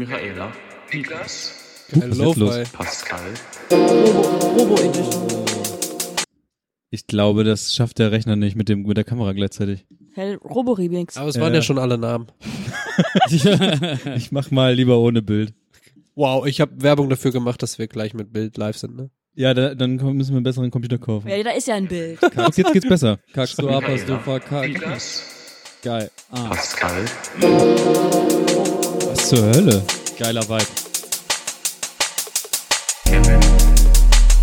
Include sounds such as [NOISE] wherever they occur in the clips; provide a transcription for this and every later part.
Michaela, Niklas? Lo-Fi. Pascal, Robo, Edition. Ich glaube, das schafft der Rechner nicht mit dem mit der Kamera gleichzeitig. Hell, Robo Remix. Aber es waren ja schon alle Namen. [LAUGHS] Ich mach mal lieber ohne Bild. Wow, ich habe Werbung dafür gemacht, dass wir gleich mit Bild live sind, ne? Ja, da, dann müssen wir einen besseren Computer kaufen. Ja, da ist ja ein Bild. Jetzt, jetzt geht's besser. Kackst du ab, hast du verkackt. Niklas, Geil. Ah, Pascal, zur Hölle? geiler Vibe. Kevin,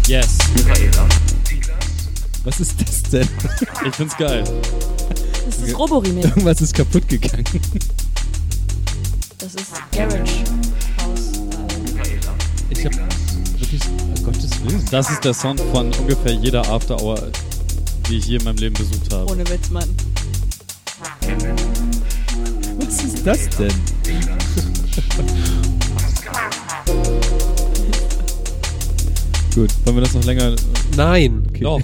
Yes. Michaela, Was ist das denn? Ich find's geil. Das ist Robo Remix. Irgendwas ist kaputt gegangen. Das ist Garage House. Michaela, Ich hab wirklich, um Gottes Willen. Das ist der Sound von ungefähr jeder After Hour, die ich je in meinem Leben besucht habe. Ohne Witz, Mann. Kevin, Was ist das denn? [LAUGHS] Gut, wollen wir das noch länger? Nein. Okay. Doch.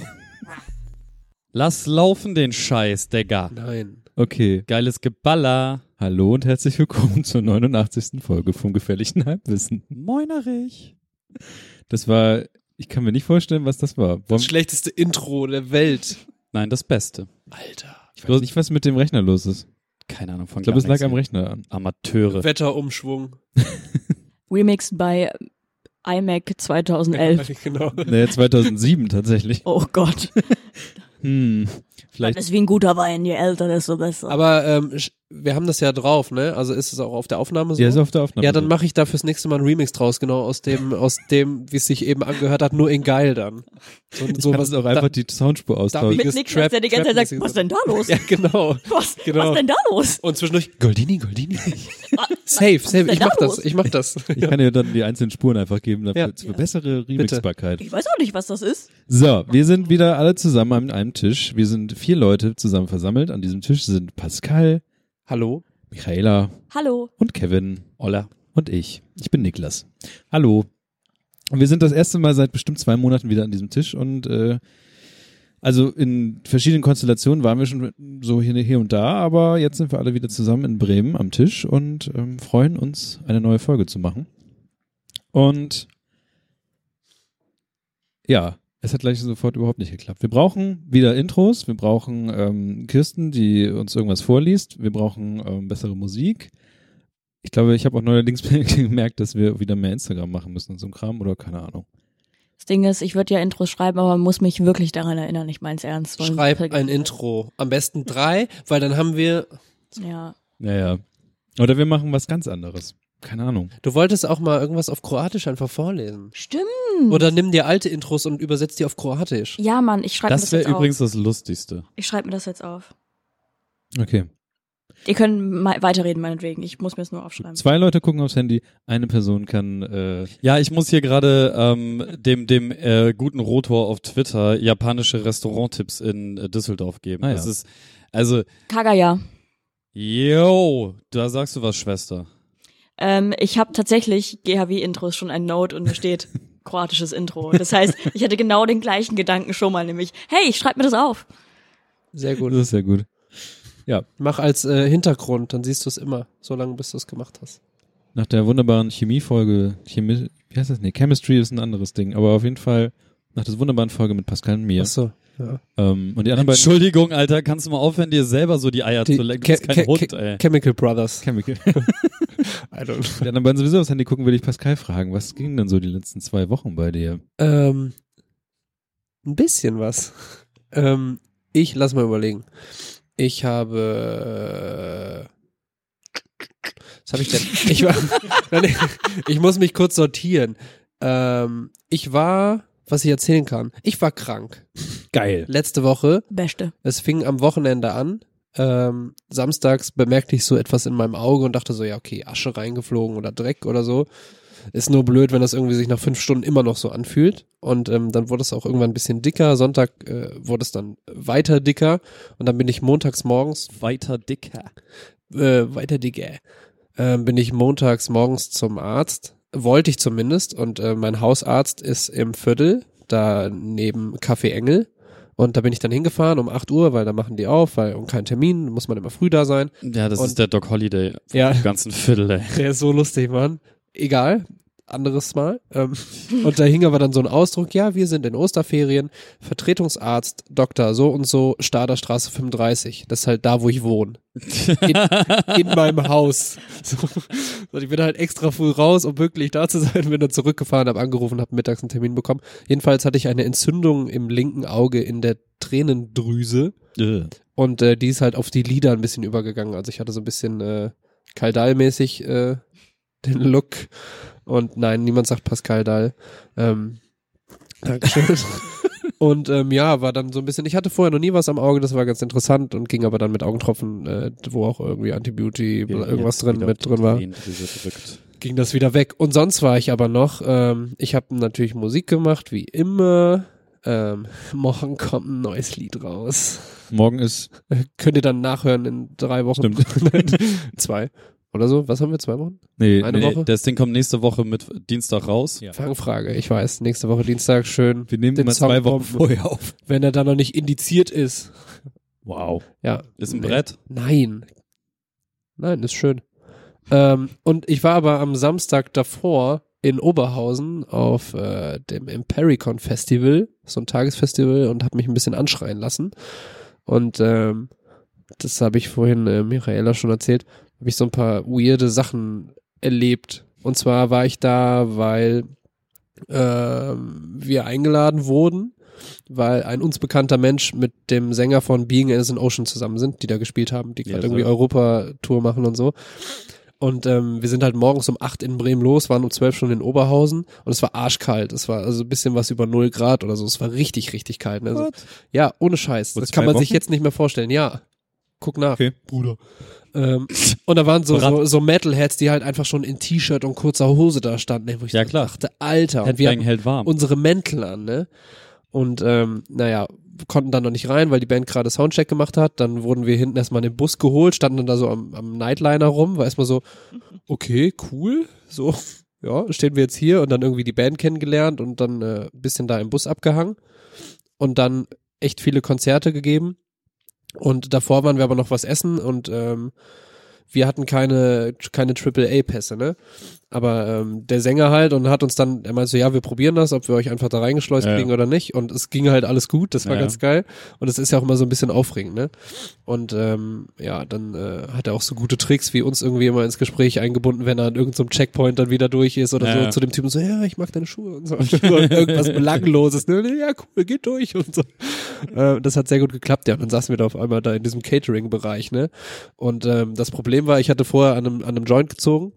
[LAUGHS] Lass laufen den Scheiß, Digga. Nein. Okay. Geiles Geballer. Hallo und herzlich willkommen zur 89. Folge vom gefährlichen Halbwissen. Moinerich. Das war, ich kann mir nicht vorstellen, was das war. Das schlechteste Intro der Welt. Nein, das Beste. Alter. ich weiß nicht, was mit dem Rechner los ist. Keine Ahnung von Ich glaube, es lag am Rechner an. Amateure. Wetterumschwung. [LAUGHS] Remixed bei iMac 2011. [LAUGHS] genau. Naja, 2007 tatsächlich. Oh Gott. Hm, Das vielleicht. ist wie ein guter Wein. Je älter, desto besser. Aber ähm, wir haben das ja drauf, ne? Also ist es auch auf der Aufnahme so? Ja, ist auf der Aufnahme. Ja, dann mache ich da fürs nächste Mal einen Remix draus, genau aus dem, aus dem, wie es sich eben angehört hat, nur in geil dann. So, Ich so kann was auch einfach die Soundspur austauschen. Mit Niklas, Trap- der die ganze Zeit sagt, was denn da los? Ja, genau. Was, genau. was denn da los? Und zwischendurch Goldini, Goldini. [LAUGHS] safe, safe. Ich da mach los? das, ich mach das. [LAUGHS] Ich kann dir dann die einzelnen Spuren einfach geben, dafür Ja. für bessere Remixbarkeit. Ich weiß auch nicht, was das ist. So, wir sind wieder alle zusammen an einem Tisch. Wir sind vier Leute zusammen versammelt. An diesem Tisch sind Pascal, Hallo? Michaela Hallo. und Kevin, Ola und ich. Ich bin Niklas. Hallo. Und wir sind das erste Mal seit bestimmt zwei Monaten wieder an diesem Tisch und äh, also in verschiedenen Konstellationen waren wir schon so hier, hier und da, aber jetzt sind wir alle wieder zusammen in Bremen am Tisch und ähm, freuen uns, eine neue Folge zu machen. Und ja, es hat gleich sofort überhaupt nicht geklappt. Wir brauchen wieder Intros, wir brauchen ähm, Kirsten, die uns irgendwas vorliest, wir brauchen ähm, bessere Musik. Ich glaube, ich habe auch neuerdings [LAUGHS] gemerkt, dass wir wieder mehr Instagram machen müssen und so ein Kram oder keine Ahnung. Das Ding ist, ich würde ja Intros schreiben, aber man muss mich wirklich daran erinnern. Ich mein's ernst. weil- Schreib ein Intro. Am besten drei, weil dann haben wir, Ja. Naja. Oder wir machen was ganz anderes. Keine Ahnung. du wolltest auch mal irgendwas auf Kroatisch einfach vorlesen. Stimmt. Oder nimm dir alte Intros und übersetz die auf Kroatisch. Ja, Mann, ich schreibe mir das Das wäre jetzt übrigens auf. das Lustigste. Ich schreibe mir das jetzt auf. Okay. Ihr könnt mal weiterreden, meinetwegen. Ich muss mir das nur aufschreiben. Zwei Leute gucken aufs Handy, eine Person kann äh, Ja, ich muss hier gerade ähm, dem dem äh, guten Rotor auf Twitter japanische Restauranttipps in äh, Düsseldorf geben. Ah, ja. Das ist also Kagaya. yo, da sagst du was, Schwester. Ähm, ich habe tatsächlich GHW-Intros schon ein Note und da steht [LAUGHS] kroatisches Intro. Das heißt, ich hatte genau den gleichen Gedanken schon mal, nämlich, hey, ich schreib mir das auf. Sehr das gut. ist sehr gut. Mach als äh, Hintergrund, dann siehst du es immer, solange bis du es gemacht hast. Nach der wunderbaren Chemiefolge, Chemie, wie heißt das? Nee, Chemistry ist ein anderes Ding, aber auf jeden Fall nach der wunderbaren Folge mit Pascal und mir. Ach so. Ja. Ähm, und die anderen beiden Entschuldigung, Alter, kannst du mal aufhören, dir selber so die Eier Die zu lecken? Che- bist kein Che- Hund, ey. Chemical Brothers. Chemical. [LAUGHS] [LAUGHS] I don't die anderen beiden sowieso aufs Handy gucken, will ich Pascal fragen. Was ging denn so die letzten zwei Wochen bei dir? Ähm, ein bisschen was. Ähm, ich lass mal überlegen. Ich habe. äh, Was habe ich denn? Ich war. [LAUGHS] Nein, ich muss mich kurz sortieren. Ähm, ich war, was ich erzählen kann. Ich war krank. Geil. Letzte Woche. Beste. Es fing am Wochenende an. Ähm, samstags bemerkte ich so etwas in meinem Auge und dachte so, ja, okay, Asche reingeflogen oder Dreck oder so. Ist nur blöd, wenn das irgendwie sich nach fünf Stunden immer noch so anfühlt. Und ähm, dann wurde es auch irgendwann ein bisschen dicker. Sonntag äh, wurde es dann weiter dicker. Und dann bin ich montags morgens, Weiter dicker. äh, weiter dicker, äh, bin ich montags morgens zum Arzt. Wollte ich zumindest. Und äh, mein Hausarzt ist im Viertel, da neben Café Engel. Und da bin ich dann hingefahren um 8 Uhr, weil da machen die auf, weil um keinen Termin, muss man immer früh da sein. Ja, das Und- ist der Doc Holiday Ja. ganzen Viertel, ey. Der ist so lustig, Mann. Egal, anderes Mal. Ähm, [LAUGHS] und da hing aber dann so ein Ausdruck, ja, wir sind in Osterferien, Vertretungsarzt, Doktor so und so, Staderstraße 35. Das ist halt da, wo ich wohne. In, in [LAUGHS] meinem Haus. So. Und ich bin halt extra früh raus, um wirklich da zu sein, bin dann zurückgefahren, habe angerufen, habe mittags einen Termin bekommen. Jedenfalls hatte ich eine Entzündung im linken Auge in der Tränendrüse. Äh. Und äh, die ist halt auf die Lider ein bisschen übergegangen. Also ich hatte so ein bisschen äh, Kaldal-mäßig äh, den Look. Und nein, niemand sagt Pascal Dahl. Ähm, Dankeschön. [LAUGHS] und ähm, ja, war dann so ein bisschen, ich hatte vorher noch nie was am Auge, das war ganz interessant und ging aber dann mit Augentropfen, äh, wo auch irgendwie Antibiotik, irgendwas drin mit drin war ging das wieder weg. Und sonst war ich aber noch, ähm, ich habe natürlich Musik gemacht, wie immer. Ähm, [LAUGHS] morgen kommt ein neues Lied raus. Morgen ist, Könnt ihr dann nachhören in drei Wochen. Stimmt. [LAUGHS] Zwei. Oder so? Was haben wir? Zwei Wochen? nee, Eine nee, Woche? Das Ding kommt nächste Woche mit Dienstag raus. Ja. Fangfrage. Ich weiß. Nächste Woche Dienstag schön. wir nehmen den immer Song zwei Wochen vorher auf. Wenn er dann noch nicht indiziert ist. Wow. Ja. Ist ein Nee. Brett. Nein. Nein, ist schön. Ähm, und ich war aber am Samstag davor in Oberhausen auf äh, dem Impericon Festival, so ein Tagesfestival, und habe mich ein bisschen anschreien lassen. Und ähm, das habe ich vorhin äh, Michaela schon erzählt, habe ich so ein paar weirde Sachen erlebt. Und zwar war ich da, weil ähm, wir eingeladen wurden, weil ein uns bekannter Mensch mit dem Sänger von Being as an Ocean zusammen sind, die da gespielt haben, die gerade so. irgendwie Europa-Tour machen und so. Und ähm, wir sind halt morgens um acht in Bremen los, waren um zwölf schon in Oberhausen und es war arschkalt. Es war also ein bisschen was über null Grad oder so. Es war richtig, richtig kalt. Ne? Also, ja, ohne Scheiß. Vor Das kann man sich Wochen? jetzt nicht mehr vorstellen. Ja, guck nach. Okay. Bruder. Ähm, [LAUGHS] und da waren so, so, so Metalheads, die halt einfach schon in T-Shirt und kurzer Hose da standen, wo ich Ja, so klar. dachte, Alter, und wir hatten hält warm. unsere Mäntel an, ne? Und ähm, naja, konnten dann noch nicht rein, weil die Band gerade Soundcheck gemacht hat. Dann wurden wir hinten erstmal in den Bus geholt, standen dann da so am, am Nightliner rum, war erstmal so, okay, cool, so, [LAUGHS] ja, stehen wir jetzt hier und dann irgendwie die Band kennengelernt und dann äh, ein bisschen da im Bus abgehangen und dann echt viele Konzerte gegeben. Und davor waren wir aber noch was essen und ähm, wir hatten keine, keine AAA-Pässe, ne? Aber ähm, der Sänger halt und hat uns dann, er meinte so, ja, wir probieren das, ob wir euch einfach da reingeschleust Ja, kriegen ja. oder nicht. Und es ging halt alles gut, das war Ja, ganz geil. Und es ist ja auch immer so ein bisschen aufregend, ne? Und ähm, ja, dann äh, hat er auch so gute Tricks wie uns irgendwie immer ins Gespräch eingebunden, wenn er an irgendeinem Checkpoint dann wieder durch ist oder so zu dem Typen so, ja, ich mag deine Schuhe und so. [LAUGHS] Und irgendwas Belangloses, ne? Ja, cool, geht durch und so. Äh, das hat sehr gut geklappt, ja. Und dann saßen wir da auf einmal da in diesem Catering-Bereich, ne? Und ähm, das Problem war, ich hatte vorher an einem, an einem Joint gezogen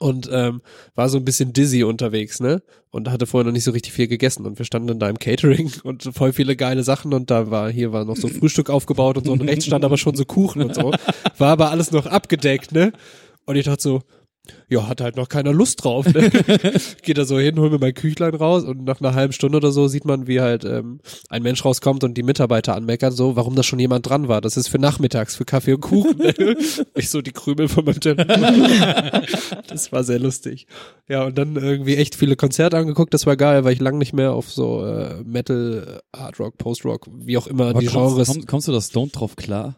und ähm, war so ein bisschen dizzy unterwegs, ne? Und hatte vorher noch nicht so richtig viel gegessen und wir standen dann da im Catering [LAUGHS] und voll viele geile Sachen und da war hier war noch so Frühstück aufgebaut und so und rechts stand aber schon so Kuchen und so. [LAUGHS] War aber alles noch abgedeckt, ne? Und ich dachte so, ja, hat halt noch keiner Lust drauf. Ne? [LAUGHS] Geht da so hin, hol mir mein Küchlein raus und nach einer halben Stunde oder so sieht man, wie halt ähm, ein Mensch rauskommt und die Mitarbeiter anmeckern, so, warum da schon jemand dran war. Das ist für nachmittags, für Kaffee und Kuchen. Ne? [LAUGHS] ich so die Krümel von meinem Teller. [LAUGHS] das war sehr lustig. Ja, und dann irgendwie echt viele Konzerte angeguckt, das war geil, weil ich lang nicht mehr auf so äh, Metal, Hard Rock, Post Rock, wie auch immer Aber die kommst, Genres. komm, kommst du da Stone drauf klar?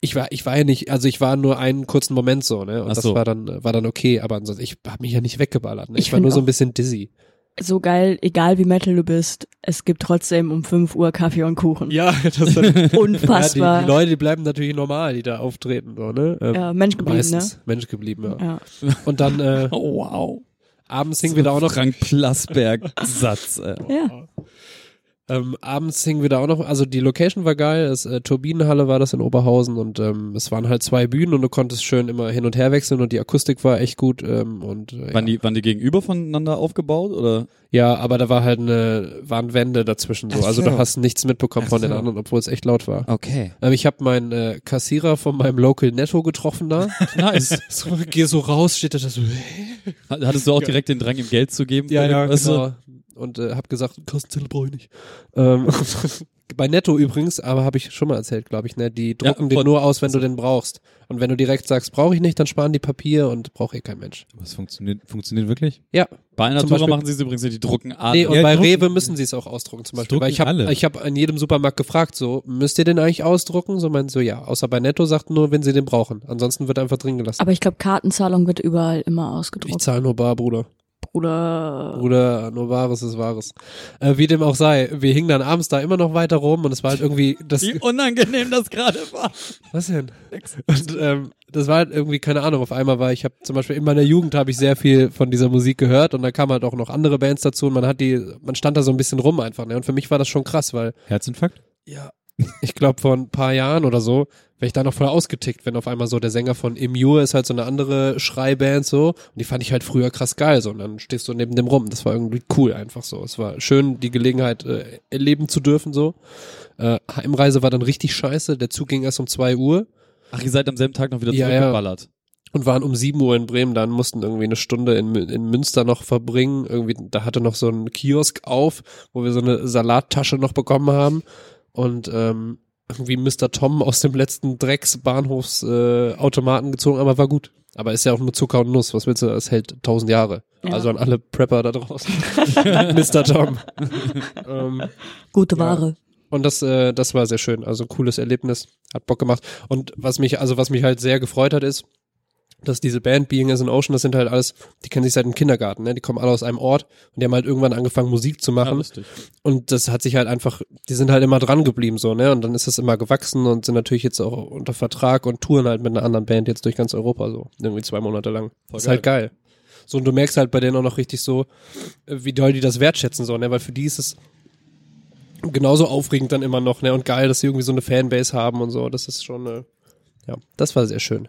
Ich war, ich war ja nicht, also ich war nur einen kurzen Moment so, ne? Und Ach das so. war dann, war dann okay, aber ansonsten, ich habe mich ja nicht weggeballert. Ne? Ich, Ich war nur so ein bisschen dizzy. So geil, egal wie Metal du bist, es gibt trotzdem um 5 Uhr Kaffee und Kuchen. Ja, [LAUGHS] das dann, [LAUGHS] ja, die, Unfassbar. die Leute, die bleiben natürlich normal, die da auftreten, so, ne? Ähm, ja, Mensch geblieben, meistens Mensch geblieben, ja. ne? Ja. Und dann äh, [LAUGHS] Oh, wow. abends hingen wir da auch noch, Frank Plasberg-Satz. ey. ja. Ähm, abends hingen wir da auch noch, also die Location war geil, es, äh, Turbinenhalle war das in Oberhausen und ähm, es waren halt zwei Bühnen und du konntest schön immer hin und her wechseln und die Akustik war echt gut ähm, und äh, ja. Waren, die, waren die gegenüber voneinander aufgebaut? Oder? Ja, aber da war halt eine, waren Wände dazwischen so. Ach Also so. du hast nichts mitbekommen Ach von den so. anderen, obwohl es echt laut war. Okay. Ähm, ich habe meinen äh, Kassierer von meinem Local Netto getroffen da. [LAUGHS] Nice. [LAUGHS] so, geh so raus, steht da so? [LAUGHS] Hattest du auch direkt den Drang, ihm Geld zu geben? Ja, ja, genau. Und äh, hab gesagt, Kassenzettel brauche ich nicht. Ähm, [LAUGHS] Bei Netto übrigens, aber habe ich schon mal erzählt, glaube ich, ne? Die drucken Ja, den nur aus, wenn du den brauchst. Und wenn du direkt sagst, brauche ich nicht, dann sparen die Papier und braucht eh kein Mensch. Was funktioniert, funktioniert wirklich? Ja. Bei einer Tour machen sie es übrigens nicht, die drucken alle. Nee, und ja, bei drucken- Rewe müssen sie es auch ausdrucken zum Beispiel. Weil ich habe alle. ich hab an jedem Supermarkt gefragt, so, müsst ihr den eigentlich ausdrucken? So meinen so, ja. Außer bei Netto sagt nur, wenn sie den brauchen. Ansonsten wird einfach drin gelassen. Aber ich glaube, Kartenzahlung wird überall immer ich ausgedruckt. zahle nur bar, Bruder. Oder Bruder, nur Wahres ist Wahres. Äh, wie dem auch sei, wir hingen dann abends da immer noch weiter rum und es war halt irgendwie das. Wie unangenehm das gerade war. Was denn? Und ähm, das war halt irgendwie, keine Ahnung, auf einmal war ich habe zum Beispiel in meiner Jugend habe ich sehr viel von dieser Musik gehört und da kamen halt auch noch andere Bands dazu und man hat die, man stand da so ein bisschen rum einfach, ne? Und für mich war das schon krass, weil Herzinfarkt? ja, ich glaube vor ein paar Jahren oder so, wäre ich da noch voll ausgetickt, wenn auf einmal so der Sänger von Immure ist halt so eine andere Schreiband so und die fand ich halt früher krass geil so und dann stehst du neben dem rum. Das war irgendwie cool einfach so. Es war schön, die Gelegenheit äh, erleben zu dürfen so. Äh, Heimreise war dann richtig scheiße. Der Zug ging erst um zwei Uhr Ach, ihr seid am selben Tag noch wieder Ja, ja. zurückgeballert. und waren um 7 Uhr in Bremen dann, mussten irgendwie eine Stunde in, in Münster noch verbringen. Irgendwie, da hatte noch so ein Kiosk auf, wo wir so eine Salattasche noch bekommen haben. Und ähm, irgendwie Mr. Tom aus dem letzten Drecks-Bahnhofsautomaten äh, Automaten gezogen, aber war gut. Aber ist ja auch nur Zucker und Nuss. Was willst du? Es hält tausend Jahre. Ja. Also an alle Prepper da draußen. [LAUGHS] Mr. Tom. [LAUGHS] ähm, gute Ja. Ware. und das, äh, das war sehr schön. Also cooles Erlebnis, hat Bock gemacht. Und was mich, also was mich halt sehr gefreut hat, ist, dass diese Band Being as an Ocean, das sind halt alles, die kennen sich seit dem Kindergarten, ne? Die kommen alle aus einem Ort und die haben halt irgendwann angefangen, Musik zu Ja, machen. lustig. und das hat sich halt einfach, die sind halt immer dran geblieben, so, ne? Und dann ist das immer gewachsen und sind natürlich jetzt auch unter Vertrag und touren halt mit einer anderen Band jetzt durch ganz Europa so. Irgendwie zwei Monate lang. Voll ist halt geil. So, und du merkst halt bei denen auch noch richtig so, wie doll die das wertschätzen, so, ne? Weil für die ist es genauso aufregend dann immer noch, ne? Und geil, dass sie irgendwie so eine Fanbase haben und so. Das ist schon, äh, ja, das war sehr schön.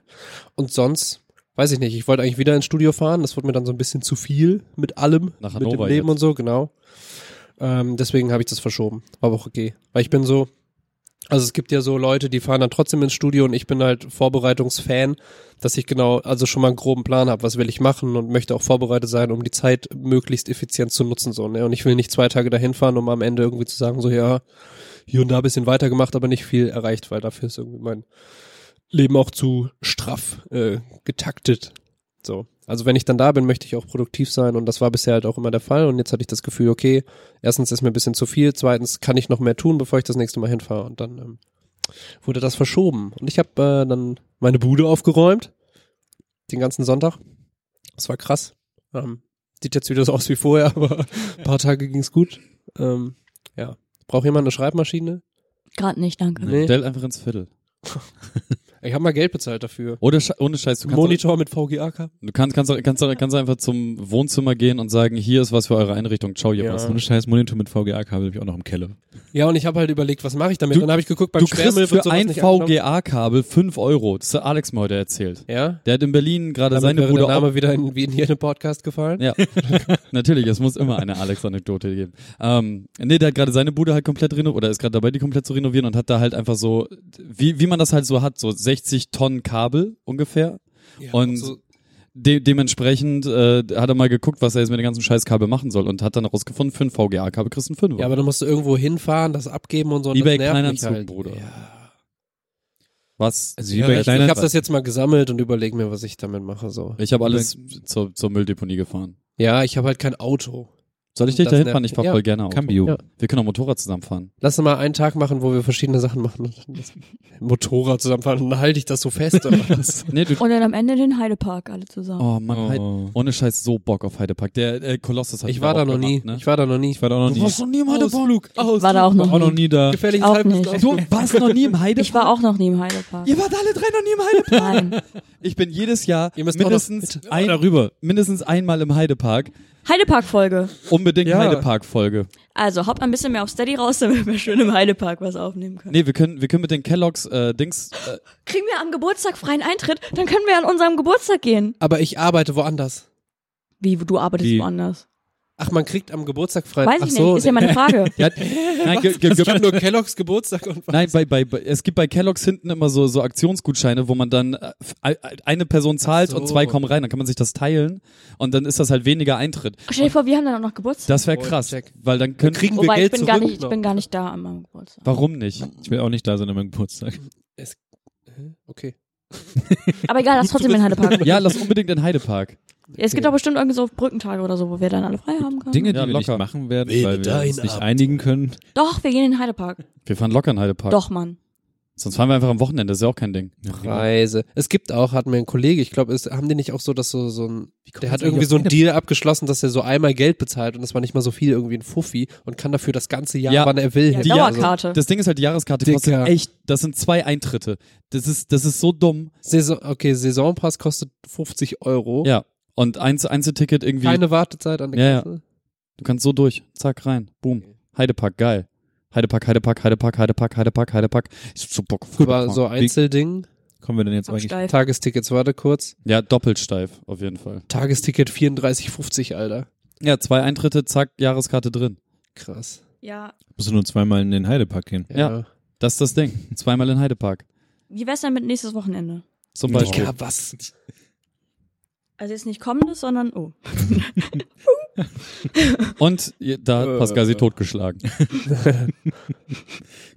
Und sonst, weiß ich nicht, ich wollte eigentlich wieder ins Studio fahren. Das wurde mir dann so ein bisschen zu viel mit allem, Nach mit dem Hannover Leben jetzt. und so, genau. Ähm, deswegen habe ich das verschoben. War aber auch okay. Weil ich bin so, also es gibt ja so Leute, die fahren dann trotzdem ins Studio und ich bin halt Vorbereitungsfan, dass ich genau, also schon mal einen groben Plan habe, was will ich machen und möchte auch vorbereitet sein, um die Zeit möglichst effizient zu nutzen. so ne? Und ich will nicht zwei Tage dahin fahren, um am Ende irgendwie zu sagen, so ja, hier und da ein bisschen weitergemacht, aber nicht viel erreicht, weil dafür ist irgendwie mein Leben auch zu straff äh, getaktet. So. Also wenn ich dann da bin, möchte ich auch produktiv sein und das war bisher halt auch immer der Fall und jetzt hatte ich das Gefühl, okay, erstens ist mir ein bisschen zu viel, zweitens kann ich noch mehr tun, bevor ich das nächste Mal hinfahre und dann ähm, wurde das verschoben und ich habe äh, dann meine Bude aufgeräumt, den ganzen Sonntag. Das war krass. Ähm, sieht jetzt wieder so aus wie vorher, [LAUGHS] aber ein paar Tage ging's gut. Ähm, ja. Braucht jemand eine Schreibmaschine? Gerade nicht, danke. Nee. Stell einfach ins Viertel. [LAUGHS] Ich habe mal Geld bezahlt dafür. Oder Sche ohne Scheiß, du kannst, Monitor mit VGA-Kabel. du kannst, kannst, kannst, kannst einfach zum Wohnzimmer gehen und sagen, hier ist was für eure Einrichtung, ciao, ihr Ja. was. So eine scheiß Monitor mit VGA-Kabel habe ich auch noch im Keller. Ja, und ich habe halt überlegt, was mache ich damit? Du- dann habe ich geguckt, beim Du kriegst für ein. VGA-Kabel 5 Euro. Das hat Alex mir heute erzählt. Ja? Der hat in Berlin gerade seine wäre Bude der auch Name wieder in, wie in jedem Podcast gefallen. Ja, [LAUGHS] natürlich, es muss immer eine Alex-Anekdote geben. Ähm, nee, der hat gerade seine Bude halt komplett renoviert, oder ist gerade dabei, die komplett zu renovieren und hat da halt einfach so, wie, wie man das halt so hat, so 60 Tonnen Kabel ungefähr. Ja, Und- so, De dementsprechend äh, hat er mal geguckt, was er jetzt mit den ganzen Scheißkabel machen soll und hat dann herausgefunden, für ein VGA-Kabel kriegst du einen Fünfer. ja, aber dann musst du irgendwo hinfahren, das abgeben und so. Und eBay Kleinanzeigen, halt. Bruder. Ja. was? Also Ja, eBay ich ich habe das jetzt mal gesammelt und überlege mir, was ich damit mache. So. Ich habe alles zur, zur Mülldeponie gefahren. Ja, ich habe halt kein Auto. Soll ich dich das dahin nervt fahren? Ich fahr mich. voll Ja. gerne Auto. Cambio. Ja. Wir können auch Motorrad zusammenfahren. Lass uns mal einen Tag machen, wo wir verschiedene Sachen machen. Motorrad zusammenfahren und dann halte ich das so fest. Oder [LAUGHS] was? Nee, du, Und dann am Ende den Heidepark alle zusammen. oh Mann, Heide- Oh. ohne Scheiß so Bock auf Heidepark. Der äh, Kolossus hat ich war da noch nie. gemacht, Ne? Ich war da noch nie. Ich war da noch nie. noch nie im Ausflug. Ich war da auch noch auch noch nie. nie da. Gefährliches Auch nicht. Du warst noch nie im Heidepark? Ich war auch noch nie im Heidepark. Ihr wart alle drei noch nie im Heidepark? Nein. Ich bin jedes Jahr mindestens, ein, mindestens einmal im Heidepark. Heidepark-Folge. Unbedingt Ja. Heidepark-Folge. Also, haut ein bisschen mehr auf Steady raus, [LAUGHS] damit wir schön im Heidepark was aufnehmen können. Nee, wir können, wir können mit den Kelloggs äh, Dings. Äh, Kriegen wir am Geburtstag freien Eintritt, dann können wir an unserem Geburtstag gehen. Aber ich arbeite woanders. Wie, du arbeitest Wie? woanders. Ach, man kriegt am Geburtstag frei. Weiß Ach ich so, nicht, ist ja meine Frage. [LAUGHS] Ja, nein, ge, ge, Es nur Kelloggs Geburtstag und was. Nein, bei, bei, bei, es gibt bei Kellogg's hinten immer so, so Aktionsgutscheine, wo man dann äh, f- eine Person zahlt so. und zwei kommen rein, dann kann man sich das teilen und dann ist das halt weniger Eintritt. Stell dir vor, wir haben dann auch noch Geburtstag. Das wäre Oh, krass, check. weil dann können, kriegen wir Wobei ich Geld bin gar zurück nicht, ich bin gar nicht da an meinem Geburtstag. warum nicht? Ich will auch nicht da sein an meinem Geburtstag. Okay. Aber egal, lass trotzdem in Heidepark. Ja, lass unbedingt in Heidepark. Es gibt doch bestimmt irgendwie so Brückentage oder so, wo wir dann alle frei haben können. Dinge, die Ja, wir locker. nicht machen werden, Wähle weil wir uns nicht Abend. einigen können. Doch, wir gehen in den Heidepark. Wir fahren locker in Heidepark. Doch, Mann. Sonst fahren wir einfach am Wochenende, ist ja auch kein Ding. Preise. Es gibt auch, hat mir ein Kollege, ich glaube, haben die nicht auch so, dass so, so ein, der hat irgendwie so einen Deal abgeschlossen, dass er so einmal Geld bezahlt und das war nicht mal so viel, irgendwie ein Fuffi und kann dafür das ganze Jahr, Ja. wann er will. Ja, hin. Dauerkarte. Das Ding ist halt, die Jahreskarte Dicker. kostet echt, das sind zwei Eintritte. Das ist, das ist so dumm. Saison, okay, Saisonpass kostet 50 Euro. Ja. Und Einz Einzelticket irgendwie, Keine Wartezeit an der Ja, ja. Kasse. du kannst so durch, zack, rein, boom. Heidepark, geil. Heidepark, Heidepark, Heidepark, Heidepark, Heidepark, Heidepark. Ich hab so Bock Heidepark. so Einzelding, Kommen wir denn jetzt eigentlich? Steif. Tagestickets, warte kurz. Ja, doppelt steif, auf jeden Fall. Tagesticket 34,50, Alter. Ja, zwei Eintritte, zack, Jahreskarte drin. Krass. Ja. Musst du nur zweimal in den Heidepark gehen. Ja. Das ist das Ding. Zweimal in Heidepark. Wie wär's denn mit nächstes Wochenende? Zum Beispiel. Digga, was? Also jetzt nicht kommendes, sondern oh. [LAUGHS] Und da hat Äh. Pascal sie totgeschlagen. [LAUGHS]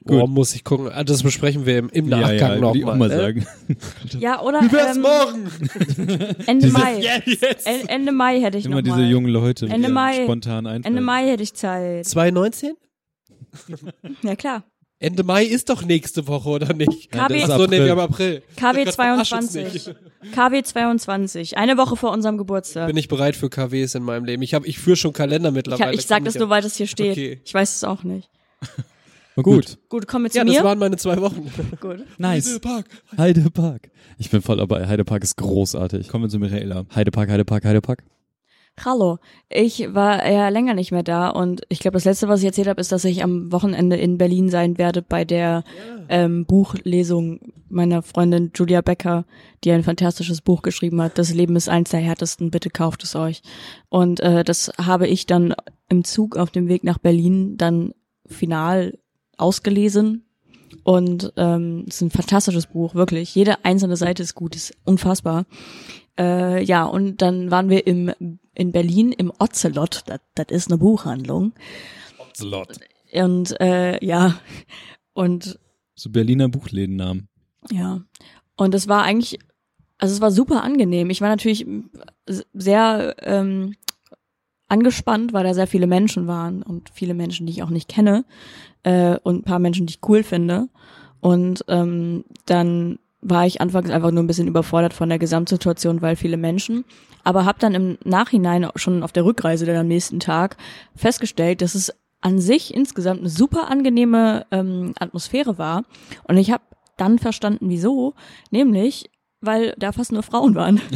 Boah, muss ich gucken. Ah, Das besprechen wir im, im Nachgang ja, ja, noch will ich auch mal. mal ne? sagen. [LAUGHS] Ja, oder Wie wär's ähm, morgen? Ende Mai. Jetzt. En- Ende Mai hätte ich Immer noch diese mal. jungen Leute, Ende die Mai. spontan einfallen. Ende Mai hätte ich Zeit. 2019? Ja klar. Ende Mai ist doch nächste Woche, oder nicht? KW das ist Ach so, nee, wir haben April. KW Gott, verarsch uns 22. nicht. KW 22. Eine Woche vor unserem Geburtstag. Bin ich bereit für KWs in meinem Leben. Ich habe, ich führe schon Kalender Ich, mittlerweile. hab, ich sag das nur, weil das hier steht. Okay. Ich weiß es auch nicht. [LAUGHS] Gut. Gut, kommen wir zu Ja, mir. das waren meine zwei Wochen. [LAUGHS] Gut. Nice. Park. Heidepark. Ich bin voll dabei. Heidepark ist großartig. Kommen wir zu Michaela. Heidepark, Heidepark, Heidepark. Hallo. Ich war ja länger nicht mehr da und ich glaube, das letzte, was ich erzählt habe, ist, dass ich am Wochenende in Berlin sein werde bei der ähm, Buchlesung meiner Freundin Julia Becker, die ein fantastisches Buch geschrieben hat. Das Leben ist eins der härtesten, bitte kauft es euch. Und äh, das habe ich dann im Zug auf dem Weg nach Berlin dann final ausgelesen. Und ähm, es ist ein fantastisches Buch, wirklich. Jede einzelne Seite ist gut, ist unfassbar. Äh, ja, und dann waren wir im, in Berlin im Ocelot. Das, das ist eine Buchhandlung. Und äh, ja, und So Berliner Buchlädennamen. ja. Und es war eigentlich, also es war super angenehm. Ich war natürlich sehr ähm, angespannt, weil da sehr viele Menschen waren und viele Menschen, die ich auch nicht kenne äh, und ein paar Menschen, die ich cool finde. Und ähm, dann war ich anfangs einfach nur ein bisschen überfordert von der Gesamtsituation, weil viele Menschen. Aber habe dann im Nachhinein schon auf der Rückreise dann am nächsten Tag festgestellt, dass es an sich insgesamt eine super angenehme ähm, Atmosphäre war. Und ich habe dann verstanden, wieso. Nämlich, weil da fast nur Frauen waren. [LAUGHS]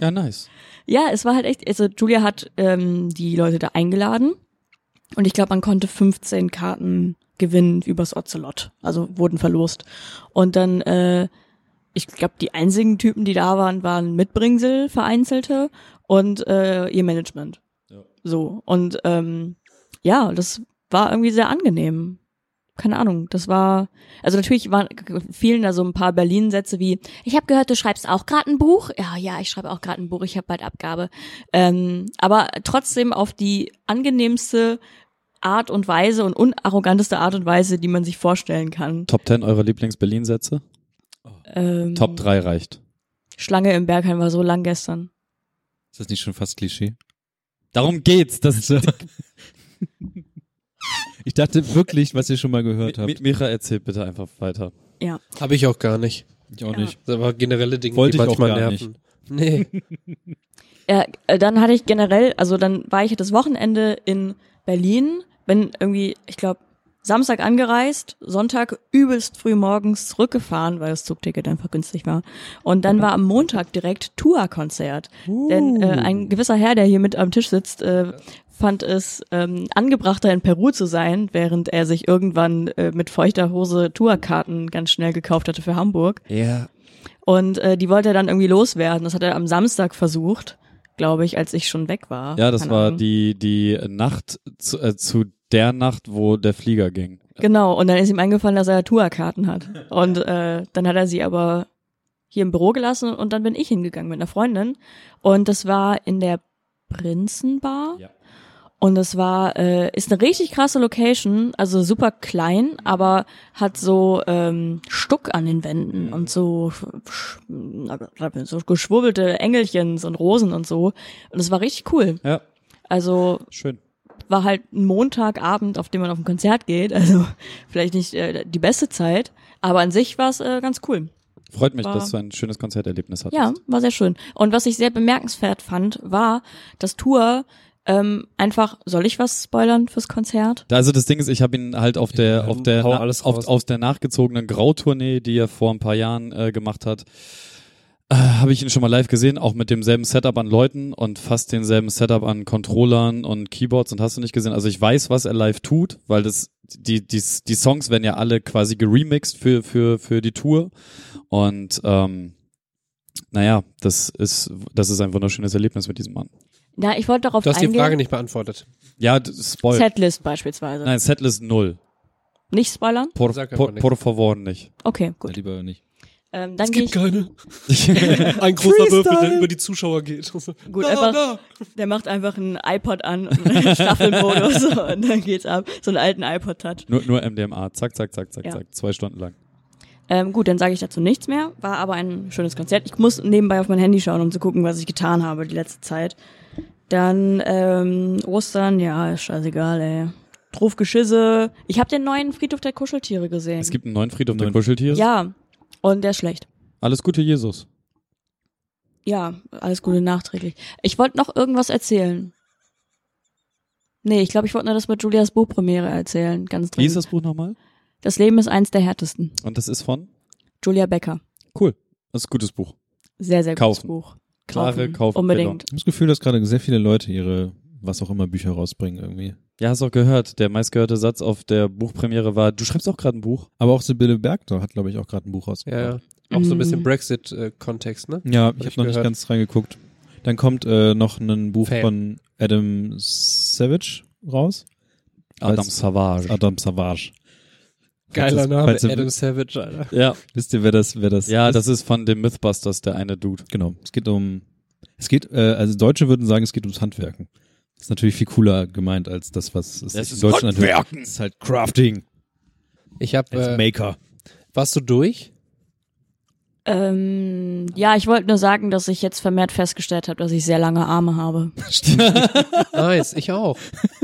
Ja, nice. Ja, es war halt echt, also Julia hat ähm, die Leute da eingeladen und ich glaube, man konnte 15 Karten gewinnen übers Ocelot, also wurden verlost. Und dann, äh, ich glaube, die einzigen Typen, die da waren, waren Mitbringsel, vereinzelte und äh, ihr Management. Ja. So, und ähm, ja, das war irgendwie sehr angenehm. Keine Ahnung, das war, also natürlich waren, fielen da so ein paar Berlin-Sätze wie, ich habe gehört, du schreibst auch gerade ein Buch. Ja, ja, ich schreibe auch gerade ein Buch, ich habe bald Abgabe. Ähm, aber trotzdem auf die angenehmste Art und Weise und unarroganteste Art und Weise, die man sich vorstellen kann. Top 10 eurer Lieblings-Berlin-Sätze? Ähm, Top 3 reicht. Schlange im Bergheim war so lang gestern. Ist das nicht schon fast Klischee? Darum geht's. Das [LAUGHS] So. Ich dachte wirklich, was ihr schon mal gehört habt. Micha, erzählt bitte einfach weiter. Ja. Habe ich auch gar nicht. Ich auch Ja. nicht. Das war generelle Dinge, Wollte die ich auch manchmal gar nerven. Nee. [LAUGHS] Ja, äh, dann hatte ich generell, also dann war ich das Wochenende in Berlin, bin irgendwie, ich glaube, Samstag angereist, Sonntag übelst früh morgens zurückgefahren, weil das Zugticket einfach günstig war. Und dann war am Montag direkt Tour-Konzert. Denn äh, ein gewisser Herr, der hier mit am Tisch sitzt, äh, fand es ähm, angebrachter in Peru zu sein, während er sich irgendwann äh, mit feuchter Hose Tourkarten ganz schnell gekauft hatte für Hamburg. Ja. Und äh, die wollte er dann irgendwie loswerden. Das hat er am Samstag versucht. glaube ich, als ich schon weg war. Ja, das war die, die Nacht zu, äh, zu der Nacht, wo der Flieger ging. Genau, und dann ist ihm eingefallen, dass er Tourkarten hat. Und äh, dann hat er sie aber hier im Büro gelassen und dann bin ich hingegangen mit einer Freundin. Und das war in der Prinzenbar. Ja. Und das war, äh, ist eine richtig krasse Location, also super klein, aber hat so ähm, Stuck an den Wänden und so, sch- sch- so geschwurbelte Engelchens und Rosen und so. Und es war richtig cool. Ja, Also schön. War halt ein Montagabend, auf dem man auf ein Konzert geht. Also vielleicht nicht äh, die beste Zeit, aber an sich war es äh, ganz cool. Freut mich, War- dass du ein schönes Konzerterlebnis hattest. Ja, war sehr schön. Und was ich sehr bemerkenswert fand, war, dass Tour ähm, einfach, soll ich was spoilern fürs Konzert? Da- Also das Ding ist, ich habe ihn halt auf der Ja, auf der na, alles auf, auf der nachgezogenen Grautournee, die er vor ein paar Jahren äh, gemacht hat, äh, habe ich ihn schon mal live gesehen, auch mit demselben Setup an Leuten und fast denselben Setup an Controllern und Keyboards und hast du nicht gesehen. Also ich weiß, was er live tut, weil das die die die Songs werden ja alle quasi geremixed für für für die Tour und ähm, naja, das ist das ist ein wunderschönes Erlebnis mit diesem Mann. Ja, ich wollte darauf Du hast die eingehen. Frage nicht beantwortet. Ja, Spoil. Setlist beispielsweise. Nein, Setlist null. Nicht spoilern? Por, por, por favor nicht. Okay, Ja, gut. lieber nicht. Ähm, dann gehe ich, keine. [LAUGHS] Ein großer Würfel, der über die Zuschauer geht. gut, einfach, der macht einfach einen iPod an und einen [LAUGHS] Staffelmodus [LAUGHS] und dann geht's ab. So einen alten iPod-Touch. Nur, nur MDMA. Zack, zack, zack, zack, Ja. zack. Zwei Stunden lang. Ähm, gut, dann sage ich dazu nichts mehr. War aber ein schönes Konzert. Ich muss nebenbei auf mein Handy schauen, um zu gucken, was ich getan habe die letzte Zeit. Dann ähm, Ostern, ja, ist scheißegal, ey. Drauf Geschisse. Ich habe den neuen Friedhof der Kuscheltiere gesehen. Es gibt einen neuen Friedhof der Kuscheltiere. ja, und der ist schlecht. Alles Gute, Jesus. Ja, alles Gute nachträglich. Ich wollte noch irgendwas erzählen. Nee, ich glaube, ich wollte nur das mit Julias Buchpremiere erzählen, ganz Wie dringend. ist das Buch nochmal? das Leben ist eins der härtesten. Und das ist von? Julia Becker. Cool. Das ist ein gutes Buch. Sehr, sehr gutes Kaufen. Buch. Klare Kaufempfehlung. Unbedingt. Ich habe das Gefühl, dass gerade sehr viele Leute ihre, was auch immer, Bücher rausbringen irgendwie. Ja, hast auch gehört. Der meistgehörte Satz auf der Buchpremiere war, du schreibst auch gerade ein Buch. Aber auch Sibylle Bergdorf hat, glaube ich, auch gerade ein Buch rausgebracht. ja. Auch so ein bisschen Mm. Brexit-Kontext, ne? Ja, Hab ich habe noch nicht gehört. ganz reingeguckt. Dann kommt äh, noch ein Buch Fan. von Adam Savage raus. Adam Als- Savage. Adam Savage. Geiler Falls- Name, ihr- Adam Savage, Alter. Ja, Wisst ihr, wer das, wer das ja, ist? das ist von dem Mythbusters, der eine Dude. Genau. Es geht um, es geht, äh, also Deutsche würden sagen, es geht ums Handwerken. Ist natürlich viel cooler gemeint als das, was es Das in ist Deutschland Handwerken. Das ist halt Crafting Ich hab, als äh, Maker. warst du durch? Ähm, ja, ich wollte nur sagen, dass ich jetzt vermehrt festgestellt habe, dass ich sehr lange Arme habe. [LAUGHS] Nice, ich auch.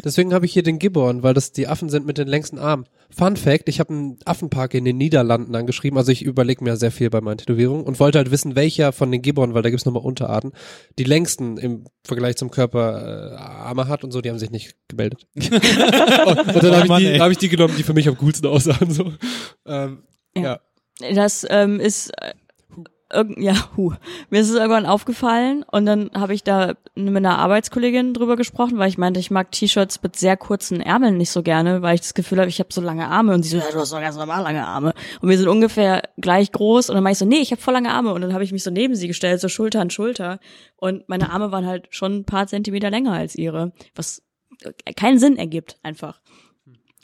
Deswegen habe ich hier den Gibbon, weil das die Affen sind mit den längsten Armen. Fun Fact, ich habe einen Affenpark in den Niederlanden angeschrieben, also ich überlege mir sehr viel bei meinen Tätowierungen und wollte halt wissen, welcher von den Gibbon, weil da gibt's nochmal Unterarten, die längsten im Vergleich zum Körper äh, Arme hat und so, die haben sich nicht gemeldet. und, [LAUGHS] und dann Oh habe ich, die- ey. hab ich die genommen, die für mich am coolsten aussahen. So. Ähm, Ja. ja. Das ähm, ist äh, ja, [LAUGHS] hu. Mir ist es irgendwann aufgefallen und dann habe ich da mit einer Arbeitskollegin drüber gesprochen, weil ich meinte, ich mag T-Shirts mit sehr kurzen Ärmeln nicht so gerne, weil ich das Gefühl habe, ich habe so lange Arme und sie so, ja, du hast doch ganz normal lange Arme und wir sind ungefähr gleich groß und dann meinte ich so, nee, ich habe voll lange Arme und dann habe ich mich so neben sie gestellt, so Schulter an Schulter und meine Arme waren halt schon ein paar Zentimeter länger als ihre, was keinen Sinn ergibt einfach.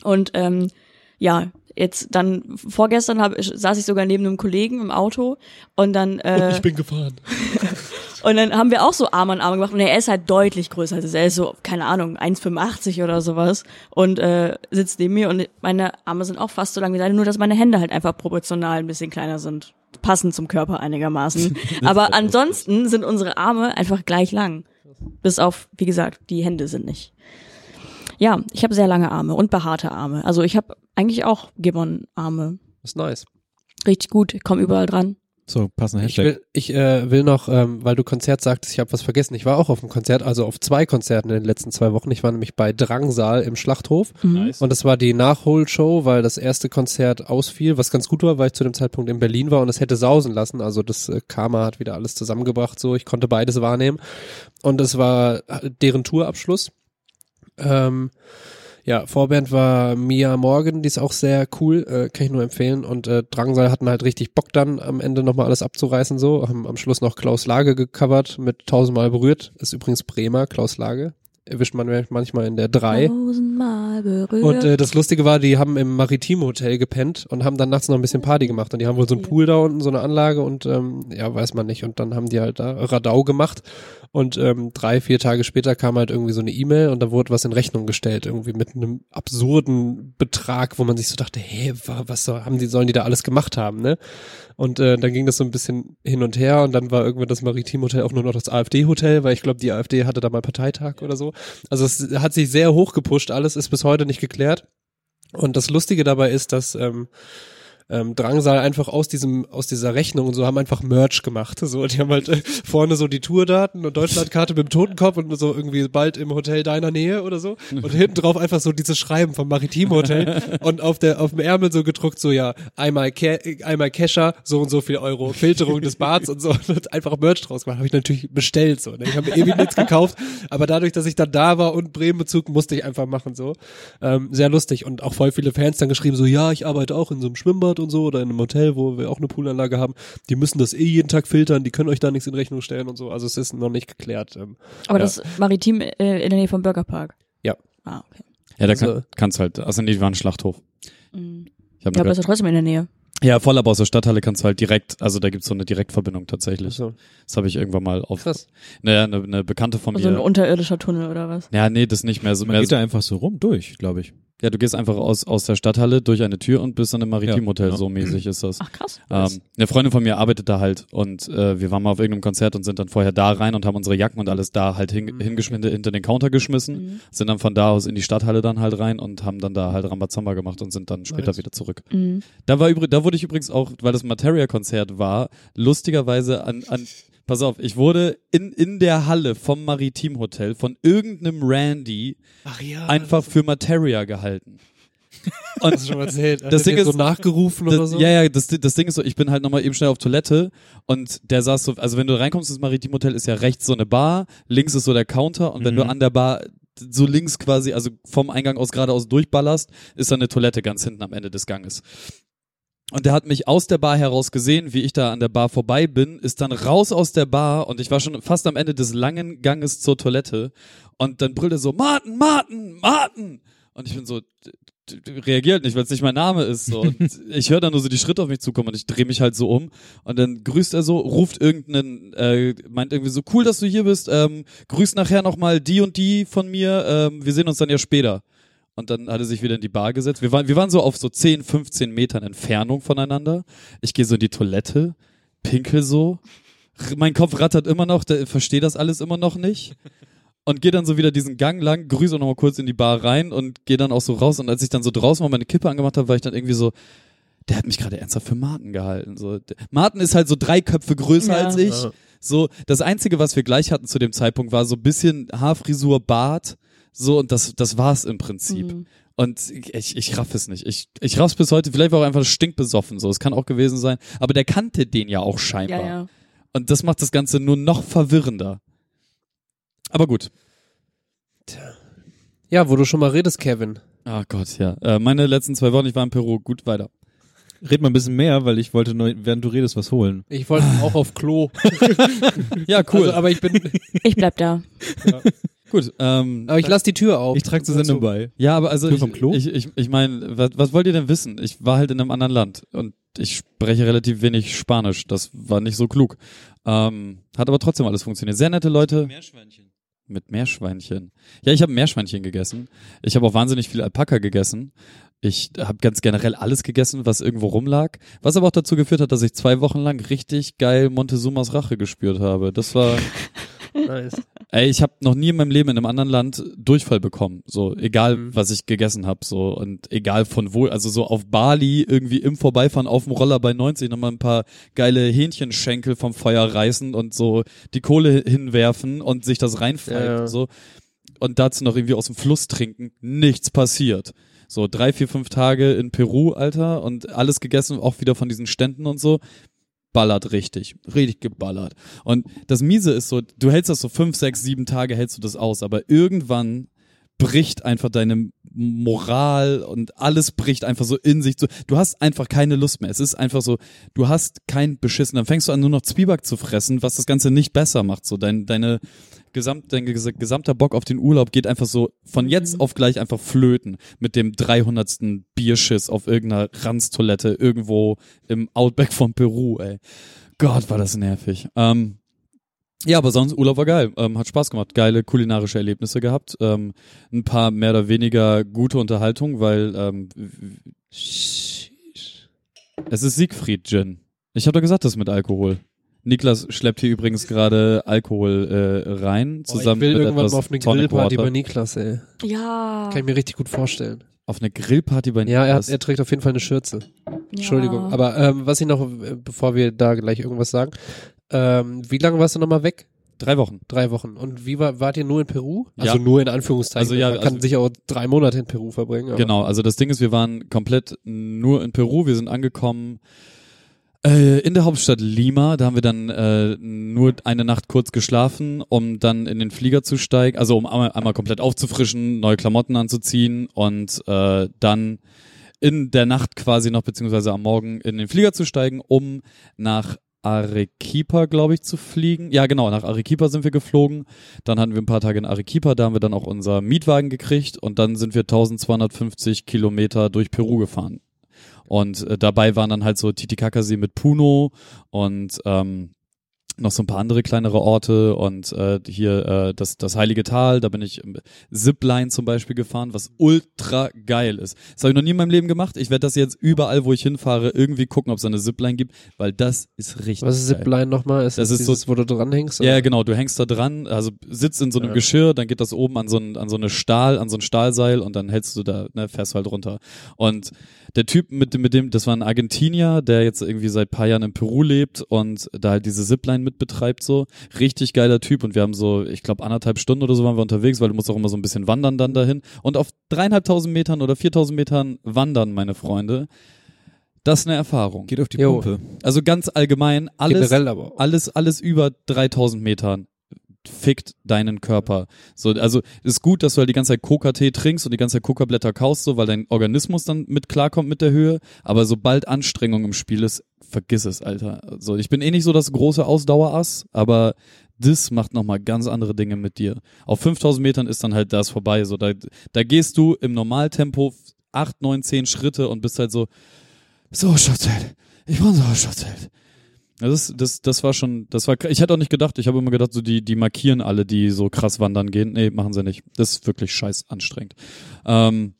Und ähm, ja, jetzt dann vorgestern hab, saß ich sogar neben einem Kollegen im Auto und dann äh, Und ich bin gefahren. [LAUGHS] und dann haben wir auch so Arm an Arm gemacht und er ist halt deutlich größer als er ist so keine Ahnung 1,85 oder sowas und äh, sitzt neben mir und meine Arme sind auch fast so lang wie seine, nur dass meine Hände halt einfach proportional ein bisschen kleiner sind, passend zum Körper einigermaßen. [LAUGHS] Aber ansonsten sind unsere Arme einfach gleich lang, bis auf wie gesagt die Hände sind nicht. Ja, ich habe sehr lange Arme und behaarte Arme. Also ich habe eigentlich auch Gibbon-Arme. ist nice. Richtig gut, ich komme überall dran. So, passender Ich Hashtag. will, ich äh, will noch, ähm, weil du Konzert sagtest, ich habe was vergessen. Ich war auch auf einem Konzert, also auf zwei Konzerten in den letzten zwei Wochen. Ich war nämlich bei Drangsal im Schlachthof Mhm. und das war die Nachholshow, weil das erste Konzert ausfiel, was ganz gut war, weil ich zu dem Zeitpunkt in Berlin war und es hätte sausen lassen. Also das äh, Karma hat wieder alles zusammengebracht, so ich konnte beides wahrnehmen und es war deren Tourabschluss. Ähm, Ja, Vorband war Mia Morgan, die ist auch sehr cool, äh, kann ich nur empfehlen. Und äh, Drangsal hatten halt richtig Bock dann am Ende nochmal alles abzureißen so. Haben am Schluss noch Klaus Lage gecovert mit tausendmal berührt. Ist übrigens Bremer, Klaus Lage. Erwischt man manchmal in der drei. Tausendmal berührt. Und äh, das Lustige war, die haben im Maritim Hotel gepennt und haben dann nachts noch ein bisschen Party gemacht. Und die haben wohl so einen Pool da unten, so eine Anlage und ähm, ja, weiß man nicht. Und dann haben die halt da Radau gemacht. Und ähm, drei, vier Tage später kam halt irgendwie so eine E-Mail und da wurde was in Rechnung gestellt, irgendwie mit einem absurden Betrag, wo man sich so dachte, hä, wa- was haben die, sollen die da alles gemacht haben, ne? Und äh, dann ging das so ein bisschen hin und her und dann war irgendwann das Maritimhotel auch nur noch das AfD-Hotel, weil ich glaube, die AfD hatte da mal Parteitag oder so. Also es hat sich sehr hoch gepusht, alles ist bis heute nicht geklärt. Und das Lustige dabei ist, dass ähm, ähm, Drangsal einfach aus diesem aus dieser Rechnung und so haben einfach Merch gemacht. So, die haben halt äh, vorne so die Tourdaten und Deutschlandkarte mit dem Totenkopf und so irgendwie bald im Hotel deiner Nähe oder so und hinten drauf einfach so dieses Schreiben vom Maritimhotel [LAUGHS] und auf der auf dem Ärmel so gedruckt so ja einmal Ca einmal Kescher so und so viel Euro Filterung des Bads und so [LAUGHS] und einfach Merch draus gemacht. Habe ich natürlich bestellt so. Ne? Ich habe mir ewig nichts gekauft, aber dadurch, dass ich dann da war und Bremen-Bezug musste ich einfach machen so. Ähm, sehr lustig und auch voll viele Fans dann geschrieben so ja ich arbeite auch in so einem Schwimmbad und so oder in einem Hotel, wo wir auch eine Poolanlage haben. Die müssen das eh jeden Tag filtern, die können euch da nichts in Rechnung stellen und so. Also es ist noch nicht geklärt. Ähm, Aber ja. das Maritim äh, in der Nähe vom Burgerpark. Ja. Ah, okay. Ja, da Also- kann, kannst halt, also nee, die waren Schlachthof. Mhm. Ich Ja, nur aber das ist ja trotzdem in der Nähe. Ja, voll, aber aus der Stadthalle kannst du halt direkt, also da gibt's so eine Direktverbindung tatsächlich. so. Das habe ich irgendwann mal auf. Krass. Naja, eine, eine Bekannte von Also ein mir. unterirdischer Tunnel oder was? Ja, nee, das nicht mehr. So, Man mehr geht so, da einfach so rum durch, glaube ich. Ja, du gehst einfach aus, aus der Stadthalle durch eine Tür und bist dann im Maritimhotel. Ja, ja. So mäßig ist das. Ach krass. Ähm, eine Freundin von mir arbeitet da halt und äh, wir waren mal auf irgendeinem Konzert und sind dann vorher da rein und haben unsere Jacken und alles da halt hin, Mhm. hingeschmissen, hinter den Counter geschmissen, Mhm. sind dann von da aus in die Stadthalle dann halt rein und haben dann da halt Rambazamba gemacht und sind dann später Nice. wieder zurück. Mhm. Da war übrig, da wurde ich übrigens auch, weil das Materia-Konzert war, lustigerweise an, an, pass auf, ich wurde in, in der Halle vom Maritimhotel von irgendeinem Randy ja. einfach für Materia gehalten. [LAUGHS] Und mal erzählt. Das Ding dir so ist- nachgerufen oder das, so? Ja, ja, das, das Ding ist so, ich bin halt nochmal eben schnell auf Toilette und der saß so, also wenn du reinkommst ins Maritimhotel, ist ja rechts so eine Bar, links ist so der Counter und wenn Mhm. du an der Bar so links quasi, also vom Eingang aus geradeaus durchballerst, ist da eine Toilette ganz hinten am Ende des Ganges. Und der hat mich aus der Bar heraus gesehen, wie ich da an der Bar vorbei bin, ist dann raus aus der Bar und ich war schon fast am Ende des langen Ganges zur Toilette und dann brüllt er so, Martin, Martin, Martin! Und ich bin so, reagiert nicht, weil es nicht mein Name ist. So. Und [LAUGHS] ich höre dann nur so die Schritte auf mich zukommen und ich drehe mich halt so um und dann grüßt er so, ruft irgendeinen, äh, meint irgendwie so, cool, dass du hier bist, ähm, grüßt nachher nochmal die und die von mir, ähm, wir sehen uns dann ja später. Und dann hat er sich wieder in die Bar gesetzt. Wir waren, wir waren so auf so 10, 15 Metern Entfernung voneinander. Ich gehe so in die Toilette, pinkel so. Mein Kopf rattert immer noch, der verstehe das alles immer noch nicht. Und gehe dann so wieder diesen Gang lang, grüße noch mal kurz in die Bar rein und gehe dann auch so raus. Und als ich dann so draußen mal meine Kippe angemacht habe, war ich dann irgendwie so, der hat mich gerade ernsthaft für Martin gehalten. So, Martin ist halt so drei Köpfe größer Ja. als ich. So, das Einzige, was wir gleich hatten zu dem Zeitpunkt, war so ein bisschen Haarfrisur, Bart. So, und das, das war's im Prinzip. Mhm. Und ich, ich raff es nicht. Ich, ich raff's bis heute. Vielleicht war er auch einfach stinkbesoffen. So, es kann auch gewesen sein. Aber der kannte den ja auch scheinbar. Ja, ja. Und das macht das Ganze nur noch verwirrender. Aber gut. Ja, wo du schon mal redest, Kevin. Ah Gott, ja. Äh, meine letzten zwei Wochen, ich war in Peru. Gut, weiter. Red mal ein bisschen mehr, weil ich wollte, neu, während du redest, was holen. Ich wollte auch auf Klo. [LAUGHS] Ja, cool. Also, aber ich bin, Ich bleib da. Gut. Ähm, aber ich lasse die Tür auf. Ich trage zur Sendung bei. ja, aber also Tür ich, vom Klo? ich, ich, ich meine, was, was wollt ihr denn wissen? Ich war halt in einem anderen Land und ich spreche relativ wenig Spanisch. Das war nicht so klug. Ähm, hat aber trotzdem alles funktioniert. Sehr nette Leute. Meerschweinchen. Mit Meerschweinchen. Ja, ich habe Meerschweinchen gegessen. Ich habe auch wahnsinnig viel Alpaka gegessen. Ich habe ganz generell alles gegessen, was irgendwo rumlag. Was aber auch dazu geführt hat, dass ich zwei Wochen lang richtig geil Montezumas Rache gespürt habe. Das war, [LAUGHS] Nice. Ey, ich habe noch nie in meinem Leben in einem anderen Land Durchfall bekommen. So, egal Mhm. was ich gegessen habe. So, und egal von wo. Also so auf Bali irgendwie im Vorbeifahren auf dem Roller bei 90 nochmal ein paar geile Hähnchenschenkel vom Feuer reißen und so die Kohle hinwerfen und sich das reinfallen Ja, und so. Und dazu noch irgendwie aus dem Fluss trinken. Nichts passiert. So drei, vier, fünf Tage in Peru, Alter, und alles gegessen, auch wieder von diesen Ständen und so. Ballert richtig. Richtig geballert. Und das Miese ist so, du hältst das so fünf, sechs, sieben Tage hältst du das aus, aber irgendwann bricht einfach deine Moral und alles bricht einfach so in sich zu. Du hast einfach keine Lust mehr. Es ist einfach so, du hast kein Beschissen. Dann fängst du an, nur noch Zwieback zu fressen, was das Ganze nicht besser macht. So dein, deine gesamt, dein ges- gesamter Bock auf den Urlaub geht einfach so von jetzt auf gleich einfach flöten mit dem 300. Bierschiss auf irgendeiner Ranztoilette irgendwo im Outback von Peru, ey. Gott, war das nervig. Ähm, ja, aber sonst Urlaub war geil, ähm, hat Spaß gemacht, geile kulinarische Erlebnisse gehabt, ähm, ein paar mehr oder weniger gute Unterhaltung, weil ähm, es ist Siegfried Gin. Ich habe doch gesagt, das mit Alkohol. Niklas schleppt hier übrigens gerade Alkohol äh, rein, Boah, zusammen ich will mit irgendwann etwas mal auf eine Tonic Grillparty Water. bei Niklas, ey. Ja. Kann ich mir richtig gut vorstellen. Auf eine Grillparty bei Ja, er, hat, Niklas. er trägt auf jeden Fall eine Schürze. Entschuldigung. Ja. Aber ähm, was ich noch, äh, bevor wir da gleich irgendwas sagen, ähm, wie lange warst du nochmal weg? Drei Wochen. Drei Wochen. Und wie war, wart ihr nur in Peru? Ja. Also nur in Anführungszeichen. Also ja, Man kann also- sicher auch drei Monate in Peru verbringen. Aber Genau, also das Ding ist, wir waren komplett nur in Peru, wir sind angekommen in der Hauptstadt Lima, da haben wir dann äh, nur eine Nacht kurz geschlafen, um dann in den Flieger zu steigen, also um einmal, einmal komplett aufzufrischen, neue Klamotten anzuziehen und äh, dann in der Nacht quasi noch, beziehungsweise am Morgen in den Flieger zu steigen, um nach Arequipa, glaube ich, zu fliegen. Ja, genau, nach Arequipa sind wir geflogen. Dann hatten wir ein paar Tage in Arequipa, da haben wir dann auch unser Mietwagen gekriegt und dann sind wir 1250 Kilometer durch Peru gefahren. Und äh, dabei waren dann halt so Titicacasee mit Puno und ähm, noch so ein paar andere kleinere Orte und äh, hier äh, das, das Heilige Tal, da bin ich im Zipline zum Beispiel gefahren, was ultra geil ist. Das habe ich noch nie in meinem Leben gemacht. Ich werde das jetzt überall, wo ich hinfahre, irgendwie gucken, ob es eine Zipline gibt, weil das ist richtig Was ist. Zipline nochmal? Ist Das das, ist so- dieses, wo du dranhängst? Ja, oder? genau, du hängst da dran, also sitzt in so einem Ja. Geschirr, dann geht das oben an so, ein, an so eine Stahl, an so ein Stahlseil und dann hältst du da, ne, fährst du halt runter. Und der Typ mit dem, mit dem, das war ein Argentinier, der jetzt irgendwie seit paar Jahren in Peru lebt und da halt diese Zipline mit betreibt so. Richtig geiler Typ und wir haben so, ich glaube anderthalb Stunden oder so waren wir unterwegs, weil du musst auch immer so ein bisschen wandern dann dahin. Und auf dreieinhalbtausend Metern oder viertausend Metern wandern, meine Freunde, das ist eine Erfahrung. Geht auf die Jo. Pumpe. Also ganz allgemein, alles, Generell aber auch. alles, alles über 3000 Metern fickt deinen Körper. So, also ist gut, dass du halt die ganze Zeit Coca-Tee trinkst und die ganze Zeit Coca-Blätter kaust, so, weil dein Organismus dann mit klarkommt mit der Höhe. Aber sobald Anstrengung im Spiel ist, vergiss es, Alter. So, ich bin eh nicht so das große Ausdauerass, aber das macht nochmal ganz andere Dinge mit dir. Auf 5000 Metern ist dann halt das vorbei. So, da, da gehst du im Normaltempo 8, 9, 10 Schritte und bist halt so, Sauerstoffzelt. Ich brauche ein Sauerstoffzelt. Das, ist- das, das war schon, das war, ich hätte auch nicht gedacht, ich habe immer gedacht, so die, die markieren alle, die so krass wandern gehen. Nee, machen sie nicht. Das ist wirklich scheiß anstrengend. Ähm,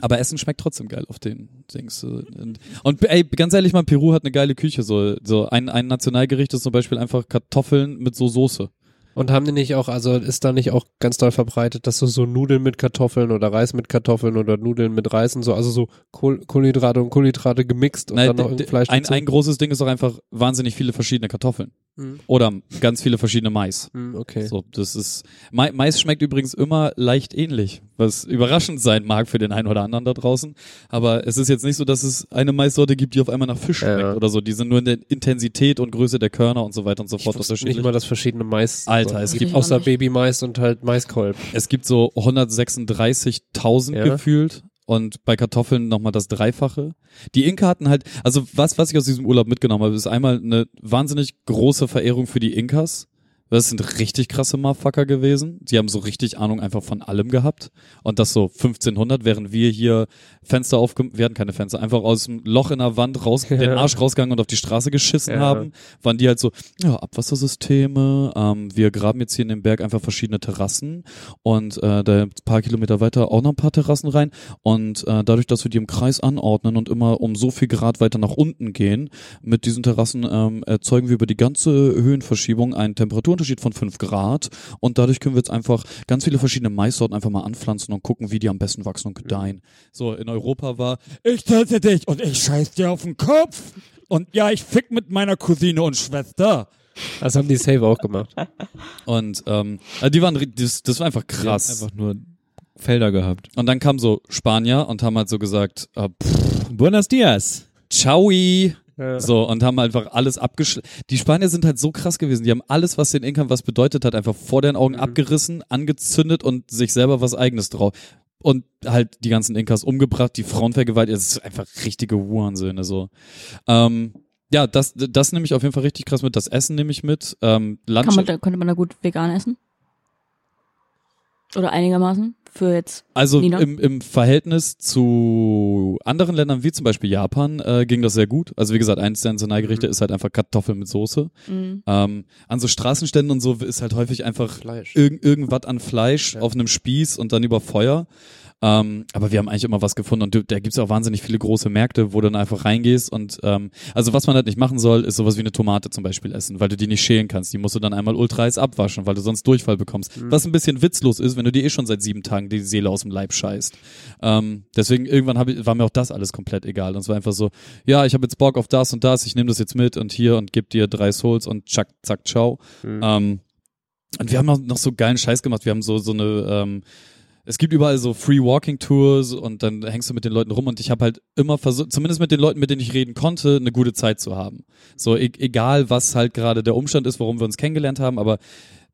aber Essen schmeckt trotzdem geil auf den Dings. Und, ey, ganz ehrlich mal, Peru hat eine geile Küche. So, so ein, ein Nationalgericht ist zum Beispiel einfach Kartoffeln mit so Soße. Und haben die nicht auch, also ist da nicht auch ganz doll verbreitet, dass du so Nudeln mit Kartoffeln oder Reis mit Kartoffeln oder Nudeln mit Reis und so, also so Kohl Kohlenhydrate und Kohlenhydrate gemixt und Nein, dann noch irgendein Fleisch ein, dazu? ein großes Ding ist doch einfach wahnsinnig viele verschiedene Kartoffeln. Mhm. Oder ganz viele verschiedene Mais. Mhm, okay. So, das ist Ma Mais schmeckt übrigens immer leicht ähnlich, was überraschend sein mag für den einen oder anderen da draußen. Aber es ist jetzt nicht so, dass es eine Maissorte gibt, die auf einmal nach Fisch Ja. schmeckt oder so. Die sind nur in der Intensität und Größe der Körner und so weiter und so ich fort nicht unterschiedlich. mal, dass verschiedene Mais Alter, es gibt außer Babymais und halt Maiskolb. Es gibt so 136.000 Ja. gefühlt und bei Kartoffeln nochmal das Dreifache. Die Inka hatten halt, also was, was ich aus diesem Urlaub mitgenommen habe, ist einmal eine wahnsinnig große Verehrung für die Inkas. Das sind richtig krasse Motherfucker gewesen. Die haben so richtig Ahnung einfach von allem gehabt. Und das so 1500, während wir hier Fenster aufge... Wir hatten keine Fenster. Einfach aus dem Loch in der Wand raus, Ja. [LAUGHS] den Arsch rausgegangen und auf die Straße geschissen Ja. haben. Waren die halt so, ja, Abwassersysteme. Ähm, wir graben jetzt hier in den Berg einfach verschiedene Terrassen. Und äh, da ein paar Kilometer weiter auch noch ein paar Terrassen rein. Und äh, dadurch, dass wir die im Kreis anordnen und immer um so viel Grad weiter nach unten gehen, mit diesen Terrassen ähm, erzeugen wir über die ganze Höhenverschiebung einen Temperaturunterschied von 5 Grad und dadurch können wir jetzt einfach ganz viele verschiedene Maissorten einfach mal anpflanzen und gucken, wie die am besten wachsen und gedeihen. So, in Europa war, ich töte dich und ich scheiß dir auf den Kopf und ja, ich fick mit meiner Cousine und Schwester. Das haben die Save auch gemacht. Und ähm, also die waren, das, das war einfach Die haben krass. Einfach nur Felder gehabt. Und dann kamen so Spanier und haben halt so gesagt, äh, pff, Buenos dias. ciao. Ja. So, und haben einfach alles abgeschl... Die Spanier sind halt so krass gewesen. Die haben alles, was den Inkern was bedeutet hat, einfach vor deren Augen Mhm. abgerissen, angezündet und sich selber was eigenes drauf. Und halt die ganzen Inkas umgebracht, die Frauen vergewaltigt. Es ist einfach richtige Hurensöhne, so. Ähm, ja, das, das nehme ich auf jeden Fall richtig krass mit. Das Essen nehme ich mit. Ähm, Kann man da, könnte man da gut vegan essen? Oder einigermaßen? Für jetzt. also Nina? im, im Verhältnis zu anderen Ländern, wie zum Beispiel Japan, äh, ging das sehr gut. Also wie gesagt, eins der Nationalgerichte Mhm. ist halt einfach Kartoffeln mit Soße. Mhm. Ähm, an so Straßenständen und so ist halt häufig einfach irg irgendwas an Fleisch Ja. auf einem Spieß und dann über Feuer. Ähm, aber wir haben eigentlich immer was gefunden und da gibt's auch wahnsinnig viele große Märkte, wo du dann einfach reingehst und ähm, also was man halt nicht machen soll, ist sowas wie eine Tomate zum Beispiel essen, weil du die nicht schälen kannst. Die musst du dann einmal ultra heiß abwaschen, weil du sonst Durchfall bekommst. Mhm. Was ein bisschen witzlos ist, wenn du dir eh schon seit sieben Tagen die Seele aus dem Leib scheißt. Ähm, deswegen irgendwann hab ich, war mir auch das alles komplett egal. Und es war einfach so, ja, ich habe jetzt Bock auf das und das, ich nehme das jetzt mit und hier und geb dir drei Souls und zack, zack, ciao. Mhm. Ähm, und wir haben noch, noch so geilen Scheiß gemacht. Wir haben so so eine ähm, es gibt überall so Free Walking Tours und dann hängst du mit den Leuten rum und ich habe halt immer versucht, zumindest mit den Leuten, mit denen ich reden konnte, eine gute Zeit zu haben. So e egal, was halt gerade der Umstand ist, warum wir uns kennengelernt haben, aber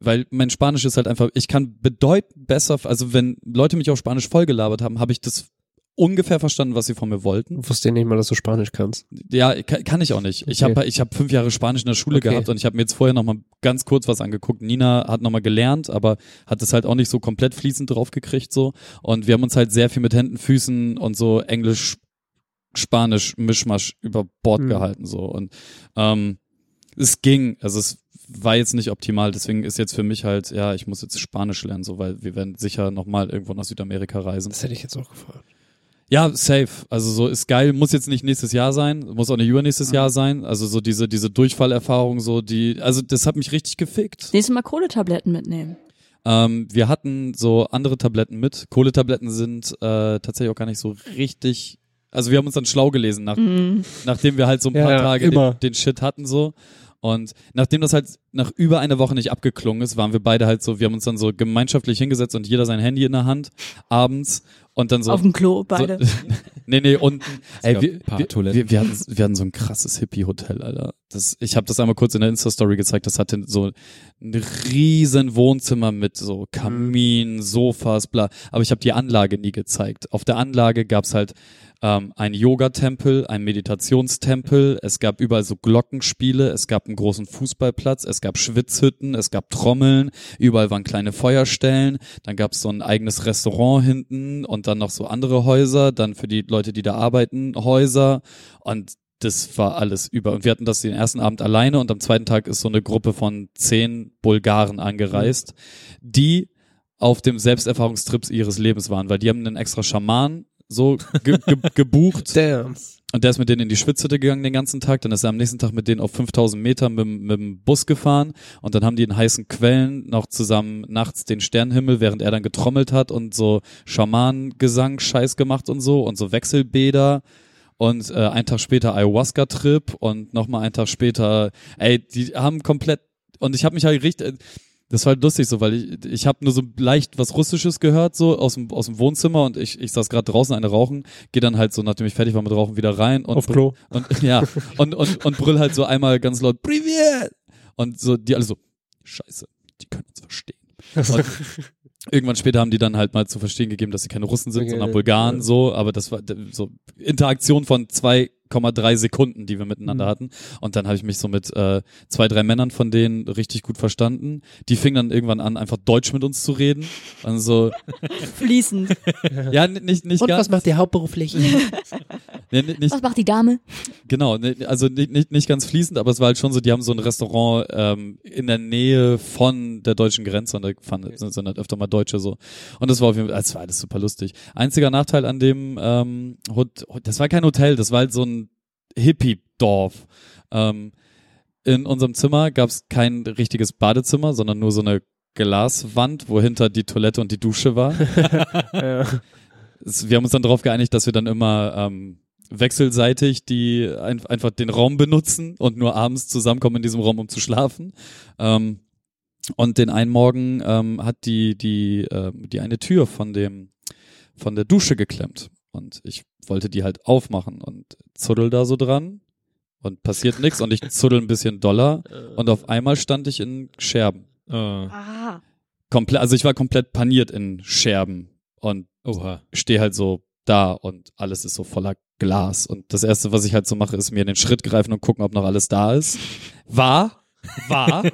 weil mein Spanisch ist halt einfach, ich kann bedeutend besser, also wenn Leute mich auf Spanisch vollgelabert haben, habe ich das ungefähr verstanden, was sie von mir wollten. Ich wusste nicht mal, dass du Spanisch kannst. Ja, kann, kann ich auch nicht. Ich Okay. habe ich hab fünf Jahre Spanisch in der Schule Okay. gehabt und ich habe mir jetzt vorher noch mal ganz kurz was angeguckt. Nina hat noch mal gelernt, aber hat es halt auch nicht so komplett fließend drauf gekriegt so. Und wir haben uns halt sehr viel mit Händen, Füßen und so Englisch, Spanisch, Mischmasch über Bord Hm. gehalten so. Und ähm, es ging, also es war jetzt nicht optimal. Deswegen ist jetzt für mich halt, ja, ich muss jetzt Spanisch lernen, so, weil wir werden sicher noch mal irgendwo nach Südamerika reisen. Das hätte ich jetzt auch gefragt. Ja, safe. Also so ist geil, muss jetzt nicht nächstes Jahr sein, muss auch nicht übernächstes Jahr sein. Also so diese diese Durchfallerfahrung, so die, also das hat mich richtig gefickt. Nächstes Mal Kohletabletten mitnehmen. Ähm, wir hatten so andere Tabletten mit. Kohletabletten sind äh, tatsächlich auch gar nicht so richtig. Also wir haben uns dann schlau gelesen, nach, Mhm. nachdem wir halt so ein paar ja, Tage immer. den, den Shit hatten so. Und nachdem das halt nach über einer Woche nicht abgeklungen ist, waren wir beide halt so, wir haben uns dann so gemeinschaftlich hingesetzt und jeder sein Handy in der Hand abends und dann so Auf dem Klo, beide. so, [LAUGHS] nee, nee, unten. Ey, wir, wir, Toiletten. wir, wir, hatten, wir hatten so ein krasses Hippie-Hotel, Alter. Das, ich habe das einmal kurz in der Insta-Story gezeigt. Das hatte so ein riesen Wohnzimmer mit so Kamin, Sofas, bla. Aber ich habe die Anlage nie gezeigt. Auf der Anlage gab's halt ähm, ein Yoga-Tempel, ein Meditationstempel. Es gab überall so Glockenspiele. Es gab einen großen Fußballplatz. Es gab Schwitzhütten. Es gab Trommeln. Überall waren kleine Feuerstellen. Dann gab's so ein eigenes Restaurant hinten und dann noch so andere Häuser. Dann für die Leute, die da arbeiten, Häuser. Und das war alles über. Und wir hatten das den ersten Abend alleine und am zweiten Tag ist so eine Gruppe von zehn Bulgaren angereist, die auf dem Selbsterfahrungstrip ihres Lebens waren, weil die haben einen extra Schaman so ge ge [LAUGHS] gebucht Damn. und der ist mit denen in die Schwitzhütte gegangen den ganzen Tag. Dann ist er am nächsten Tag mit denen auf 5000 Meter mit, mit dem Bus gefahren und dann haben die in heißen Quellen noch zusammen nachts den Sternenhimmel, während er dann getrommelt hat und so Schamanengesang Scheiß gemacht und so und so Wechselbäder und äh, einen Tag später Ayahuasca-Trip und nochmal einen Tag später, ey, die haben komplett und ich habe mich halt richtig, das war halt lustig so, weil ich, ich habe nur so leicht was Russisches gehört, so aus dem, aus dem Wohnzimmer und ich, ich saß gerade draußen eine rauchen, gehe dann halt so, nachdem ich fertig war mit Rauchen, wieder rein und Auf Klo. und ja, und, und, und brüll halt so einmal ganz laut, Privet! Und so, die alle so, scheiße, die können uns verstehen. Und [LAUGHS] irgendwann später haben die dann halt mal zu verstehen gegeben, dass sie keine Russen sind, Okay, sondern Bulgaren, so, aber das war so Interaktion von 2,3 Sekunden, die wir miteinander Mhm. hatten. Und dann habe ich mich so mit äh, zwei, drei Männern von denen richtig gut verstanden. Die fingen dann irgendwann an, einfach Deutsch mit uns zu reden. Und so, [LAUGHS] Fließend. ja, nicht, nicht Und ganz. was macht ihr hauptberuflich? [LAUGHS] nee, nicht, nicht, Was macht die Dame? Genau, also nicht, nicht, nicht ganz fließend, aber es war halt schon so, die haben so ein Restaurant ähm, in der Nähe von der deutschen Grenze und da fand, sind, sind halt öfter mal Deutsche so. Und das war auf jeden Fall, es war alles super lustig. Einziger Nachteil an dem, ähm, Hot- das war kein Hotel, das war halt so ein Hippie-Dorf. Ähm, in unserem Zimmer gab es kein richtiges Badezimmer, sondern nur so eine Glaswand, wo hinter die Toilette und die Dusche war. [LAUGHS] ja. wir haben uns dann darauf geeinigt, dass wir dann immer ähm, wechselseitig die ein, einfach den Raum benutzen und nur abends zusammenkommen in diesem Raum, um zu schlafen. Ähm, und den einen Morgen ähm, hat die die äh, die eine Tür von dem von der Dusche geklemmt und ich wollte die halt aufmachen und zuddel da so dran und passiert nichts und ich zuddel ein bisschen Dollar [LAUGHS] und auf einmal stand ich in Scherben. Ah. Ah. Komplett, also ich war komplett paniert in Scherben und stehe halt so da und alles ist so voller Glas. Und das erste, was ich halt so mache, ist mir in den Schritt greifen und gucken, ob noch alles da ist. War, war. [LAUGHS]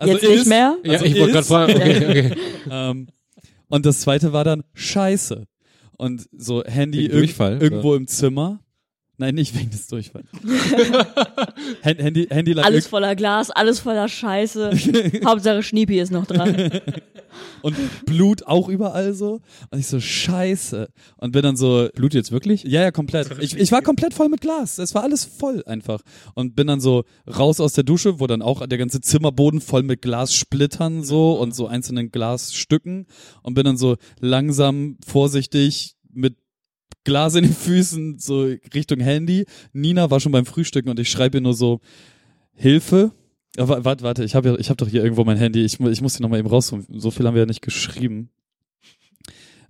Also Jetzt nicht ist, mehr? Ja, Also ich wollte gerade fragen, okay, okay. [LAUGHS] Ähm, und das zweite war dann Scheiße. Und so Handy irg Durchfall, irgendwo im Zimmer. Nein, nicht wegen des Durchfalls. [LAUGHS] Hand- Handy, Handy Alles voller Glas, alles voller Scheiße. [LAUGHS] Hauptsache Schniepi ist noch dran. [LAUGHS] und Blut auch überall so. Und ich so, scheiße. Und bin dann so, Blut jetzt wirklich? ja, ja, komplett. Ich, ich war komplett voll mit Glas. Es war alles voll einfach. Und bin dann so raus aus der Dusche, wo dann auch der ganze Zimmerboden voll mit Glassplittern so und so einzelnen Glasstücken. Und bin dann so langsam, vorsichtig mit Glas in den Füßen so Richtung Handy. Nina war schon beim Frühstücken und ich schreibe ihr nur so, Hilfe. Aber warte, warte, ich habe ja, ich habe doch hier irgendwo mein Handy. Ich, ich muss hier nochmal eben rausholen. So viel haben wir ja nicht geschrieben.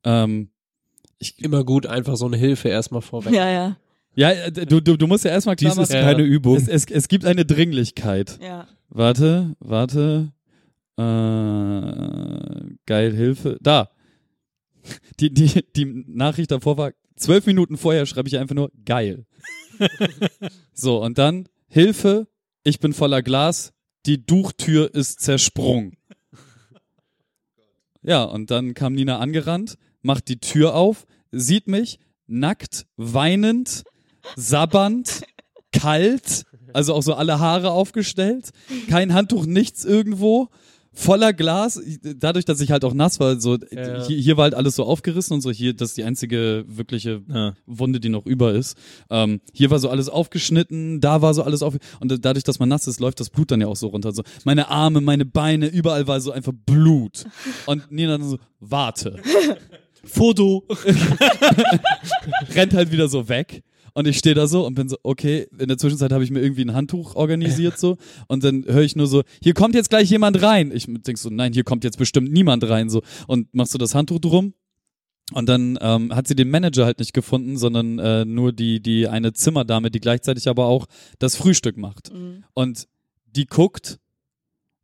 Ähm, ich, Immer gut, einfach so eine Hilfe erstmal vorweg. Ja, ja. ja, äh, du, du, du musst ja erstmal klar Dies ist machen, keine Übung. es, es, es gibt eine Dringlichkeit. Ja. Warte, warte. Äh, geil, Hilfe. Da. Die, die, die Nachricht davor war, zwölf Minuten vorher schreibe ich einfach nur geil. [LAUGHS] so, und dann Hilfe, ich bin voller Glas, die Duchtür ist zersprungen. Ja, und dann kam Nina angerannt, macht die Tür auf, sieht mich, nackt, weinend, sabbernd, kalt, also auch so alle Haare aufgestellt, kein Handtuch, nichts irgendwo, voller Glas, dadurch, dass ich halt auch nass war, so, Ja. hier, hier war halt alles so aufgerissen und so, hier, das ist die einzige wirkliche Ah. Wunde, die noch über ist. Ähm, hier war so alles aufgeschnitten, da war so alles auf und dadurch, dass man nass ist, läuft das Blut dann ja auch so runter. So meine Arme, meine Beine, überall war so einfach Blut. Und Nina dann so, warte. [LAUGHS] Foto. [LAUGHS] Rennt halt wieder so weg. Und ich stehe da so und bin so, okay, in der Zwischenzeit habe ich mir irgendwie ein Handtuch organisiert so und dann höre ich nur so, hier kommt jetzt gleich jemand rein. Ich denk so, nein, hier kommt jetzt bestimmt niemand rein so und machst du das Handtuch drum und dann ähm, hat sie den Manager halt nicht gefunden, sondern äh, nur die, die eine Zimmerdame, die gleichzeitig aber auch das Frühstück macht. Mhm. Und die guckt,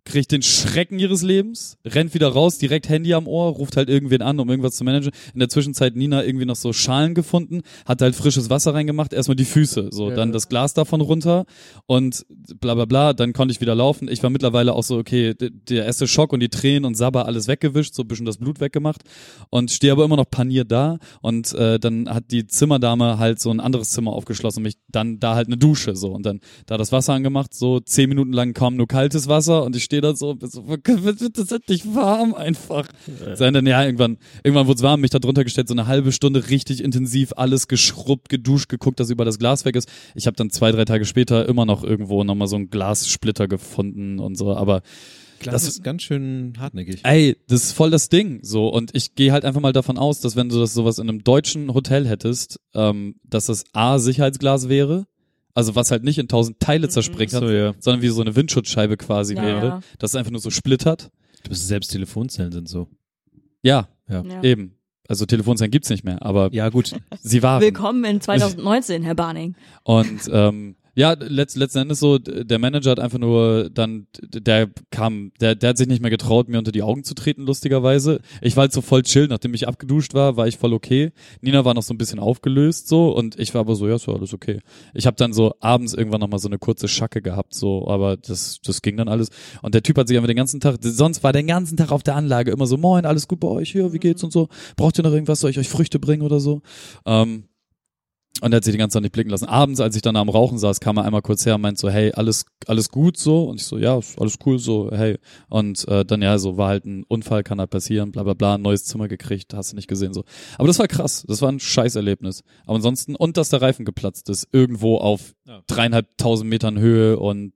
kriegt den Schrecken ihres Lebens, rennt wieder raus, direkt Handy am Ohr, ruft halt irgendwen an, um irgendwas zu managen. In der Zwischenzeit Nina irgendwie noch so Schalen gefunden, hat halt frisches Wasser reingemacht, erstmal die Füße, so, Ja. dann das Glas davon runter und bla bla bla, dann konnte ich wieder laufen. Ich war mittlerweile auch so, okay, der erste Schock und die Tränen und Sabber alles weggewischt, so ein bisschen das Blut weggemacht und stehe aber immer noch paniert da und äh, dann hat die Zimmerdame halt so ein anderes Zimmer aufgeschlossen und mich dann da halt eine Dusche so und dann da das Wasser angemacht, so zehn Minuten lang kam nur kaltes Wasser und ich stehe da so, bin so wird das endlich warm einfach. Sein dann ja irgendwann irgendwann wurde es warm, mich da drunter gestellt, so eine halbe Stunde richtig intensiv alles geschrubbt, geduscht, geguckt, dass über das Glas weg ist. Ich habe dann zwei drei Tage später immer noch irgendwo nochmal so einen Glassplitter gefunden und so, aber Glas Das- ist ganz schön hartnäckig. Ey, das ist voll das Ding. So, und ich gehe halt einfach mal davon aus, dass wenn du das sowas in einem deutschen Hotel hättest, ähm, dass das A, Sicherheitsglas wäre, also was halt nicht in tausend Teile zerspringen kann, So, ja. sondern wie so eine Windschutzscheibe quasi Ja, wäre, ja. dass es einfach nur so splittert. Du bist selbst Telefonzellen sind so. Ja, Ja. Ja. eben. Also Telefonzellen gibt's nicht mehr, aber Ja, gut. sie waren. Willkommen in 2019, Herr Barning. Und ähm, ja, letzt, letzten Endes so, der Manager hat einfach nur dann, der kam, der, der hat sich nicht mehr getraut, mir unter die Augen zu treten, lustigerweise. Ich war halt so voll chill, nachdem ich abgeduscht war, war ich voll okay. Nina war noch so ein bisschen aufgelöst so und ich war aber so, ja, ja alles okay. Ich habe dann so abends irgendwann nochmal so eine kurze Schacke gehabt, so, aber das, das ging dann alles. Und der Typ hat sich einfach den ganzen Tag, sonst war der den ganzen Tag auf der Anlage immer so, moin, alles gut bei euch hier, wie geht's und so. Braucht ihr noch irgendwas, soll ich euch Früchte bringen oder so? Ähm, und er hat sich die ganze Zeit nicht blicken lassen. Abends, als ich dann am Rauchen saß, kam er einmal kurz her und meint so, hey, alles, alles gut so? Und ich so, ja, alles cool so, hey. Und äh, dann ja, so war halt ein Unfall, kann halt passieren, bla bla bla, ein neues Zimmer gekriegt, hast du nicht gesehen so. Aber das war krass, das war ein Scheißerlebnis. Aber ansonsten, und dass der Reifen geplatzt ist, irgendwo auf Ja. dreieinhalbtausend Metern Höhe und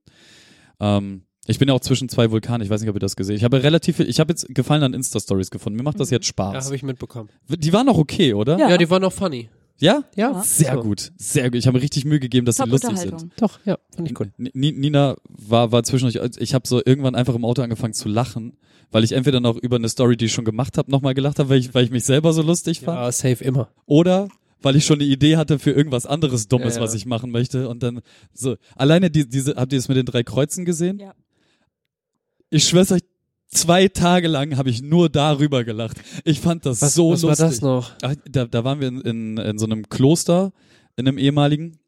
ähm, ich bin ja auch zwischen zwei Vulkanen, ich weiß nicht, ob ihr das gesehen habt. Ich habe relativ viel, ich habe jetzt Gefallen an Insta-Stories gefunden. Mir macht das jetzt Ja, Spaß. habe ich mitbekommen. die waren noch okay, oder? Ja. Ja, die waren auch funny. Ja? Ja. Sehr So. gut, sehr gut. Ich habe mir richtig Mühe gegeben, dass sie lustig sind. Doch, ja, fand ich cool. N- Ni- Nina war, war zwischendurch, ich habe so irgendwann einfach im Auto angefangen zu lachen, weil ich entweder noch über eine Story, die ich schon gemacht habe, nochmal gelacht habe, weil ich, weil ich mich selber so lustig fand. Ja, safe immer. Oder weil ich schon eine Idee hatte für irgendwas anderes Dummes, Ja, ja. was ich machen möchte. Und dann so, alleine die, diese, habt ihr das mit den drei Kreuzen gesehen? Ja. Ich schwör's euch, zwei Tage lang habe ich nur darüber gelacht. Ich fand das Was, so was lustig. war das noch? Ach, da, da waren wir in, in, in so einem Kloster, in einem ehemaligen.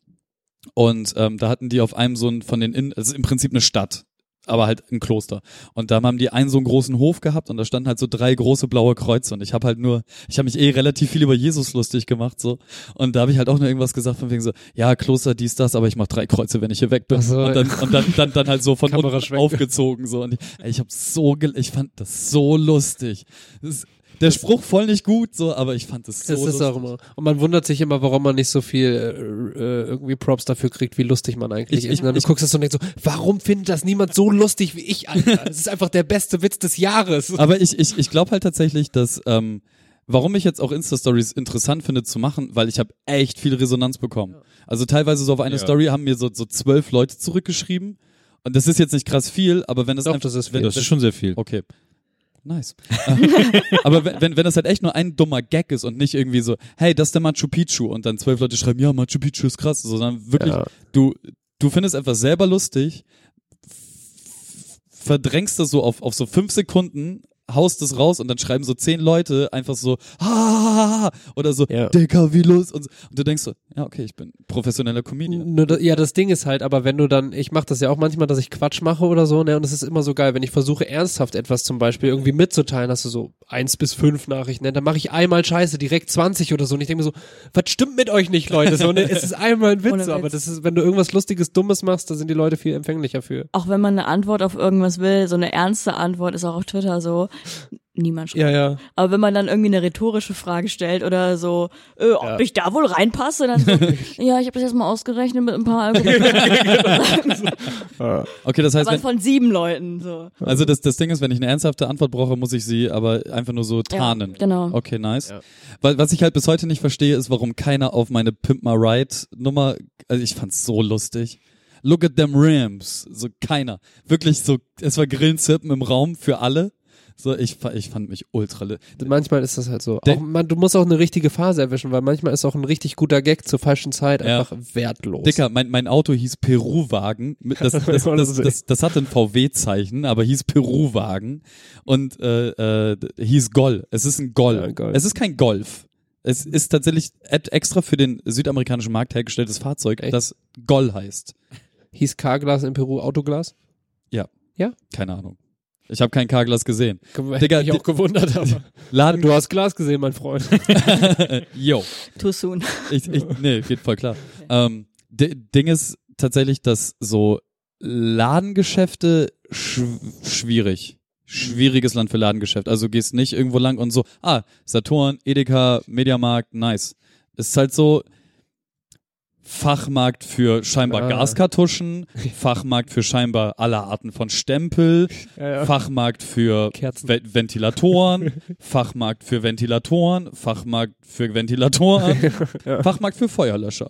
Und ähm, da hatten die auf einem so ein von den, in, also im Prinzip eine Stadt, aber halt ein Kloster. Und da haben die einen so einen großen Hof gehabt und da standen halt so drei große blaue Kreuze. Und ich habe halt nur, ich habe mich eh relativ viel über Jesus lustig gemacht so. Und da habe ich halt auch nur irgendwas gesagt von wegen so, ja Kloster dies das, aber ich mach drei Kreuze, wenn ich hier weg bin. So. Und dann und dann, dann dann halt so von [LAUGHS] unten aufgezogen so. Und ich, ey, ich habe so, gel ich fand das so lustig. Das ist, der Spruch voll nicht gut so, aber ich fand das so Das ist auch immer. Und man wundert sich immer, warum man nicht so viel äh, äh, irgendwie Props dafür kriegt, wie lustig man eigentlich Ich- ist. ich- Und dann ich- du guckst das und denkst so, warum findet das niemand so lustig wie ich, Alter? Das ist einfach der beste Witz des Jahres. Aber ich, ich, ich glaube halt tatsächlich, dass ähm, warum ich jetzt auch Insta-Stories interessant finde zu machen, weil ich habe echt viel Resonanz bekommen. Also teilweise so auf eine Ja. Story haben mir so, so zwölf Leute zurückgeschrieben. Und das ist jetzt nicht krass viel, aber wenn es Doch, einfach, das ist wenn, viel. Das ist schon sehr viel. Okay. Nice. [LAUGHS] aber wenn, wenn, das halt echt nur ein dummer Gag ist und nicht irgendwie so, hey, das ist der Machu Picchu und dann zwölf Leute schreiben, ja, Machu Picchu ist krass, sondern wirklich, Ja. du, du findest etwas selber lustig, verdrängst das so auf, auf so fünf Sekunden, haust es raus und dann schreiben so zehn Leute einfach so, ah, oder so, Ja. Dicker, wie los? Und, so. und du denkst so, ja, okay, ich bin professioneller Comedian. Nur, da- ja, das Ding ist halt, aber wenn du dann, ich mache das ja auch manchmal, dass ich Quatsch mache oder so, ne, und es ist immer so geil, wenn ich versuche ernsthaft etwas zum Beispiel irgendwie mitzuteilen, hast du so eins bis fünf Nachrichten, ne, dann mache ich einmal Scheiße, direkt 20 oder so, und ich denke mir so, was stimmt mit euch nicht, Leute, so, ne, es ist einmal ein [LAUGHS] Witz, aber das ist, wenn du irgendwas Lustiges, Dummes machst, da sind die Leute viel empfänglicher für. Auch wenn man eine Antwort auf irgendwas will, so eine ernste Antwort ist auch auf Twitter so. Niemand schreibt. Ja, ja. Aber wenn man dann irgendwie eine rhetorische Frage stellt oder so, äh, ob Ja. ich da wohl reinpasse, dann so, [LAUGHS] ja, ich habe das jetzt mal ausgerechnet mit ein paar Algorithmen. [LAUGHS] [LAUGHS] Okay, das heißt, Aber wenn, von sieben Leuten so. also das, das Ding ist, wenn ich eine ernsthafte Antwort brauche, muss ich sie aber einfach nur so Ja, tarnen. genau. Okay, nice. Ja. Weil, was ich halt bis heute nicht verstehe, ist, warum keiner auf meine Pimp My Ride Nummer, also ich fand's so lustig. Look at them rims. So keiner. Wirklich so, es war Grillenzirpen im Raum für alle. So, ich, ich fand mich ultra. Manchmal ist das halt so. Auch, man, du musst auch eine richtige Phase erwischen, weil manchmal ist auch ein richtig guter Gag zur falschen Zeit Ja. einfach wertlos. Dicker, mein, mein Auto hieß Peru-Wagen. [LAUGHS] Das, das, das, das, hatte ein VW-Zeichen, aber hieß Peru-Wagen und äh, äh, hieß Gol. Es ist ein Gol. Ja, Gol. Es ist kein Golf. Es ist tatsächlich extra für den südamerikanischen Markt hergestelltes Fahrzeug, Echt? das Gol heißt. Hieß Carglass in Peru Autoglas? Keine Ahnung. Ich habe kein K-Glas gesehen. Digga, Digga, mich auch gewundert, aber [LAUGHS] Laden, du hast Glas gesehen, mein Freund. [LAUGHS] yo. Too soon. Ich, ich, nee, geht voll klar. Ähm, Ding ist tatsächlich, dass so Ladengeschäfte schw schwierig. Schwieriges Land für Ladengeschäft. Also du gehst nicht irgendwo lang und so, ah, Saturn, Edeka, Mediamarkt, nice. Es ist halt so Fachmarkt für scheinbar Ah. Gaskartuschen, [LAUGHS] Fachmarkt für scheinbar alle Arten von Stempel, Ja, ja. Fachmarkt für. Ve Ventilatoren, [LAUGHS] Fachmarkt für Ventilatoren, Fachmarkt für Ventilatoren, [LAUGHS] Fachmarkt für Feuerlöscher.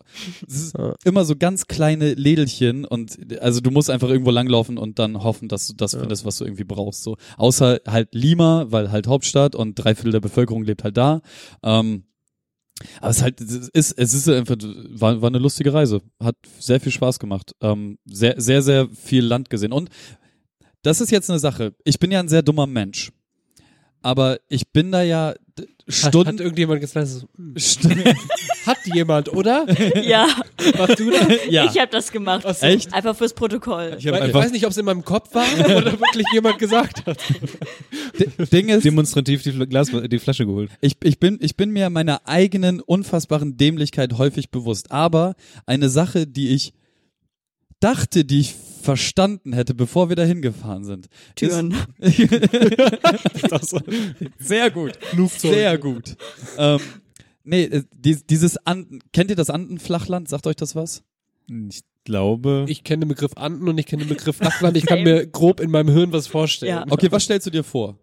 Ja. immer so ganz kleine Lädelchen und also du musst einfach irgendwo langlaufen und dann hoffen, dass du das findest, was du irgendwie brauchst. So außer halt Lima, weil halt Hauptstadt und drei Viertel der Bevölkerung lebt halt da. Ähm, aber es ist halt, es ist, es ist einfach, war, war eine lustige Reise. Hat sehr viel Spaß gemacht. Ähm, sehr, sehr, sehr viel Land gesehen. Und das ist jetzt eine Sache. Ich bin ja ein sehr dummer Mensch. Aber ich bin da ja d- Hat, Stunden. hat irgendjemand gesagt, Stunden [LAUGHS] [LAUGHS] hat jemand, oder? [LAUGHS] Ja, Was du da? ja. ich habe das gemacht. Ach so. Echt? Einfach fürs Protokoll. Ich Weil, ich weiß nicht, ob es in meinem Kopf war [LAUGHS] oder wirklich jemand gesagt hat. D- Ding ist, demonstrativ die, Glas, die Flasche geholt. ich, ich, bin, ich bin mir meiner eigenen unfassbaren Dämlichkeit häufig bewusst. Aber eine Sache, die ich dachte, die ich verstanden hätte, bevor wir dahin gefahren sind. Türen. Ist, [LAUGHS] sehr gut. Sehr gut. Ähm, nee, äh, die, dieses Anden, kennt ihr das Andenflachland? Sagt euch das was? Ich glaube, Ich kenne den Begriff Anden und ich kenne den Begriff Flachland. Ich kann mir grob in meinem Hirn was vorstellen. Ja. Okay, was stellst du dir vor?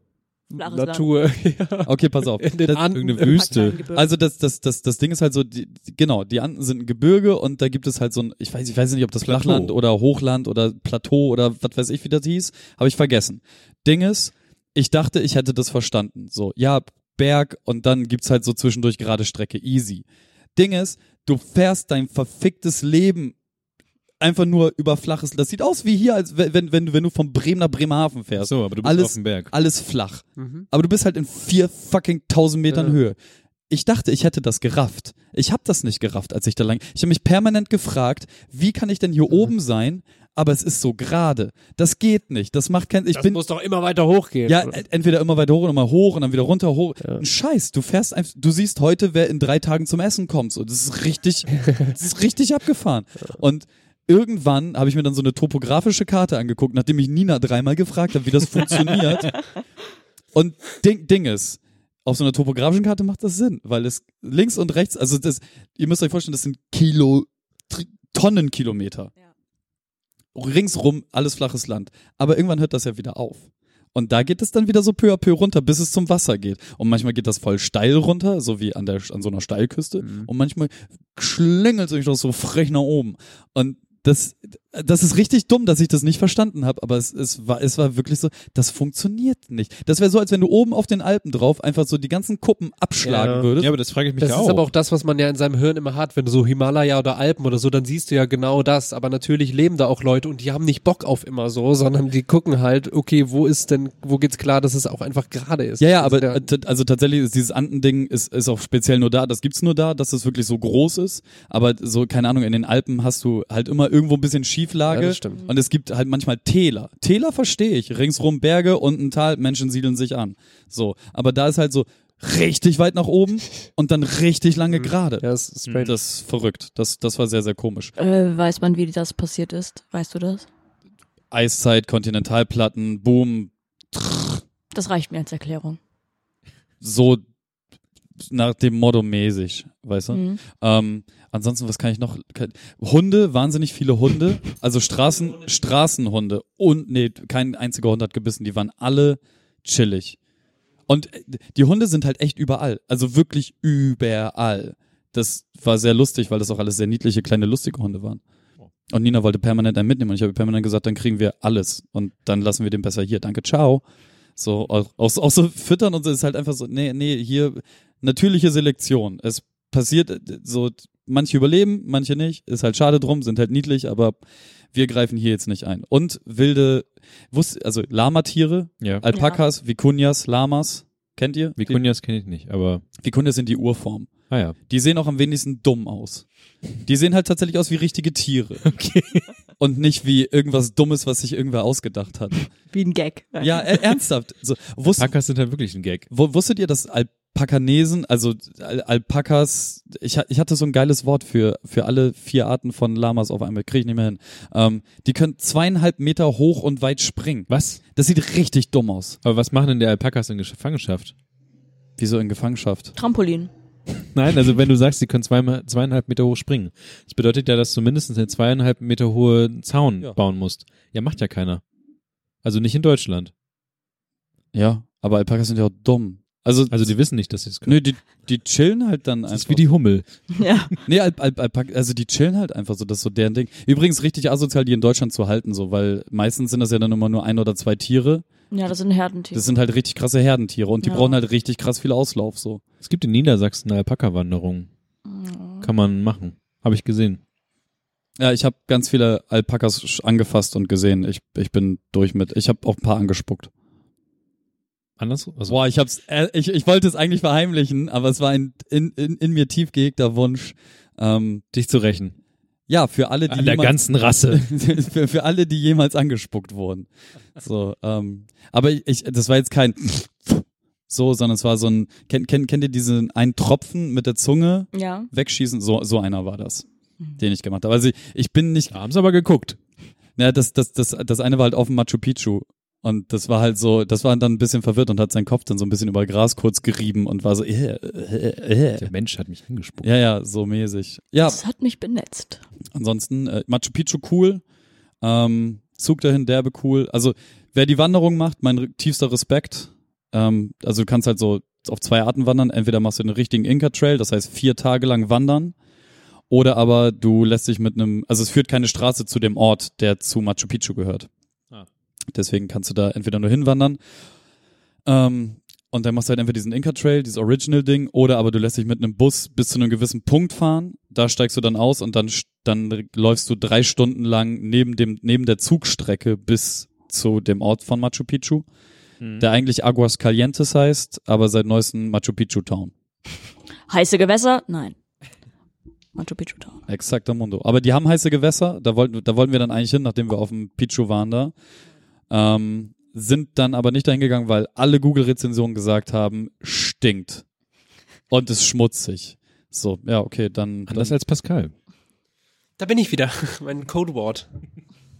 Flaches Natur. [LAUGHS] Ja. Okay, pass auf. In den Das- Anden. irgendeine Wüste. Also das, das, das, das Ding ist halt so, die, die- genau, die Anden sind ein Gebirge und da gibt es halt so ein, ich weiß, ich weiß nicht, ob das Plateau. Flachland oder Hochland oder Plateau oder was weiß ich, wie das hieß, habe ich vergessen. Ding ist, ich dachte, ich hätte das verstanden. So, ja, Berg und dann gibt's halt so zwischendurch gerade Strecke, easy. Ding ist, du fährst dein verficktes Leben einfach nur über flaches, das sieht aus wie hier, als wenn, wenn, wenn du, von Bremen nach Bremerhaven fährst. So, aber du bist alles, auf dem Berg. alles flach. Mhm. Aber du bist halt in vier fucking tausend Metern Ja. Höhe. Ich dachte, ich hätte das gerafft. Ich habe das nicht gerafft, als ich da lang. Ich habe mich permanent gefragt, wie kann ich denn Mhm. hier oben sein? Aber es ist so gerade. Das geht nicht. Das macht kein. Ich Das bin muss doch immer weiter hochgehen. ja e- entweder immer weiter hoch und immer hoch und dann wieder runter hoch. Ja. Scheiß. Du fährst einfach. Du siehst heute, wer in drei Tagen zum Essen kommt. So, das ist richtig. [LAUGHS] das ist richtig abgefahren. Und irgendwann habe ich mir dann so eine topografische Karte angeguckt, nachdem ich Nina dreimal gefragt habe, wie das funktioniert. [LAUGHS] Und Ding, Ding ist, auf so einer topografischen Karte macht das Sinn, weil es links und rechts, also das, ihr müsst euch vorstellen, das sind Kilo, Tonnenkilometer. Ringsrum alles flaches Land. Aber irgendwann hört das ja wieder auf. Und da geht es dann wieder so peu à peu runter, bis es zum Wasser geht. Und manchmal geht das voll steil runter, so wie an, der, an so einer Steilküste. Und manchmal schlängelt sich das so frech nach oben. Und das, das ist richtig dumm, dass ich das nicht verstanden habe, aber es, es, war, es war wirklich so, das funktioniert nicht. Das wäre so, als wenn du oben auf den Alpen drauf einfach so die ganzen Kuppen abschlagen Ja. würdest. Ja, aber das frage ich mich Das ja ist auch. aber auch das, was man ja in seinem Hirn immer hat, wenn du so Himalaya oder Alpen oder so, dann siehst du ja genau das. Aber natürlich leben da auch Leute und die haben nicht Bock auf immer so, sondern die gucken halt, okay, wo ist denn, wo geht's klar, dass es auch einfach gerade ist. Ja, ja, Also aber also tatsächlich ist dieses Andending ist, ist auch speziell nur da. Das gibt's nur da, dass es wirklich so groß ist. Aber so, keine Ahnung, in den Alpen hast du halt immer irgendwo ein bisschen Schieflage. Ja, das stimmt. Und es gibt halt manchmal Täler. Täler verstehe ich. Ringsrum Berge und ein Tal, Menschen siedeln sich an. So. Aber da ist halt so richtig weit nach oben und dann richtig lange gerade. ja, das ist strange. Das ist verrückt. Das, das war sehr, sehr komisch. Äh, weiß man, wie das passiert ist? Weißt du das? Eiszeit, Kontinentalplatten, Boom, Das reicht mir als Erklärung. so nach dem Motto mäßig, weißt du? Mhm. Ähm, ansonsten, was kann ich noch? Hunde, wahnsinnig viele Hunde. Also Straßen, Straßenhunde. Und nee, kein einziger Hund hat gebissen. Die waren alle chillig. Und äh, die Hunde sind halt echt überall. Also wirklich überall. Das war sehr lustig, weil das auch alles sehr niedliche, kleine, lustige Hunde waren. Und Nina wollte permanent einen mitnehmen und ich habe permanent gesagt, dann kriegen wir alles und dann lassen wir den besser hier. Danke, ciao. So, auch, auch, so- auch so füttern und so ist halt einfach so, nee, nee, hier natürliche Selektion. Es passiert äh, so, manche überleben, manche nicht. Ist halt schade drum, sind halt niedlich, aber wir greifen hier jetzt nicht ein. Und wilde, wusst, also Lamatiere, ja. Alpakas, Vikunjas, Lamas, kennt ihr? Vikunjas kenne ich nicht, aber Die Vikunjas sind die Urform. ah ja. Die sehen auch am wenigsten dumm aus. Die sehen halt tatsächlich aus wie richtige Tiere. [LAUGHS] Okay. Und nicht wie irgendwas Dummes, was sich irgendwer ausgedacht hat. Wie ein Gag. Ja, äh, ernsthaft. So, wusst, Packers sind halt wirklich ein Gag. Wusstet ihr, dass Alpakanesen, also Al Alpakas, ich, ich hatte so ein geiles Wort für, für alle vier Arten von Lamas auf einmal, kriege ich nicht mehr hin. Ähm, die können zweieinhalb Meter hoch und weit springen. Was? Das sieht richtig dumm aus. Aber was machen denn die Alpakas in Gefangenschaft? Wieso in Gefangenschaft? Trampolin. Nein, also wenn du sagst, sie können zweimal, zweieinhalb Meter hoch springen, das bedeutet ja, dass du mindestens einen zweieinhalb Meter hohen Zaun Ja. bauen musst. Ja, macht ja keiner. Also nicht in Deutschland. Ja, aber Alpakas sind ja auch dumm. Also, Also die wissen nicht, dass sie es können. nö, die, die chillen halt dann das einfach. ist wie die Hummel. [LAUGHS] Ja. Nee, Alp, Alp, Alpak, also die chillen halt einfach so, das ist so deren Ding. Übrigens richtig asozial, die in Deutschland zu halten, so, weil meistens sind das ja dann immer nur ein oder zwei Tiere. Ja, das sind Herdentiere. Das sind halt richtig krasse Herdentiere und die Ja. brauchen halt richtig krass viel Auslauf, so. Es gibt in Niedersachsen eine Alpaka-Wanderung. Mhm. Kann man machen. Habe ich gesehen. Ja, ich habe ganz viele Alpakas angefasst und gesehen. Ich, ich bin durch mit. Ich habe auch ein paar angespuckt. Anders? Also, Boah, ich hab's, äh, ich, ich wollte es eigentlich verheimlichen, aber es war ein in, in, in mir tief gehegter Wunsch. Ähm, dich zu rächen. ja, für alle, die An der jemals, ganzen Rasse. [LAUGHS] für, für alle, die jemals angespuckt wurden. So, ähm, aber ich, ich, das war jetzt kein [LAUGHS] so, sondern es war so ein, kennt, kennt, kennt ihr diesen einen Tropfen mit der Zunge Ja. wegschießen? So, so einer war das, den ich gemacht habe. Also ich, ich bin nicht, haben sie aber geguckt. Ja, das, das, das, das eine war halt auf dem Machu Picchu. Und das war halt so, das war dann ein bisschen verwirrt und hat seinen Kopf dann so ein bisschen über Gras kurz gerieben und war so, äh, äh, äh. Der Mensch hat mich angespuckt. ja, ja, so mäßig. Ja, Das hat mich benetzt. ansonsten, äh, Machu Picchu cool, ähm, Zug dahin, derbe cool. Also, wer die Wanderung macht, mein tiefster Respekt. Ähm, also, du kannst halt so auf zwei Arten wandern. Entweder machst du den richtigen Inka-Trail, das heißt vier Tage lang wandern. Oder aber du lässt dich mit einem, also es führt keine Straße zu dem Ort, der zu Machu Picchu gehört. Deswegen kannst du da entweder nur hinwandern. Ähm, und dann machst du halt entweder diesen Inca-Trail, dieses Original-Ding, oder aber du lässt dich mit einem Bus bis zu einem gewissen Punkt fahren, da steigst du dann aus und dann, dann läufst du drei Stunden lang neben dem, neben der Zugstrecke bis zu dem Ort von Machu Picchu, der eigentlich Aguas Calientes heißt, aber seit neuestem Machu Picchu Town. Heiße Gewässer? Nein. Machu Picchu Town. Exakter Mundo. Aber die haben heiße Gewässer, da wollten, da wollten wir dann eigentlich hin, nachdem wir auf dem Pichu waren da. Ähm, sind dann aber nicht dahin gegangen, weil alle Google-Rezensionen gesagt haben, stinkt. Und ist schmutzig. So, ja, okay, dann, Anders dann als Pascal. Da bin ich wieder. [LAUGHS] Mein Codewort.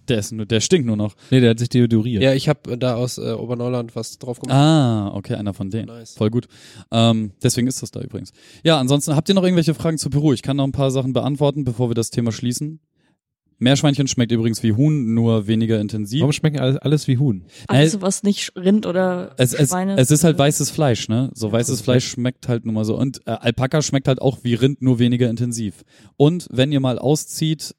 der ist nur, der stinkt nur noch. Nee, der hat sich deodoriert. Ja, ich habe da aus äh, Oberneuland was drauf gemacht. Ah, okay, einer von denen. Nice. Voll gut. Ähm, deswegen ist das da übrigens. Ja, ansonsten habt ihr noch irgendwelche Fragen zu Peru? Ich kann noch ein paar Sachen beantworten, bevor wir das Thema schließen. Meerschweinchen schmeckt übrigens wie Huhn, nur weniger intensiv. Warum schmecken alles, alles wie Huhn? Alles, was nicht Rind oder Es, es, Schweine. es ist halt weißes Fleisch, ne? So weißes Fleisch schmeckt halt nun mal so. Und äh, Alpaka schmeckt halt auch wie Rind, nur weniger intensiv. Und wenn ihr mal auszieht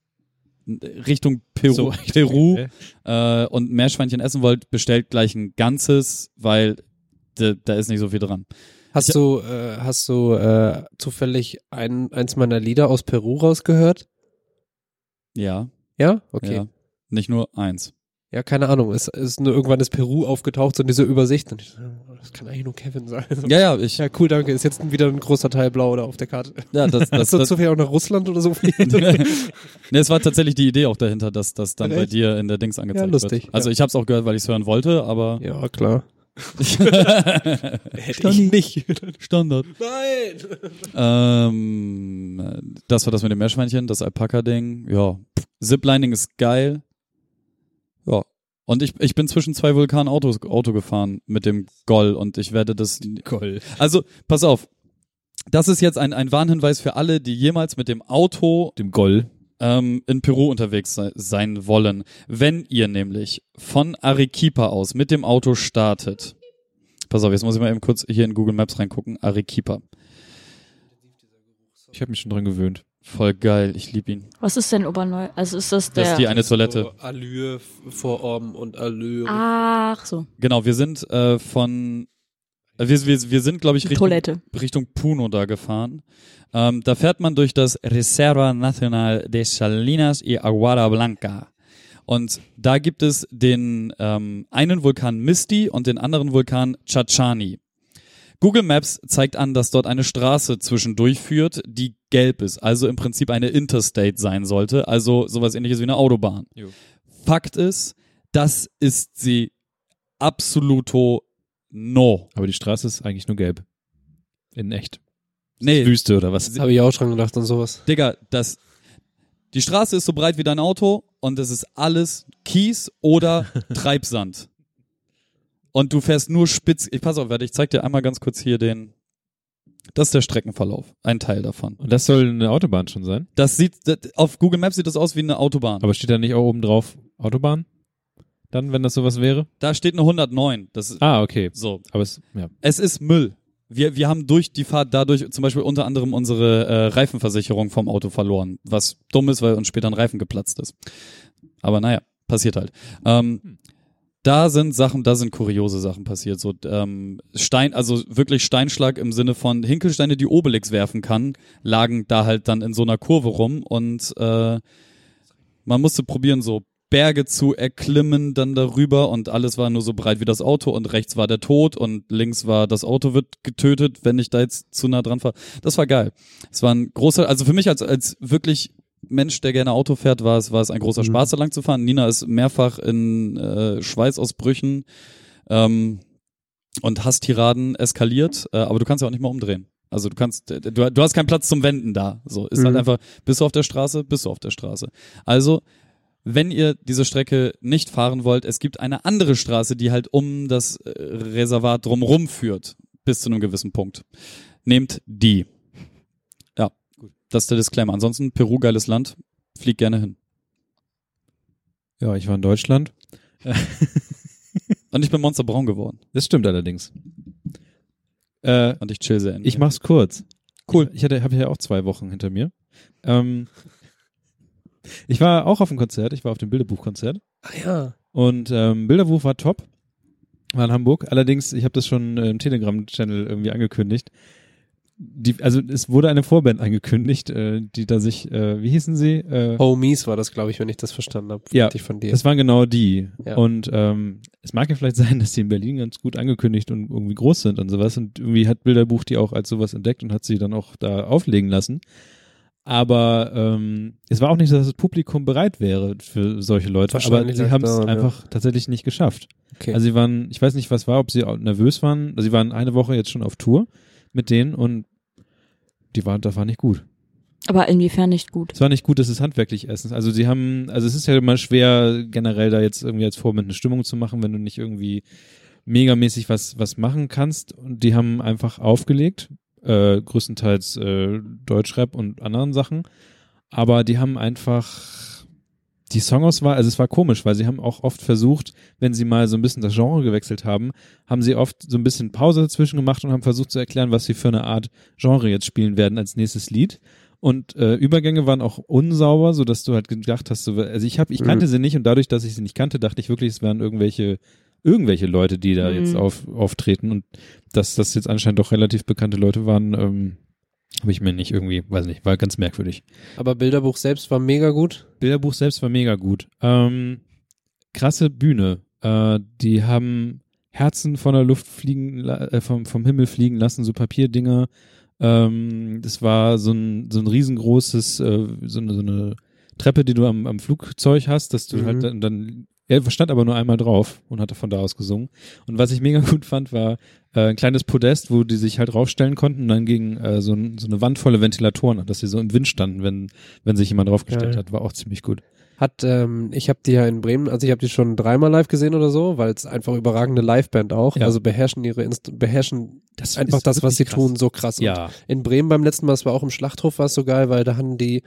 Richtung Peru, So, ich Peru äh, und Meerschweinchen essen wollt, bestellt gleich ein ganzes, weil da, da ist nicht so viel dran. Hast du, äh, hast du äh, zufällig ein, eins meiner Lieder aus Peru rausgehört? Ja, Ja? Okay. ja. Nicht nur eins. Ja, keine Ahnung. Es ist nur irgendwann ist Peru aufgetaucht so in dieser Übersicht. Und ich oh, das kann eigentlich nur Kevin sein. Ja, ja, ich. Ja, cool, danke. Ist jetzt wieder ein großer Teil blau da auf der Karte. Ja, das, [LAUGHS] das, Hast du das, zufällig auch nach Russland oder so? [LAUGHS] ne, es war tatsächlich die Idee auch dahinter, dass das dann bei dir in der Dings angezeigt Ja, lustig, wird. Also ja. ich habe es auch gehört, weil ich es hören wollte, aber ja, klar. Hätte ich nicht. Standard. Nein! Ähm, das war das mit dem Meerschweinchen, das Alpaka-Ding. Ja. Ziplining ist geil. Ja. Und ich, ich bin zwischen zwei Vulkanen Auto, Auto gefahren mit dem Goll und ich werde das. Goll. Also, pass auf. Das ist jetzt ein, ein Warnhinweis für alle, die jemals mit dem Auto Dem Goll. Ähm, in Peru unterwegs sei, sein wollen. Wenn ihr nämlich von Arequipa aus mit dem Auto startet. Pass auf, jetzt muss ich mal eben kurz hier in Google Maps reingucken. Arequipa. Ich habe mich schon dran gewöhnt. Voll geil, ich lieb ihn. Was ist denn Oberneu? Also ist das der. Das ist die eine Toilette. So Allure vor Orm und Allure. Ach so, Genau, wir sind äh, von wir, wir, wir sind, glaube ich, Richtung, Toilette. Richtung Puno da gefahren. Ähm, da fährt man durch das Reserva Nacional de Salinas y Aguada Blanca. Und da gibt es den ähm, einen Vulkan Misti und den anderen Vulkan Chachani. Google Maps zeigt an, dass dort eine Straße zwischendurch führt, die gelb ist, also im Prinzip eine Interstate sein sollte, also sowas ähnliches wie eine Autobahn. Jo. Fakt ist, das ist sie absoluto no. Aber die Straße ist eigentlich nur gelb. In echt. Nee, Wüste oder was? Habe ich auch schon gedacht und sowas. Digga, das, die Straße ist so breit wie dein Auto und es ist alles Kies oder [LAUGHS] Treibsand. Und du fährst nur spitz. Ich pass auf, warte, ich zeig dir einmal ganz kurz hier den. Das ist der Streckenverlauf, ein Teil davon. Und das soll eine Autobahn schon sein? Das sieht das, auf Google Maps sieht das aus wie eine Autobahn. Aber steht da nicht auch oben drauf Autobahn? Dann, wenn das sowas wäre? Da steht eine 109. Das ist Ah, okay. so. Aber es, ja. Es ist Müll. Wir, wir haben durch die Fahrt dadurch zum Beispiel unter anderem unsere äh, Reifenversicherung vom Auto verloren. Was dumm ist, weil uns später ein Reifen geplatzt ist. Aber naja, passiert halt. Ähm, da sind Sachen, da sind kuriose Sachen passiert. So ähm, Stein, also wirklich Steinschlag im Sinne von Hinkelsteine, die Obelix werfen kann, lagen da halt dann in so einer Kurve rum und äh, man musste probieren, so Berge zu erklimmen, dann darüber und alles war nur so breit wie das Auto und rechts war der Tod und links war das Auto wird getötet, wenn ich da jetzt zu nah dran fahre. Das war geil. Es war ein großer, also für mich als, als wirklich Mensch, der gerne Auto fährt, war es, war es ein großer Spaß, da lang zu fahren. Nina ist mehrfach in äh, Schweißausbrüchen ähm, und Hasstiraden eskaliert, äh, aber du kannst ja auch nicht mal umdrehen. Also du kannst, du, du hast keinen Platz zum Wenden da. So ist halt Mhm. einfach, bist du auf der Straße, bist du auf der Straße. Also wenn ihr diese Strecke nicht fahren wollt, es gibt eine andere Straße, die halt um das äh, Reservat drumrum führt, bis zu einem gewissen Punkt. Nehmt die. Ja, gut. Das ist der Disclaimer. Ansonsten, Peru, geiles Land, flieg gerne hin. Ja, ich war in Deutschland. Und ich bin Monster Braun geworden. Das stimmt allerdings. Äh, Und ich chill sehr ich mach's kurz. Cool. Ich hatte, habe ja auch zwei Wochen hinter mir. Ähm, ich war auch auf dem Konzert. Ich war auf dem Bilderbuchkonzert. Ah ja. Und ähm, Bilderbuch war top. war in Hamburg. Allerdings, ich habe das schon im Telegram-Channel irgendwie angekündigt. Die, also es wurde eine Vorband angekündigt, äh, die da sich, äh, wie hießen sie? Äh, Homies war das, glaube ich, wenn ich das verstanden habe. Ja, von dir. Das waren genau die. Ja. Und ähm, es mag ja vielleicht sein, dass die in Berlin ganz gut angekündigt und irgendwie groß sind und sowas. Und irgendwie hat Bilderbuch die auch als sowas entdeckt und hat sie dann auch da auflegen lassen. Aber ähm, es war auch nicht so, dass das Publikum bereit wäre für solche Leute. Aber sie haben es daran, ja. einfach tatsächlich nicht geschafft. okay. Also sie waren, ich weiß nicht, was war, ob sie nervös waren. Also sie waren eine Woche jetzt schon auf Tour mit denen und die waren, das war nicht gut. Aber inwiefern nicht gut. Es war nicht gut, dass es handwerklich erstens. Also sie haben, also es ist ja immer schwer, generell da jetzt irgendwie als Vorband eine Stimmung zu machen, wenn du nicht irgendwie megamäßig was, was machen kannst. Und die haben einfach aufgelegt, äh, größtenteils äh, Deutschrap und anderen Sachen. Aber die haben einfach die Songauswahl, also es war komisch, weil sie haben auch oft versucht, wenn sie mal so ein bisschen das Genre gewechselt haben, haben sie oft so ein bisschen Pause dazwischen gemacht und haben versucht zu erklären, was sie für eine Art Genre jetzt spielen werden als nächstes Lied. Und äh, Übergänge waren auch unsauber, so dass du halt gedacht hast, so, also ich habe, ich kannte sie nicht und dadurch, dass ich sie nicht kannte, dachte ich wirklich, es wären irgendwelche irgendwelche Leute, die da Mhm. jetzt auf, auftreten und dass das jetzt anscheinend doch relativ bekannte Leute waren, ähm, habe ich mir nicht irgendwie, weiß nicht, war ganz merkwürdig. Aber Bilderbuch selbst war mega gut. Bilderbuch selbst war mega gut. Ähm, krasse Bühne. Äh, die haben Herzen von der Luft fliegen, äh, vom, vom Himmel fliegen lassen, so Papierdinger. Ähm, das war so ein, so ein riesengroßes, äh, so, eine, so eine Treppe, die du am, am Flugzeug hast, dass du Mhm. halt dann, dann er stand aber nur einmal drauf und hatte von da aus gesungen. Und was ich mega gut fand, war äh, ein kleines Podest, wo die sich halt raufstellen konnten und dann gegen äh, so, ein, so eine Wand volle Ventilatoren, dass sie so im Wind standen, wenn, wenn sich jemand draufgestellt Geil. hat. War auch ziemlich gut. Hat, ähm, ich habe die ja in Bremen, also ich habe die schon dreimal live gesehen oder so, weil es einfach überragende Liveband auch. Ja. Also beherrschen ihre Inst beherrschen Das einfach das, was sie krass. tun, so krass. Und Ja. in Bremen beim letzten Mal, es war auch im Schlachthof, war es so geil, weil da hatten die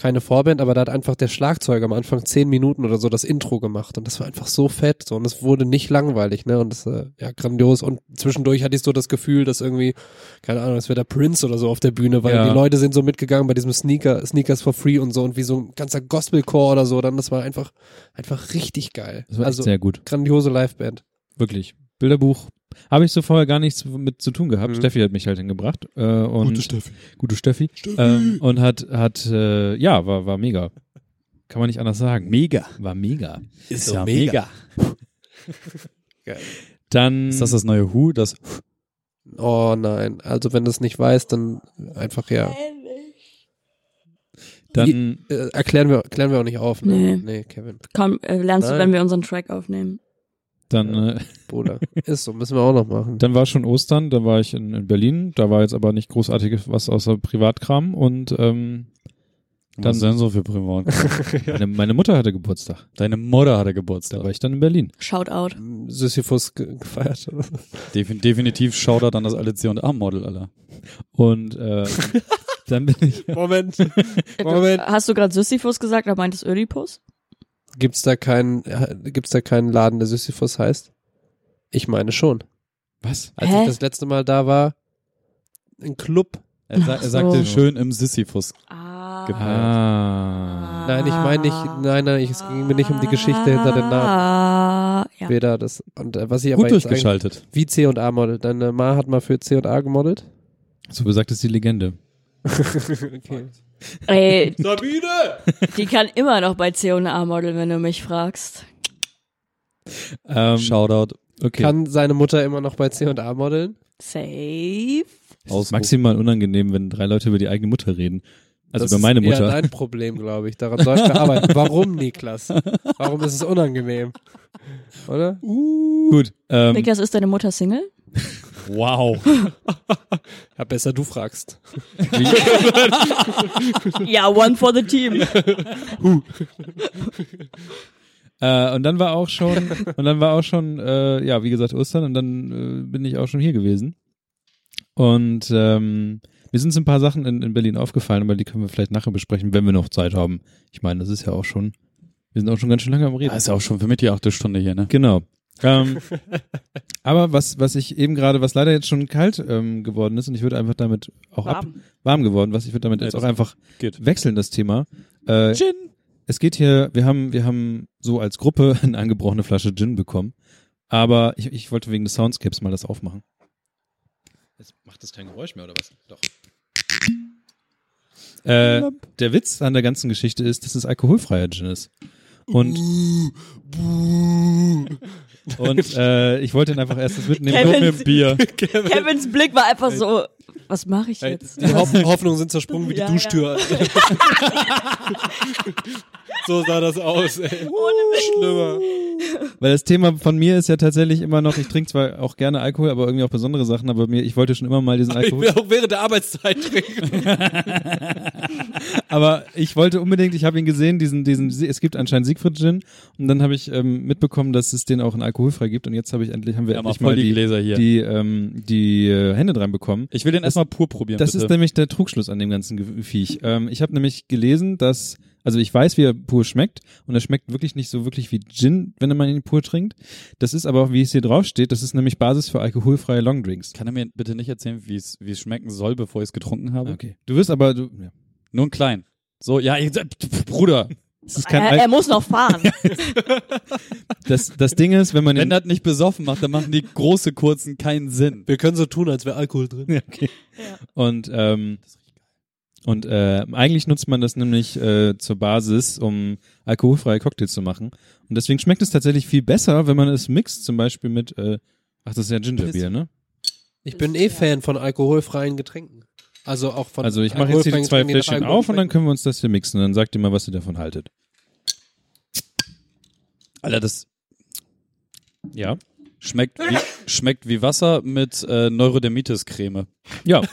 keine Vorband, aber da hat einfach der Schlagzeuger am Anfang zehn Minuten oder so das Intro gemacht und das war einfach so fett so und es wurde nicht langweilig, ne und das äh, ja grandios und zwischendurch hatte ich so das Gefühl, dass irgendwie keine Ahnung, es wäre der Prince oder so auf der Bühne, weil Ja. die Leute sind so mitgegangen bei diesem Sneaker Sneakers for Free und so und wie so ein ganzer Gospelchor oder so, dann das war einfach einfach richtig geil. Das war also sehr gut. grandiose Liveband. Wirklich. Bilderbuch habe ich so vorher gar nichts mit zu tun gehabt. Mhm. Steffi hat mich halt hingebracht. Äh, und Steffi. Gute Steffi. Ähm, und hat, hat äh, ja, war, war mega. Kann man nicht anders sagen. Mega. War mega. Ist so ja mega. mega. [LAUGHS] Dann Ist das das neue Who? Das Oh nein, also wenn du es nicht weißt, dann einfach ja. dann Äh, erklären wir, klären wir auch nicht auf. Ne? Nee. Nee, Kevin. Komm, äh, lernst du, Nein. wenn wir unseren Track aufnehmen. Dann äh, Bruder. [LAUGHS] Ist so, müssen wir auch noch machen. dann war schon Ostern. Da war ich in, in Berlin. Da war jetzt aber nicht großartig was außer Privatkram und ähm, Was Dann- denn so für Privat? [LAUGHS] meine, meine Mutter hatte Geburtstag. Deine Mutter hatte Da Geburtstag. war ich dann in Berlin. Shoutout. Sisyphus ge gefeiert. Defin definitiv Shoutout an das Alicia und A-Model, Alter. Und äh, [LAUGHS] dann bin ich Moment. Moment. Hast du gerade Sisyphus gesagt, aber meintest Ödipus? Gibt's da keinen, gibt's da keinen Laden, der Sisyphus heißt? Ich meine schon. was? Als Hä? ich das letzte Mal da war, ein Club. Er, sa er sagte so. schön im Sisyphus. Ah. Ah. Nein, ich meine nicht, nein, nein, ich, es ging mir nicht um die Geschichte hinter den Namen. Ah, ja. Weder das, und äh, was ich aber Gut jetzt eigentlich, durchgeschaltet. wie C und A modelt. Deine Ma hat mal für C und A gemodelt? So besagt es die Legende. [LAUGHS] okay. Ey, Sabine! die kann immer noch bei C&A modeln, wenn du mich fragst. Ähm, Shoutout. okay. Kann seine Mutter immer noch bei C und A modeln? Safe. Ist maximal unangenehm, wenn drei Leute über die eigene Mutter reden. Also Das über meine ist eher Mutter. dein Problem, glaube ich. Daran sollten wir arbeiten. [LAUGHS] Warum, Niklas? Warum ist es unangenehm? Oder? Gut. Ähm, Niklas, ist deine Mutter Single? [LAUGHS] Wow. [LAUGHS] Ja, besser du fragst. [LAUGHS] ja, one for the team. [LAUGHS] äh, und dann war auch schon, und dann war auch schon, äh, ja, wie gesagt, Ostern und dann äh, bin ich auch schon hier gewesen. Und ähm, mir sind so ein paar Sachen in, in Berlin aufgefallen, aber die können wir vielleicht nachher besprechen, wenn wir noch Zeit haben. Ich meine, das ist ja auch schon, wir sind auch schon ganz schön lange am Reden. Das ist ja auch schon für mich die achte Stunde hier, ne? Genau. Ähm, [LAUGHS] aber was, was ich eben gerade, was leider jetzt schon kalt ähm, geworden ist, und ich würde einfach damit auch ab, Warm. warm geworden, was ich würde damit Ja, jetzt auch einfach geht. wechseln, das Thema. Äh, Gin. es geht hier, wir haben, wir haben so als Gruppe [LAUGHS] eine angebrochene Flasche Gin bekommen. Aber ich, ich wollte wegen des Soundscapes mal das aufmachen. Jetzt macht das kein Geräusch mehr, oder was? Doch. Äh, der Witz an der ganzen Geschichte ist, dass es alkoholfreier Gin ist. Und, und äh, ich wollte ihn einfach erst das mitnehmen. Kevin- Komm mir ein Bier. [LAUGHS] Kevins Blick war einfach so, was mache ich jetzt? Die Hoff Hoffnungen sind zersprungen wie die Ja, Duschtür. [LAUGHS] so sah das aus, ey. Schlimmer. Weil das Thema von mir ist ja tatsächlich immer noch, ich trinke zwar auch gerne Alkohol, aber irgendwie auch besondere Sachen, aber mir, ich wollte schon immer mal diesen Ich Alkohol. will auch während der Arbeitszeit trinken. [LAUGHS] Aber ich wollte unbedingt, ich habe ihn gesehen, diesen, diesen, es gibt anscheinend Siegfried Gin und dann habe ich ähm, mitbekommen, dass es den auch in alkoholfrei gibt und jetzt habe ich endlich, haben wir auch endlich mal die die, Gläser hier. die, ähm, die äh, Hände dran bekommen. ich will den erstmal pur probieren, Das bitte. ist nämlich der Trugschluss an dem ganzen Viech. Ähm, ich habe nämlich gelesen, dass, also ich weiß, wie er pur schmeckt und er schmeckt wirklich nicht so wirklich wie Gin, wenn man ihn pur trinkt. Das ist aber auch, wie es hier drauf steht, das ist nämlich Basis für alkoholfreie Longdrinks. Kann er mir bitte nicht erzählen, wie es wie es schmecken soll, bevor ich es getrunken habe? Okay. Du wirst aber, du, ja. Nur ein klein. So, ja, ich, Bruder. Das ist kein Er, er muss noch fahren. [LAUGHS] das, das Ding ist, wenn man Wenn den, das nicht besoffen macht, dann machen die große kurzen keinen Sinn. Wir können so tun, als wäre Alkohol drin. Ja, okay. Und ähm, und äh, eigentlich nutzt man das nämlich äh, zur Basis, um alkoholfreie Cocktails zu machen. Und deswegen schmeckt es tatsächlich viel besser, wenn man es mixt, zum Beispiel mit, äh, ach, das ist ja Gingerbier, ne? Ich bin eh Fan von alkoholfreien Getränken. Also auch von Also ich mache jetzt hier die zwei Fläschchen auf und dann können wir uns das hier mixen. Dann sagt ihr mal, was ihr davon haltet. Alter, das Ja. schmeckt wie, schmeckt wie Wasser mit äh, Neurodermitis-Creme. Ja. [LAUGHS]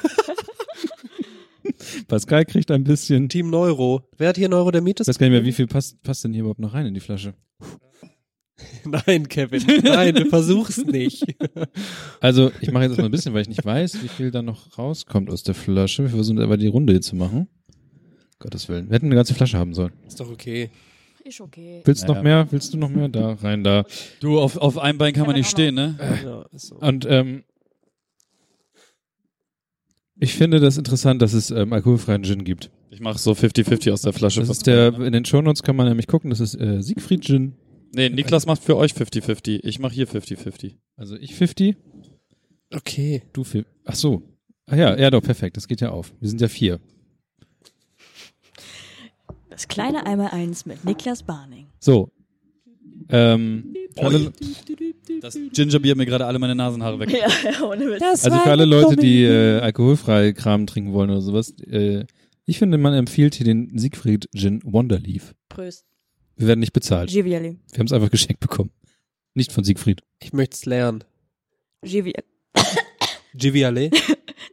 Pascal kriegt ein bisschen. Team Neuro. Wer hat hier Neurodermitis? Ich weiß gar nicht mehr, wie viel passt, passt denn hier überhaupt noch rein in die Flasche? [LAUGHS] Nein, Kevin. Nein, du versuchst nicht. [LAUGHS] Also, ich mache jetzt erstmal ein bisschen, weil ich nicht weiß, wie viel da noch rauskommt aus der Flasche. Wir versuchen aber die Runde hier zu machen. Gottes Willen. Wir hätten eine ganze Flasche haben sollen. Ist doch okay. Ist okay. Willst du Naja. noch mehr? Willst du noch mehr? Da, rein, da. Du, auf, auf einem Bein kann man nicht stehen, ne? Ja, ist so. Und ähm, ich finde das interessant, dass es ähm, alkoholfreien Gin gibt. Ich mache so 50-50 aus der Flasche. Das ist der, in den Shownotes kann man nämlich gucken, das ist äh, Siegfried Gin. Nee, Niklas macht für euch 50-50. Ich mache hier 50-50. Also ich 50, Okay. du 50. Ach so. Ach ja, ja doch, perfekt, das geht ja auf. Wir sind ja vier. Das kleine Einmal-Eins mit Niklas Barning. So. Ähm, alle, Das Gingerbier hat mir gerade alle meine Nasenhaare weg. [LAUGHS] Ja, ohne Witz. also für alle Leute, die äh, alkoholfrei Kram trinken wollen oder sowas, äh, ich finde, man empfiehlt hier den Siegfried Gin Wonderleaf. Prost. Wir werden nicht bezahlt. Giviali. Wir haben es einfach geschenkt bekommen. Nicht von Siegfried. Ich möchte es lernen. Giviali. Giviale. [LAUGHS]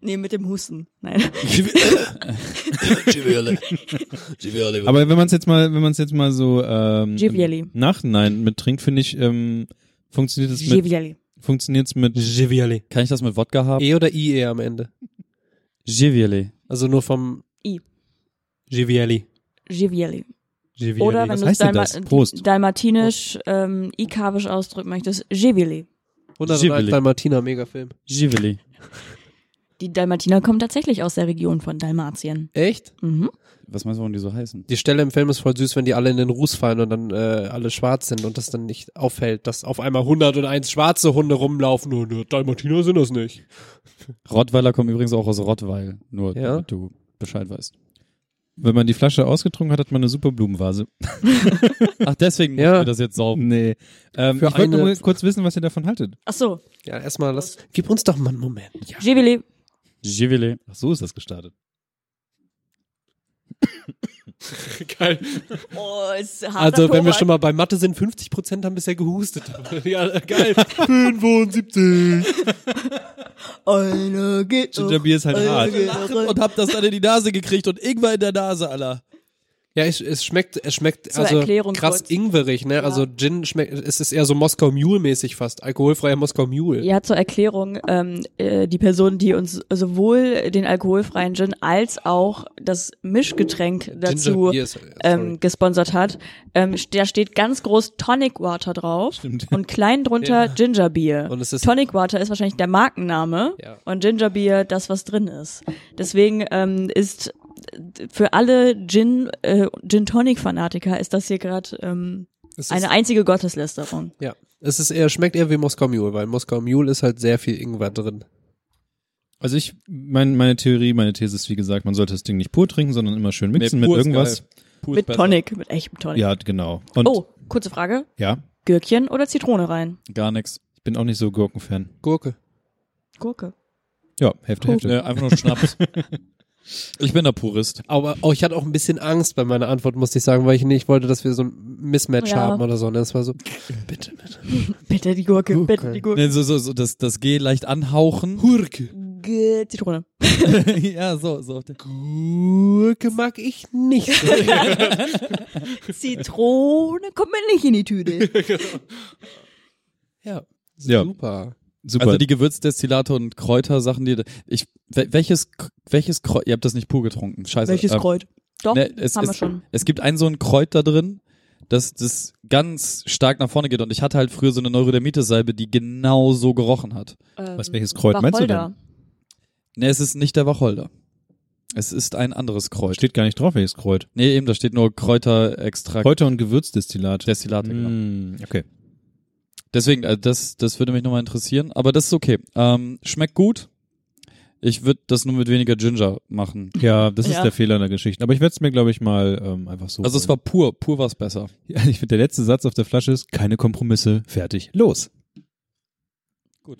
Nee, mit dem Husten. Nein. [LAUGHS] [LAUGHS] Aber wenn man es jetzt mal, wenn man es jetzt mal so ähm, Giviali. im Nachhinein mittrinkt, finde ich, ähm, funktioniert es mit, Giviali. funktioniert's mit Giviale. Kann ich das mit Wodka haben? E oder IE am Ende. Giviale. Also nur vom I. Giviali. Giviali. Giviali. Oder wenn Was du es Dalma dalmatinisch, ähm, ikavisch ausdrücken möchtest, Giviali. 101 Giviali. Dalmatiner, Megafilm. Giviali. Die Dalmatiner kommen tatsächlich aus der Region von Dalmatien. Echt? Mhm. Was meinst du, warum die so heißen? Die Stelle im Film ist voll süß, wenn die alle in den Ruß fallen und dann äh, alle schwarz sind und das dann nicht auffällt, dass auf einmal 101 schwarze Hunde rumlaufen und äh, Dalmatiner sind das nicht. Rottweiler kommen übrigens auch aus Rottweil. Nur, Ja? damit du Bescheid weißt. Wenn man die Flasche ausgetrunken hat, hat man eine super Blumenvase. [LAUGHS] Ach, deswegen Ja. mussten wir das jetzt saugen. Nee. Ähm, Für ich wollte nur kurz wissen, was ihr davon haltet. Ach so. Ja, erstmal lass. Gib uns doch mal einen Moment. Ja. Giviali. Ach so ist das gestartet. [LAUGHS] Geil. Oh, ist Also, wenn wir schon mal bei Mathe sind, 50% haben bisher gehustet. [LAUGHS] ja, geil. 75. Einer geht noch, Gingerbier ist halt hart. Und hab das dann in die Nase gekriegt und irgendwann in der Nase, Alter. Ja, es, es schmeckt, es schmeckt Zur also Erklärung krass kurz. ingwerig, ne? Also Gin schmeckt, es ist eher so Moskau Mule mäßig fast, alkoholfreier Moskau Mule. Ja, zur Erklärung, ähm, äh, die Person, die uns sowohl den alkoholfreien Gin als auch das Mischgetränk dazu Ginger Beer ist- ähm, gesponsert hat, ähm, da steht ganz groß Tonic Water drauf Stimmt. und klein drunter Ginger Beer. Und es ist- Tonic Water ist wahrscheinlich der Markenname Ja. und Ginger Beer das, was drin ist. Deswegen ähm, ist für alle Gin, äh, Gin Tonic Fanatiker ist das hier gerade ähm, eine einzige Gotteslästerung. ja. Es ist eher, schmeckt eher wie Moskau Mule, weil Moskau Mule ist halt sehr viel Ingwer drin. Also ich, mein, meine Theorie, meine These ist, wie gesagt, man sollte das Ding nicht pur trinken, sondern immer schön mixen mit pur ist irgendwas. Mit besser. Tonic, mit echtem Tonic. Ja, genau. Und oh, kurze Frage. ja, Gürkchen oder Zitrone rein? Gar nix. ich bin auch nicht so Gurkenfan. Gurke. Gurke. Ja, Hälfte, Hälfte. Äh, einfach nur Schnaps. [LAUGHS] ich bin der Purist. Aber oh, ich hatte auch ein bisschen Angst bei meiner Antwort, musste ich sagen, weil ich nicht wollte, dass wir so ein Mismatch Ja. haben oder so. Und das war so, bitte, bitte. Bitte die Gurke, Gurke. bitte die Gurke. Nee, so, so, so das, das G leicht anhauchen. Gurke. G Zitrone. [LAUGHS] ja, so, so. Gurke mag ich nicht. [LAUGHS] Zitrone kommt mir nicht in die Tüte. ja. Ja. Super. Also die Gewürzdestillate und Kräutersachen, die ich wel- welches welches Kreuz, ihr habt das nicht pur getrunken. Scheiße. Welches Ähm, Kreuz? Doch, ne, es, haben wir es, schon. es gibt ein so ein Kräut da drin, das das ganz stark nach vorne geht und ich hatte halt früher so eine Neurodermitis Salbe, die genau so gerochen hat. Was, Ähm, welches Kreuz meinst du Wacholder. Ne, es ist nicht der Wacholder. Es ist ein anderes Kreuz. Steht gar nicht drauf, welches Kreuz. nee, eben, da steht nur Kräuterextrakt. Kräuter und Gewürzdestillat. Destillate, genau. Mm, okay. Deswegen, äh, das, das würde mich nochmal interessieren. Aber das ist okay. Ähm, schmeckt gut. Ich würde das nur mit weniger Ginger machen. Ja, das ist Ja. der Fehler in der Geschichte. Aber ich werde es mir, glaube ich, mal ähm, einfach so. Also es war pur, pur war's besser. Ja, ich finde, der letzte Satz auf der Flasche ist, keine Kompromisse, fertig, los.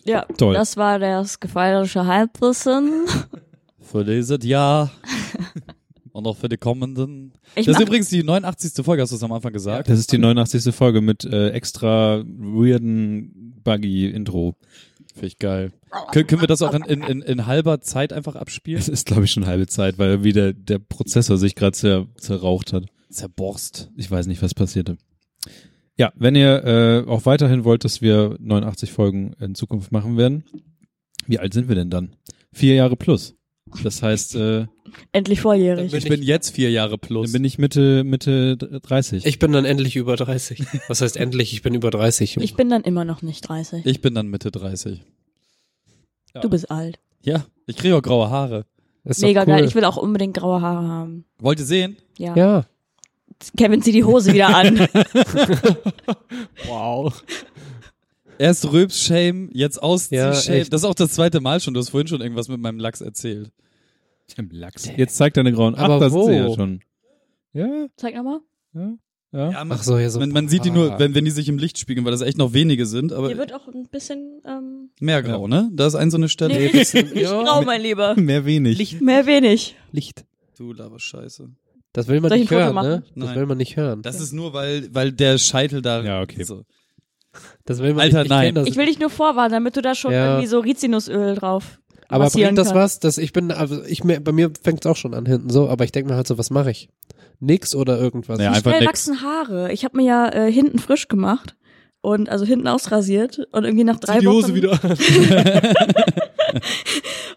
Ja, Toll. das war das gefährliche Halbwissen. Für dieses Jahr. [LAUGHS] Und auch für die kommenden. Ich das ist übrigens die 89. Folge, hast du es am Anfang gesagt? Das ist die 89. Folge mit äh, extra weirden Buggy-Intro. Finde ich geil. Können, können wir das auch in, in, in, in halber Zeit einfach abspielen? Es ist, glaube ich, schon halbe Zeit, weil wieder der Prozessor sich gerade zer zerraucht hat. Zerborst. Ich weiß nicht, was passierte. Ja, wenn ihr äh, auch weiterhin wollt, dass wir 89 Folgen in Zukunft machen werden, wie alt sind wir denn dann? Vier Jahre plus. Das heißt, äh, endlich volljährig. Dann Ich bin jetzt vier Jahre plus. dann bin ich Mitte Mitte 30. Ich bin dann endlich über 30. Was heißt endlich? Ich bin über 30. Ich bin dann immer noch nicht 30. Ich bin dann Mitte 30. Du bist alt. Ja, ich kriege auch graue Haare. Ist Mega cool. geil. Ich will auch unbedingt graue Haare haben. Wollt ihr sehen? Ja. Ja. Kevin zieht die Hose wieder an. [LAUGHS] Wow. Erst Röps-Shame, jetzt Ja, Auszieh-Shame. echt. das ist auch das zweite Mal schon. Du hast vorhin schon irgendwas mit meinem Lachs erzählt. Im Lachs. Jetzt zeigt deine grauen. Ach, Aber das wo? ist ja schon. Ja, Zeig nochmal. ja, ja. Ja, Ach so, ja, so. man, man sieht die Ah. nur, wenn, wenn die sich im Licht spiegeln, weil das echt noch wenige sind, aber Hier wird auch ein bisschen ähm, mehr grau, ne? Da ist ein so eine Stelle. nee, [LAUGHS] nicht, nicht grau, mein Lieber. [LAUGHS] Mehr wenig. Licht. Mehr wenig. Licht. Du laber Scheiße. Das will man Soll ich nicht hören, machen? ne? Das Nein. will man nicht hören. Das ist nur, weil, weil der Scheitel da. Ja, okay. So. Das will man Alter, nicht. Ich nein. Ich will dich nur vorwarnen, damit du da schon Ja. irgendwie so Rizinusöl drauf aber bringt das was? Dass ich bin, also ich mir, bei mir fängt's auch schon an hinten so, aber ich denke mir halt so, was mache ich? Nix oder irgendwas? Ja, Wie einfach schnell nix. wachsen Haare. Ich habe mir ja äh, hinten frisch gemacht und also hinten ausrasiert und irgendwie nach drei Zieh die Wochen Hose wieder an. [LAUGHS]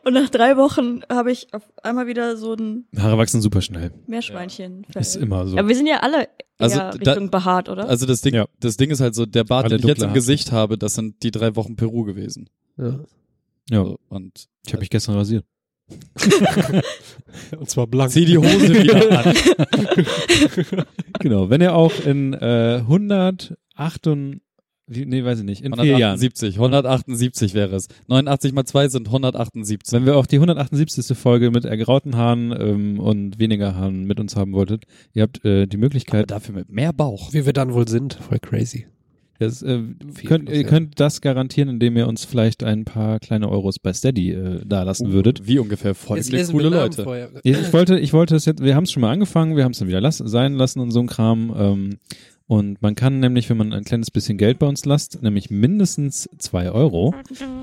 und nach drei Wochen habe ich auf einmal wieder so ein Haare wachsen super schnell. Meerschweinchen. Ist immer so. Aber wir sind ja alle eher Also, da- Richtung behaart, oder? Also das Ding, Ja. das Ding ist halt so, der Bart, Alle den ich jetzt im Haare. Gesicht habe, das sind die drei Wochen Peru gewesen. Ja. Ja, So, und ich habe mich gestern rasiert. [LAUGHS] Und zwar blank. zieh die Hose [LAUGHS] wieder an. [LAUGHS] Genau, wenn ihr auch in äh, 108 und wie, nee, weiß ich nicht, in vier Jahren. 178, 178 wäre es. 89 mal 2 sind 178. Wenn wir auch die 178. Folge mit ergrauten Haaren ähm, und weniger Haaren mit uns haben wolltet, ihr habt äh, die Aber Möglichkeit, dafür mit mehr Bauch. Wie wir dann wohl sind. Voll crazy. Das, äh, könnt, ihr ja. könnt das garantieren, indem ihr uns vielleicht ein paar kleine Euros bei Steady äh, da lassen würdet. Wie ungefähr folgende coole Leute. vorher. Ich wollte, ich wollte es jetzt, wir haben es schon mal angefangen, wir haben es dann wieder las sein lassen und so ein Kram. Ähm, und man kann nämlich, wenn man ein kleines bisschen Geld bei uns lasst, nämlich mindestens zwei Euro,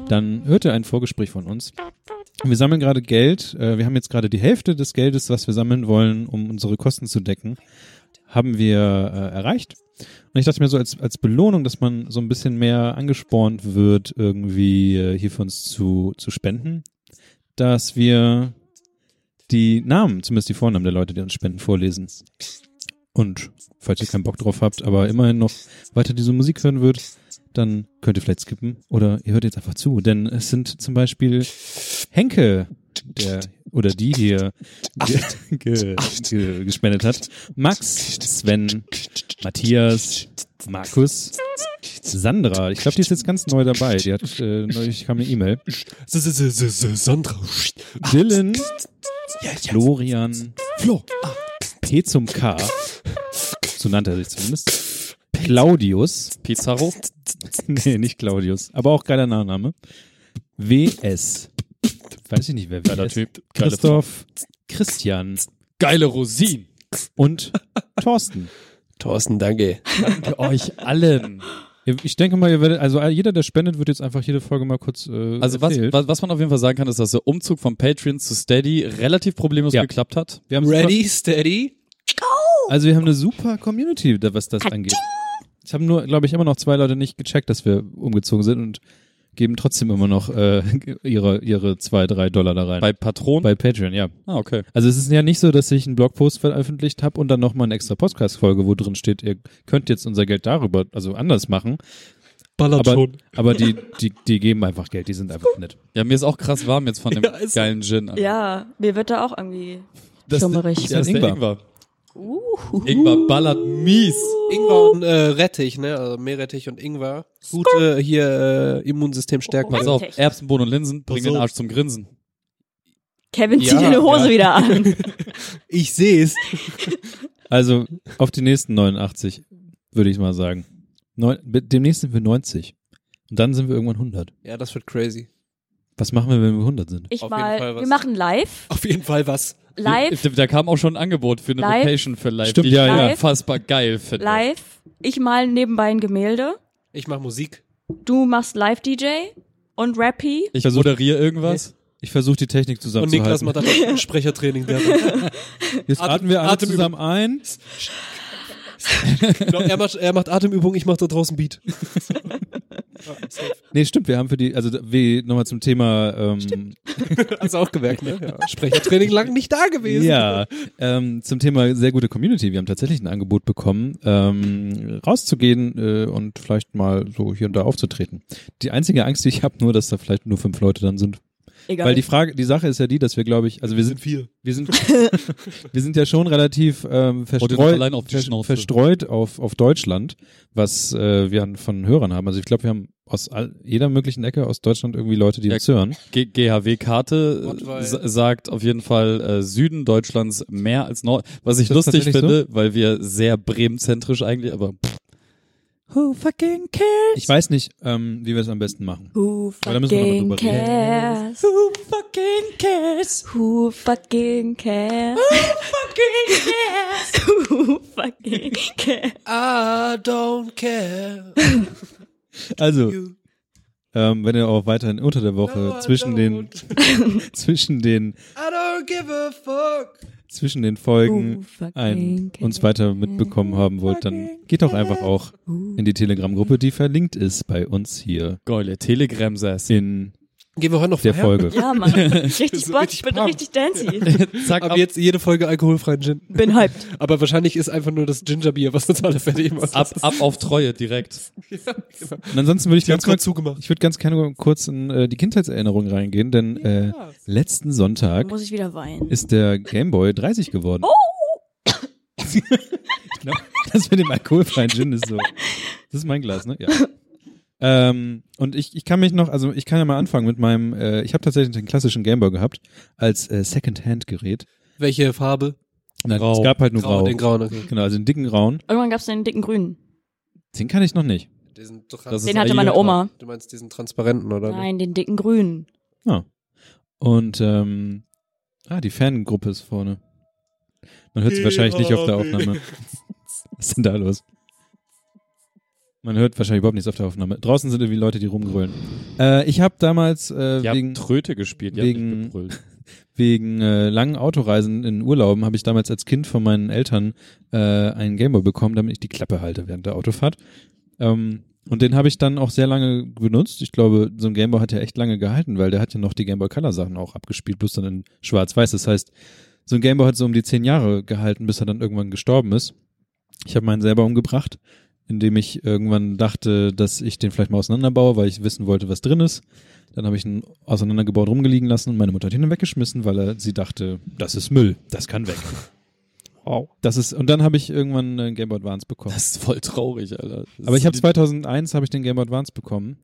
dann hört ihr ein Vorgespräch von uns. Wir sammeln gerade Geld. Äh, wir haben jetzt gerade die Hälfte des Geldes, was wir sammeln wollen, um unsere Kosten zu decken, haben wir äh, erreicht. Und ich dachte mir so als, als Belohnung, dass man so ein bisschen mehr angespornt wird, irgendwie äh, hier für uns zu, zu spenden, dass wir die Namen, zumindest die Vornamen der Leute, die uns spenden, vorlesen. Und falls ihr keinen Bock drauf habt, aber immerhin noch weiter diese Musik hören würdet, dann könnt ihr vielleicht skippen oder ihr hört jetzt einfach zu. Denn es sind zum Beispiel Henke, der oder die hier ge ge ge gespendet hat. Max, Sven, Matthias, Markus, Sandra. Ich glaube, die ist jetzt ganz neu dabei. Die hat äh, neulich kam eine E-Mail. Sandra. Dylan, Florian, Flo. P zum K. So nannte er sich zumindest. Claudius. Pizarro. Nee, nicht Claudius. Aber auch geiler Nachname. WS. Weiß ich nicht, wer Geiler WS. Typ. Christoph, Christian Geile Rosinen. und Thorsten. Thorsten, danke. Danke euch allen. Ich denke mal, ihr werdet, also jeder, der spendet, wird jetzt einfach jede Folge mal kurz äh, Also was, was, was man auf jeden Fall sagen kann, ist, dass der Umzug von Patreon zu Steady relativ problemlos Ja. geklappt hat. Wir haben Ready, steady. Super, also wir haben eine super Community, da- was das angeht. Ich habe nur, glaube ich, immer noch zwei Leute nicht gecheckt, dass wir umgezogen sind und geben trotzdem immer noch äh, [LAUGHS] ihre ihre zwei, drei Dollar da rein. Bei Patron. Bei Patreon, ja. ah, okay. Also es ist ja nicht so, dass ich einen Blogpost veröffentlicht habe und dann nochmal eine extra Podcast-Folge, wo drin steht, ihr könnt jetzt unser Geld darüber, also anders machen. Ballert Aber, schon. aber die, die, die geben einfach Geld, die sind einfach nett. Ja, mir ist auch krass warm jetzt von [LAUGHS] dem Ja, geilen Gin. Ja, mir wird da auch irgendwie das, schummerig. Das ist der Ingwer. Ingwer. Uh. Ingwer ballert mies. Ingwer und äh, Rettich, ne? Also Meerrettich und Ingwer. Gute hier äh, Immunsystem stärken. Pass auf. Erbsen, Bohnen und Linsen bringen den. Arsch zum Grinsen. Kevin Ja, zieht deine Hose ja. wieder an. [LAUGHS] Ich seh's. [LAUGHS] Also auf die nächsten 89, würde ich mal sagen. Neun, demnächst sind wir 90. Und dann sind wir irgendwann 100. Ja, das wird crazy. Was machen wir, wenn wir 100 sind? Ich Auf jeden mal, Fall was. wir machen live. Auf jeden Fall was. Live, Da, da kam auch schon ein Angebot für eine Live. Location für live, Stimmt, die ich ja, ja. unfassbar geil finde. live. Ich mal nebenbei ein Gemälde. Ich mach Musik. Du machst Live-DJ und Rappy. Ich moderiere irgendwas. Ich versuche die Technik Und Niklas zusammenzuhalten. macht einfach [LAUGHS] Sprechertraining. Jetzt Atem- atmen wir alle Atemübung. zusammen ein. [LAUGHS] Genau, er, macht, er macht Atemübung, ich mach da draußen Beat. Nee, stimmt, wir haben für die, also wie nochmal zum Thema ähm, [LAUGHS] Hast du auch gemerkt, ne? Ja. Sprechertraining lang nicht da gewesen. Ja, ähm, zum Thema sehr gute Community. Wir haben tatsächlich ein Angebot bekommen, ähm, rauszugehen äh, und vielleicht mal so hier und da aufzutreten. Die einzige Angst, die ich habe, nur, dass da vielleicht nur fünf Leute dann sind. Egal. Weil die Frage, die Sache ist ja die, dass wir, glaube ich, also wir sind vier. wir sind, [LAUGHS] wir sind ja schon relativ ähm, noch verstreut, allein auf verstreut auf, auf Deutschland, was äh, wir an- von Hörern haben. Also ich glaube, wir haben aus all, jeder möglichen Ecke aus Deutschland irgendwie Leute, die Ja, uns hören. G GHW-Karte sagt auf jeden Fall äh, Süden Deutschlands mehr als Nord. Was ich lustig finde, weil wir sehr bremenzentrisch eigentlich, aber pff. Who fucking cares? Ich weiß nicht, ähm, wie wir es am besten machen. Who Aber da müssen wir noch fucking mal drüber reden. cares? Who fucking cares? Who fucking cares? Who fucking cares? [LAUGHS] I don't care. [LAUGHS] Also, ähm, wenn ihr auch weiterhin unter der Woche know I zwischen den [LAUGHS] zwischen den I don't give a fuck. Zwischen den Folgen fucking ein, uns weiter mitbekommen haben wollt, dann geht doch einfach auch in die Telegram-Gruppe, die verlinkt ist bei uns hier. Geile Telegram-Sass. in Gehen wir heute noch der? Folge. Ja, Mann. [LAUGHS] Richtig Bock, richtig ich bin richtig dancy. [LAUGHS] Zack, Ab ab, jetzt jede Folge alkoholfreien Gin. Bin hyped. [LAUGHS] Aber wahrscheinlich ist einfach nur das Gingerbier, was uns alle fertig macht. ab, ab auf Treue direkt. Und ansonsten würde ich Die ganz gerade zugemacht. ich würde ganz gerne kurz in äh, die Kindheitserinnerung reingehen, denn äh, letzten Sonntag Muss ich wieder weinen. ist der Gameboy 30 geworden. Oh! genau, das mit dem alkoholfreien Gin ist so. Das ist mein Glas, ne? Ja. Ähm, und ich, ich kann mich noch, also ich kann ja mal anfangen mit meinem, äh, ich habe tatsächlich den klassischen Gameboy gehabt als äh, Second-Hand-Gerät. Welche Farbe? Nein, Grau. Es gab halt nur Grau, grau. den grauen, okay. Genau, also den dicken grauen. Irgendwann gab's den dicken grünen. Den kann ich noch nicht. Diesen Den hatte meine Oma. du meinst diesen transparenten, oder? Nein, den dicken grünen. Ja. Und ähm, ah, die Fangruppe ist vorne. Man hört sie wahrscheinlich nicht auf der Aufnahme. [LAUGHS] Was ist denn da los? Man hört wahrscheinlich überhaupt nichts auf der Aufnahme. Draußen sind irgendwie Leute, die rumgrölen. Äh, ich habe damals äh, Die wegen, Tröte gespielt, die wegen- [LAUGHS] wegen äh, langen Autoreisen in Urlauben habe ich damals als Kind von meinen Eltern äh, einen Gameboy bekommen, damit ich die Klappe halte während der Autofahrt. Ähm, und den habe ich dann auch sehr lange benutzt. Ich glaube, so ein Gameboy hat ja echt lange gehalten, weil der hat ja noch die Gameboy Color Sachen auch abgespielt, bloß dann in schwarz-weiß. Das heißt, so ein Gameboy hat so um die zehn Jahre gehalten, bis er dann irgendwann gestorben ist. Ich habe meinen selber umgebracht. Indem ich irgendwann dachte, dass ich den vielleicht mal auseinanderbaue, weil ich wissen wollte, was drin ist. Dann habe ich ihn auseinandergebaut rumgeliegen lassen und meine Mutter hat ihn dann weggeschmissen, weil er, sie dachte, das ist Müll, das kann weg. [LAUGHS] Wow. Das ist und dann habe ich irgendwann einen Game Boy Advance bekommen. Das ist voll traurig, Alter. Das Aber ich habe die- 2001 habe ich den Game Boy Advance bekommen,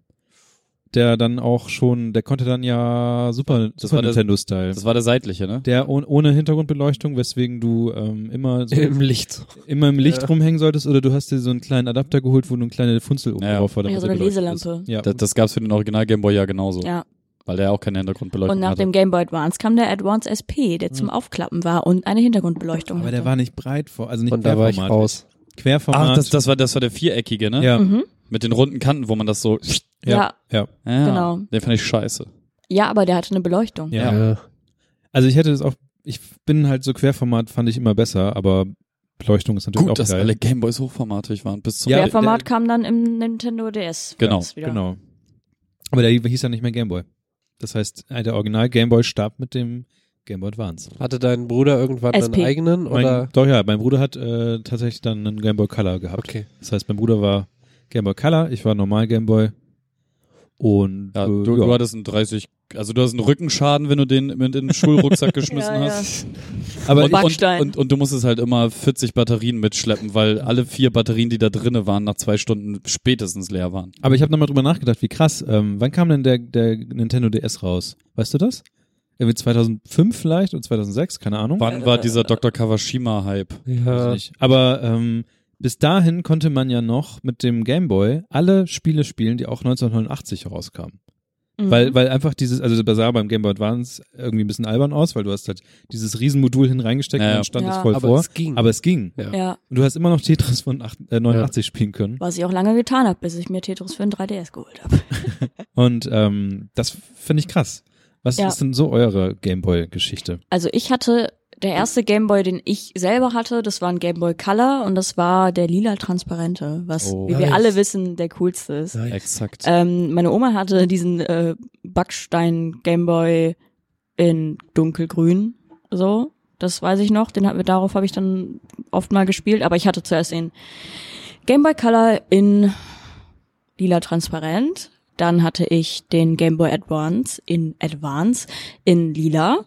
der dann auch schon, der konnte dann ja Super, Das Super war der- Nintendo Style. Das war der seitliche, ne? Der ohne, ohne Hintergrundbeleuchtung, weswegen du ähm, immer so Im Licht. immer im Licht Ja. rumhängen solltest oder du hast dir so einen kleinen Adapter geholt, wo du eine kleine Funzel oben Ja, ja. drauf war. damit Ja, so der eine Leselampe. Ist. Ja. Das, das gab's für den Original Game Boy ja genauso. Ja. Weil der auch keine Hintergrundbeleuchtung Und nach hatte. dem Game Boy Advance kam der Advance SP, der zum Aufklappen war und eine Hintergrundbeleuchtung aber hatte. der war nicht breit vor, also nicht Und da war ich querformatig. raus. Querformat. Ach, das, das war das war der viereckige, ne? ja, mhm. Mit den runden Kanten, wo man das so. Ja. ja. Ja, Genau. Den fand ich scheiße. Ja, aber der hatte eine Beleuchtung. Ja. Also ich hätte das auch, ich bin halt so Querformat fand ich immer besser, aber Beleuchtung ist natürlich Gut, auch dass geil. alle Gameboys hochformatig waren. Bis zum Ja, Querformat der- kam dann im Nintendo DS. Genau. Genau. Aber der hieß ja nicht mehr Gameboy. Das heißt, äh, der Original Gameboy starb mit dem Game Boy Advance. Hatte dein Bruder irgendwann SP. einen eigenen Mein, oder? doch ja, mein Bruder hat äh, tatsächlich dann einen Game Boy Color gehabt. Okay. Das heißt, mein Bruder war Game Boy Color, ich war normal Game Boy. Und Ja, äh, du, ja. du hattest einen 30, also du hast einen Rückenschaden, wenn du den mit in den Schulrucksack [LAUGHS] geschmissen Ja, ja. hast. aber und, und, und, und du musstest halt immer 40 Batterien mitschleppen, weil alle vier Batterien, die da drinnen waren, nach zwei Stunden spätestens leer waren. aber ich habe nochmal drüber nachgedacht, wie krass. Ähm, wann kam denn der, der Nintendo DS raus? Weißt du das? Irgendwie 2005 vielleicht oder 2006, keine Ahnung. Wann war dieser Dr. Kawashima-Hype? Weiß Ja. nicht. Aber ähm, bis dahin konnte man ja noch mit dem Game Boy alle Spiele spielen, die auch 1989 rauskamen. Mhm. Weil, weil einfach dieses, also das sah beim Game Boy Advance irgendwie ein bisschen albern aus, weil du hast halt dieses Riesenmodul hin reingesteckt Ja, und dann stand Ja. es voll Aber vor. es ging. Aber es ging. Ja. ja, Und du hast immer noch Tetris von acht, äh, 89 spielen können. was ich auch lange getan habe, bis ich mir Tetris für ein 3DS geholt habe. [LAUGHS] Und ähm, das finde ich krass. Was Ja. ist denn so eure Game Boy-Geschichte? Also ich hatte, der erste Gameboy, den ich selber hatte, das war ein Gameboy Color und das war der lila transparente, was, Oh. wie wir Nice. alle wissen, der coolste ist. Nice. Exakt. Ähm, meine Oma hatte diesen äh, Backstein Gameboy in dunkelgrün, so. Das weiß ich noch. Den hat, darauf habe ich dann oft mal gespielt. Aber ich hatte zuerst den Gameboy Color in lila transparent. Dann hatte ich den Gameboy Advance in Advance in lila.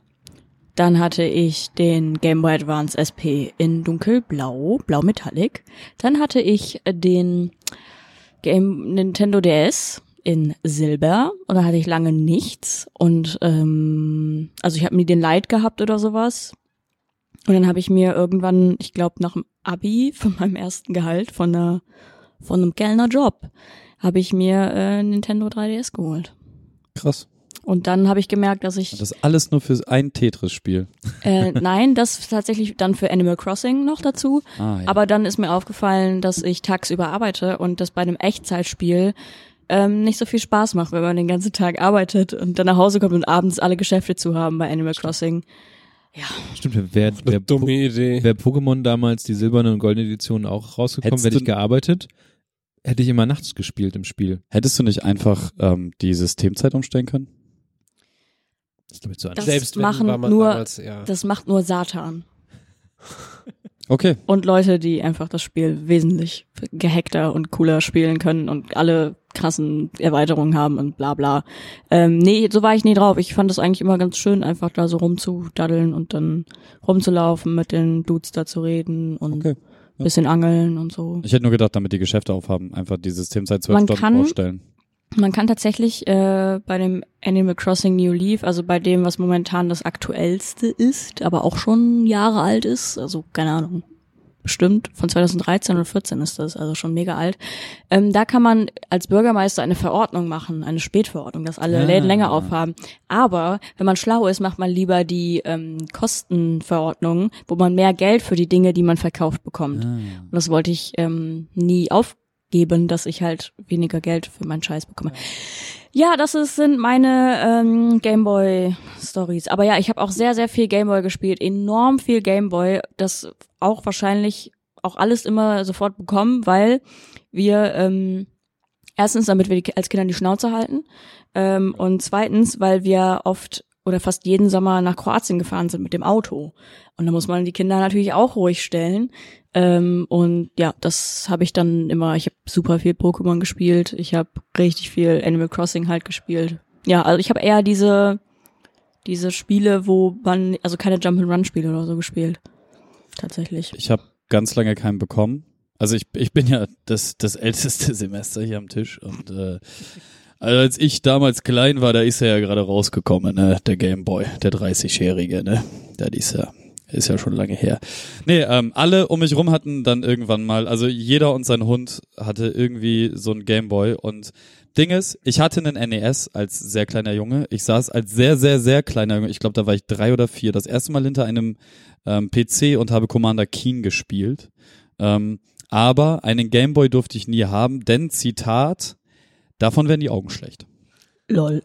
Dann hatte ich den Game Boy Advance SP in dunkelblau, blau Metallic. Dann hatte ich den Game Nintendo DS in Silber und da hatte ich lange nichts und ähm, also ich habe nie den Light gehabt oder sowas und dann habe ich mir irgendwann, ich glaube nach dem Abi [LAUGHS] von meinem ersten Gehalt von einer von einem Kellnerjob habe ich mir äh, Nintendo 3DS geholt Krass. Und dann habe ich gemerkt, dass ich Das ist alles nur für ein Tetris-Spiel. äh, nein, das tatsächlich dann für Animal Crossing noch dazu. Ah, ja. Aber dann ist mir aufgefallen, dass ich tagsüber arbeite und das bei einem Echtzeitspiel ähm, nicht so viel Spaß macht, wenn man den ganzen Tag arbeitet und dann nach Hause kommt und abends alle Geschäfte zu haben bei Animal Crossing. Stimmt, wer, wer, dumme Idee. Wäre Pokémon damals die silberne und goldene Edition auch rausgekommen, hätte ich du- gearbeitet, hätte ich immer nachts gespielt im Spiel. Hättest du nicht einfach ähm, die Systemzeit umstellen können? Das ist glaube ich zu Das. Selbst machen man nur- damals, ja. Das macht nur Satan. Okay. Und Leute, die einfach das Spiel wesentlich gehackter und cooler spielen können und alle krassen Erweiterungen haben und bla bla. Ähm, nee, so war ich nie drauf. Ich fand es eigentlich immer ganz schön, einfach da so rumzudaddeln und dann rumzulaufen, mit den Dudes da zu reden und Okay. Ja. bisschen angeln und so. Ich hätte nur gedacht, damit die Geschäfte aufhaben, einfach die Systemzeit zwölf Man Stunden kann- vorstellen. Man kann tatsächlich äh, bei dem Animal Crossing New Leaf, also bei dem, was momentan das aktuellste ist, aber auch schon Jahre alt ist, also keine Ahnung, bestimmt von 2013 oder 14 ist das, also schon mega alt. Ähm, da kann man als Bürgermeister eine Verordnung machen, eine Spätverordnung, dass alle Ah. Läden länger aufhaben. Aber wenn man schlau ist, macht man lieber die ähm, Kostenverordnung, wo man mehr Geld für die Dinge, die man verkauft, bekommt. Ah. Und das wollte ich ähm, nie aufgeben, dass ich halt weniger Geld für meinen Scheiß bekomme. Ja, das ist, sind meine ähm, Gameboy-Stories. Aber ja, ich habe auch sehr, sehr viel Gameboy gespielt. Enorm viel Gameboy. Das auch wahrscheinlich auch alles immer sofort bekommen, weil wir ähm, erstens, damit wir die, als Kinder die Schnauze halten ähm, und zweitens, weil wir oft oder fast jeden Sommer nach Kroatien gefahren sind mit dem Auto. Und da muss man die Kinder natürlich auch ruhig stellen. Ähm, und ja, das habe ich dann immer, ich habe super viel Pokémon gespielt, ich habe richtig viel Animal Crossing halt gespielt. Ja, also ich habe eher diese, diese Spiele, wo man, also keine Jump-and-Run-Spiele oder so gespielt. Tatsächlich. Ich habe ganz lange keinen bekommen. Also ich, ich bin ja das, das älteste [LAUGHS] Semester hier am Tisch und äh, also als ich damals klein war, da ist er ja gerade rausgekommen, ne? Der Gameboy, der 30-Jährige, ne? Das ist ja, ist ja schon lange her. Nee, ähm, alle um mich rum hatten dann irgendwann mal, also jeder und sein Hund hatte irgendwie so ein Gameboy und Ding ist, ich hatte einen NES als sehr kleiner Junge. Ich saß als sehr, sehr, sehr kleiner Junge, ich glaube, da war ich drei oder vier, das erste Mal hinter einem ähm, PC und habe Commander Keen gespielt. Ähm, aber einen Gameboy durfte ich nie haben, denn Zitat, davon werden die Augen schlecht. Lol.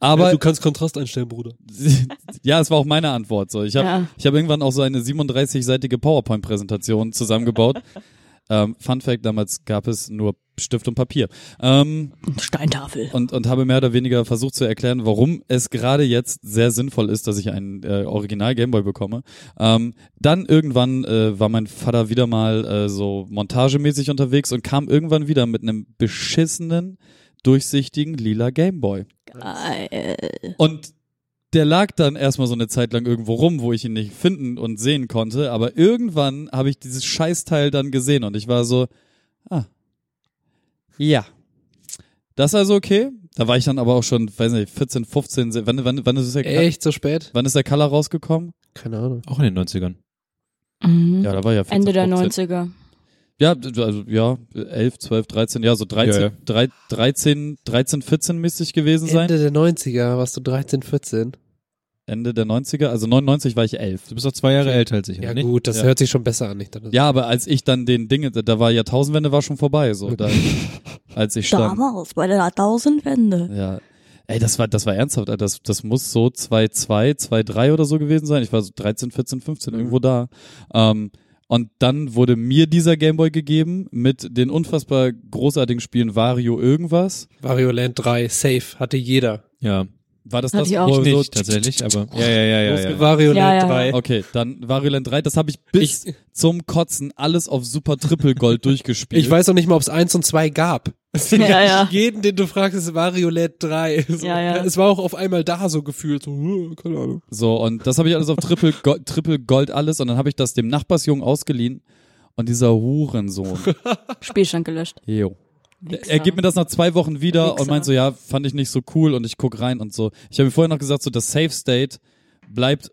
Aber ja, du kannst Kontrast einstellen, Bruder. [LAUGHS] ja, es war auch meine Antwort. So, ich habe Ja. ich habe irgendwann auch so eine 37-seitige PowerPoint-Präsentation zusammengebaut. [LAUGHS] ähm, Fun Fact: Damals gab es nur Stift und Papier. Ähm, Steintafel. und, und habe mehr oder weniger versucht zu erklären, warum es gerade jetzt sehr sinnvoll ist, dass ich einen äh, Original Gameboy bekomme. Ähm, dann irgendwann äh, war mein Vater wieder mal äh, so montagemäßig unterwegs und kam irgendwann wieder mit einem beschissenen, durchsichtigen lila Gameboy. Geil. Und der lag dann erstmal so eine Zeit lang irgendwo rum, wo ich ihn nicht finden und sehen konnte, aber irgendwann habe ich dieses Scheißteil dann gesehen und ich war so, ah, ja. Das ist also okay. Da war ich dann aber auch schon, weiß nicht, 14, 15, se- wann, wann, wann ist der, Echt so spät? wann ist der Color rausgekommen? Keine Ahnung. Auch in den 90ern. Mhm. Ja, da war ja 14, Ende der 15. 90er. Ja, also ja, 11, 12, 13, ja, so 13, Ja, ja. drei- 13, 13, 14 müsste ich gewesen sein. Ende der 90er warst du 13, 14. Ende der 90er, also 99 war ich 11. Du bist doch zwei Jahre älter als ich, Ja nicht? gut, das Ja. hört sich schon besser an. Nicht? Ja, aber als ich dann den Dinge, da war Jahrtausendwende war schon vorbei, so, da, als ich stand. Damals, bei der Jahrtausendwende. Ja. Ey, das war, das war ernsthaft, Alter. das, das muss so 2-2, 2-3 oder so gewesen sein. Ich war so 13, 14, 15, irgendwo da. Ähm, und dann wurde mir dieser Gameboy gegeben mit den unfassbar großartigen Spielen Vario irgendwas. Wario Land 3, safe, hatte jeder. Ja. War das Hatte das? ich auch. Ich so- nicht, tatsächlich, aber. [LAUGHS] Ja, ja, ja, ja. ja. Wario Ja, Land ja. 3. Okay, dann Vario Land 3, das habe ich bis Ich- zum Kotzen alles auf Super Triple Gold [LAUGHS] durchgespielt. Ich weiß noch nicht mal, ob es 1 und 2 gab. [LAUGHS] Ja, ja. Jeden, den du fragst, ist Wario Land 3. So, Ja, ja. Es war auch auf einmal da so gefühlt. So, hm, keine Ahnung. So, und das habe ich alles auf Triple, Go Triple Gold alles und dann habe ich das dem Nachbarsjungen ausgeliehen und dieser Hurensohn, Spielstand gelöscht. jo. Wichser. Er gibt mir das nach zwei Wochen wieder und Wichser. meint so, ja, fand ich nicht so cool und ich guck rein und so. Ich habe mir vorher noch gesagt, so das Safe State bleibt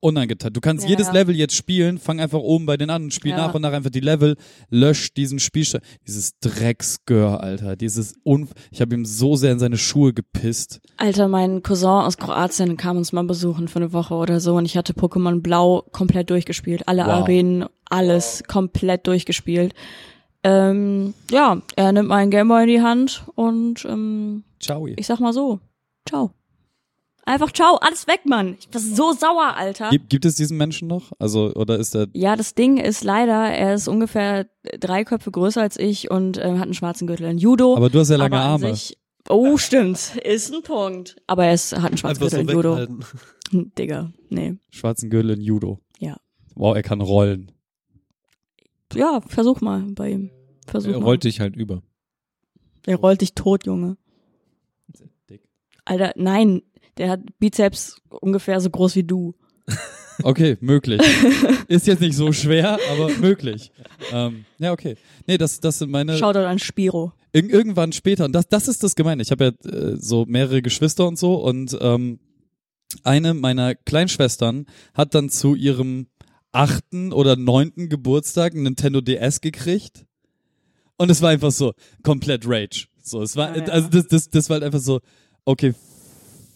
unangetan. Du kannst Ja, jedes ja. Level jetzt spielen, fang einfach oben bei den anderen, spiel Ja. nach und nach einfach die Level, lösch diesen Spielstand. Dieses Drecksgör, Alter, dieses Un ich habe ihm so sehr in seine Schuhe gepisst. Alter, mein Cousin aus Kroatien kam uns mal besuchen für eine Woche oder so und ich hatte Pokémon Blau komplett durchgespielt. Alle Wow. Arenen, alles komplett durchgespielt. Ähm, ja, er nimmt meinen Gameboy in die Hand und ähm, Ciao. ich sag mal so, ciao. Einfach ciao, alles weg, Mann. Ich war so sauer, Alter. Gibt, gibt es diesen Menschen noch? Also, oder ist der Ja, das Ding ist leider, er ist ungefähr drei Köpfe größer als ich und ähm, hat einen schwarzen Gürtel in Judo. Aber du hast ja lange Arme. Sich, oh, stimmt. Ist ein Punkt. Aber er ist, hat einen schwarzen Einfach so Gürtel in Judo. [LAUGHS] Digga, nee. Schwarzen Gürtel in Judo. Ja. Wow, er kann rollen. Ja, versuch mal bei ihm. Versuch Er mal. rollt dich halt über. Er rollt dich tot, Junge. Alter, nein. Der hat Bizeps ungefähr so groß wie du. [LAUGHS] Okay, möglich. Ist jetzt nicht so schwer, aber möglich. Ähm, ja, okay. Nee, das, das sind meine. Shoutout an Spiro. Ir irgendwann später, und das, das ist das Gemeine. Ich habe ja äh, so mehrere Geschwister und so, und ähm, eine meiner Kleinschwestern hat dann zu ihrem achten oder neunten Geburtstag ein Nintendo DS gekriegt. Und es war einfach so komplett Rage. So, es war, Ja, ja. also das, das, das war halt einfach so, okay,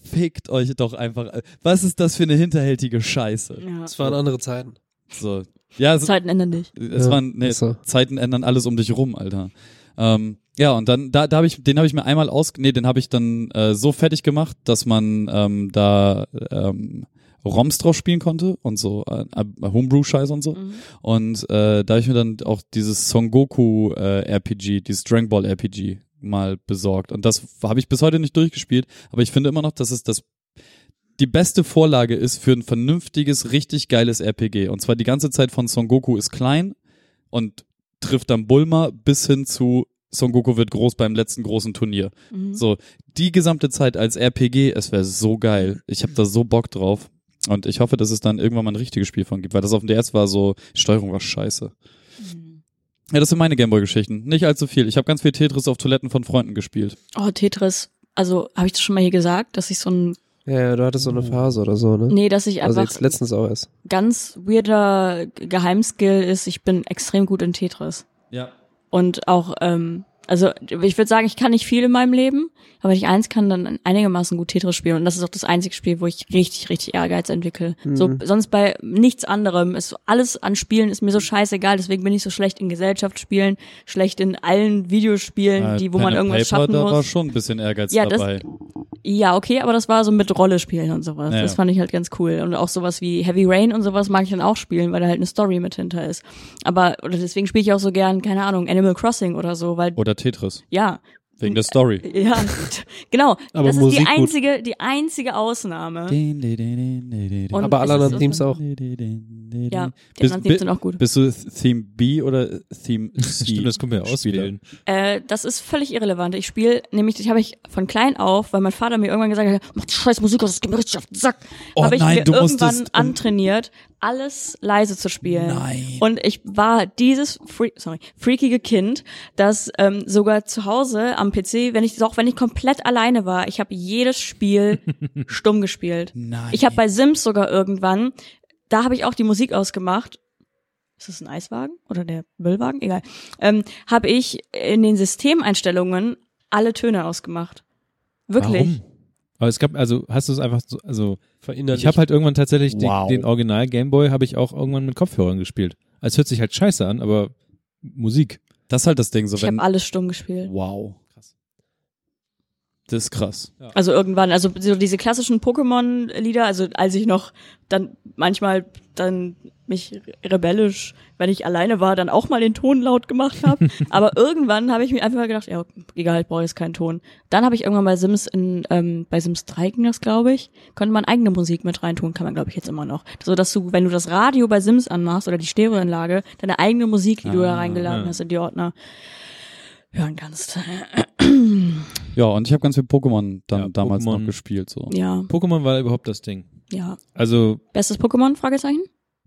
fickt euch doch einfach. Was ist das für eine hinterhältige Scheiße? Ja. Das waren andere Zeiten. So. Ja, es, Zeiten ändern dich. es Ja, waren, nee, so. Zeiten ändern alles um dich rum, Alter. Ähm, ja, und dann, da, da habe ich, den habe ich mir einmal aus, nee, den habe ich dann äh, so fertig gemacht, dass man ähm, da ähm, ROMs drauf spielen konnte und so äh, äh, Homebrew-Scheiß und so. Mhm. Und äh, da habe ich mir dann auch dieses Son Goku äh, RPG, dieses Dragon Ball RPG mal besorgt. Und das habe ich bis heute nicht durchgespielt, aber ich finde immer noch, dass es das die beste Vorlage ist für ein vernünftiges, richtig geiles RPG. Und zwar die ganze Zeit von Son Goku ist klein und trifft dann Bulma bis hin zu Son Goku wird groß beim letzten großen Turnier. Mhm. So, die gesamte Zeit als RPG, es wäre so geil. Ich habe da so Bock drauf. Und ich hoffe, dass es dann irgendwann mal ein richtiges Spiel von gibt, weil das auf dem DS war so, die Steuerung war scheiße. Mhm. Ja, das sind meine Gameboy-Geschichten. Nicht allzu viel. Ich habe ganz viel Tetris auf Toiletten von Freunden gespielt. Oh, Tetris. Also, habe ich das schon mal hier gesagt, dass ich so ein, Ja, ja, du hattest so eine Phase oder so, ne? nee, dass ich also einfach jetzt letztens auch erst. ganz weirder Geheimskill ist, ich bin extrem gut in Tetris. Ja. Und auch, ähm, also ich würde sagen, ich kann nicht viel in meinem Leben, aber wenn ich eins kann, dann einigermaßen gut Tetris spielen. Und das ist auch das einzige Spiel, wo ich richtig, richtig Ehrgeiz entwickle. So, sonst bei nichts anderem ist alles an Spielen ist mir so scheißegal, deswegen bin ich so schlecht in Gesellschaftsspielen, schlecht in allen Videospielen, die, wo man irgendwas Paper, schaffen da war muss. schon ein bisschen Ehrgeiz Ja, das- dabei. Ja, okay, aber das war so mit Rolle spielen und sowas. Ja. Das fand ich halt ganz cool. Und auch sowas wie Heavy Rain und sowas mag ich dann auch spielen, weil da halt eine Story mit hinter ist. Aber, oder deswegen spiele ich auch so gern, keine Ahnung, Animal Crossing oder so, weil, Oder Tetris. ja, Wegen der Story. ja, genau. Aber das ist Musik die gut. einzige, die einzige Ausnahme. Und Aber alle es ist anderen Teams auch. Ja, die Bist- anderen Teams sind auch gut. Bist du Theme B oder Theme C? [LAUGHS] Stimmt, das können wir ja auswählen. Äh, das ist völlig irrelevant. Ich spiele, nämlich, ich habe ich von klein auf, weil mein Vater mir irgendwann gesagt hat, mach die scheiß Musik aus, das geht mir richtig auf den Sack. Oh habe ich nein, mir du irgendwann musstest- antrainiert, alles leise zu spielen. Nein. Und ich war dieses free, sorry, freakige Kind, das ähm, sogar zu Hause am PC, wenn ich auch wenn ich komplett alleine war, ich habe jedes Spiel [LAUGHS] stumm gespielt. Nein. Ich habe bei Sims sogar irgendwann, da habe ich auch die Musik ausgemacht. Ist das ein Eiswagen oder der Müllwagen? Egal. Ähm, habe ich in den Systemeinstellungen alle Töne ausgemacht. Wirklich. Warum? Aber es gab, also hast du es einfach so, also Verinnerlicht. ich habe halt irgendwann tatsächlich den- Wow. den Original Gameboy habe ich auch irgendwann mit Kopfhörern gespielt. Es hört sich halt scheiße an, aber Musik. Das ist halt das Ding, so Ich habe alles stumm gespielt. Wow. Das ist krass. Also irgendwann, also so diese klassischen Pokémon-Lieder, also als ich noch dann manchmal dann mich rebellisch, wenn ich alleine war, dann auch mal den Ton laut gemacht habe. [LAUGHS] Aber irgendwann habe ich mir einfach mal gedacht, ja, egal, ich brauche jetzt keinen Ton. Dann habe ich irgendwann bei Sims in, ähm, bei Sims 3 ging das, glaube ich, konnte man eigene Musik mit reintun, kann man, glaube ich, jetzt immer noch. So dass du, wenn du das Radio bei Sims anmachst oder die Stereoanlage, deine eigene Musik, die du da Ah, reingeladen ja. hast in die Ordner, hören kannst. Ja, und ich habe ganz viel Pokémon dann Ja, damals Pokémon. noch gespielt. So. Ja, Pokémon war überhaupt das Ding. ja. Also Bestes Pokémon? Fragezeichen?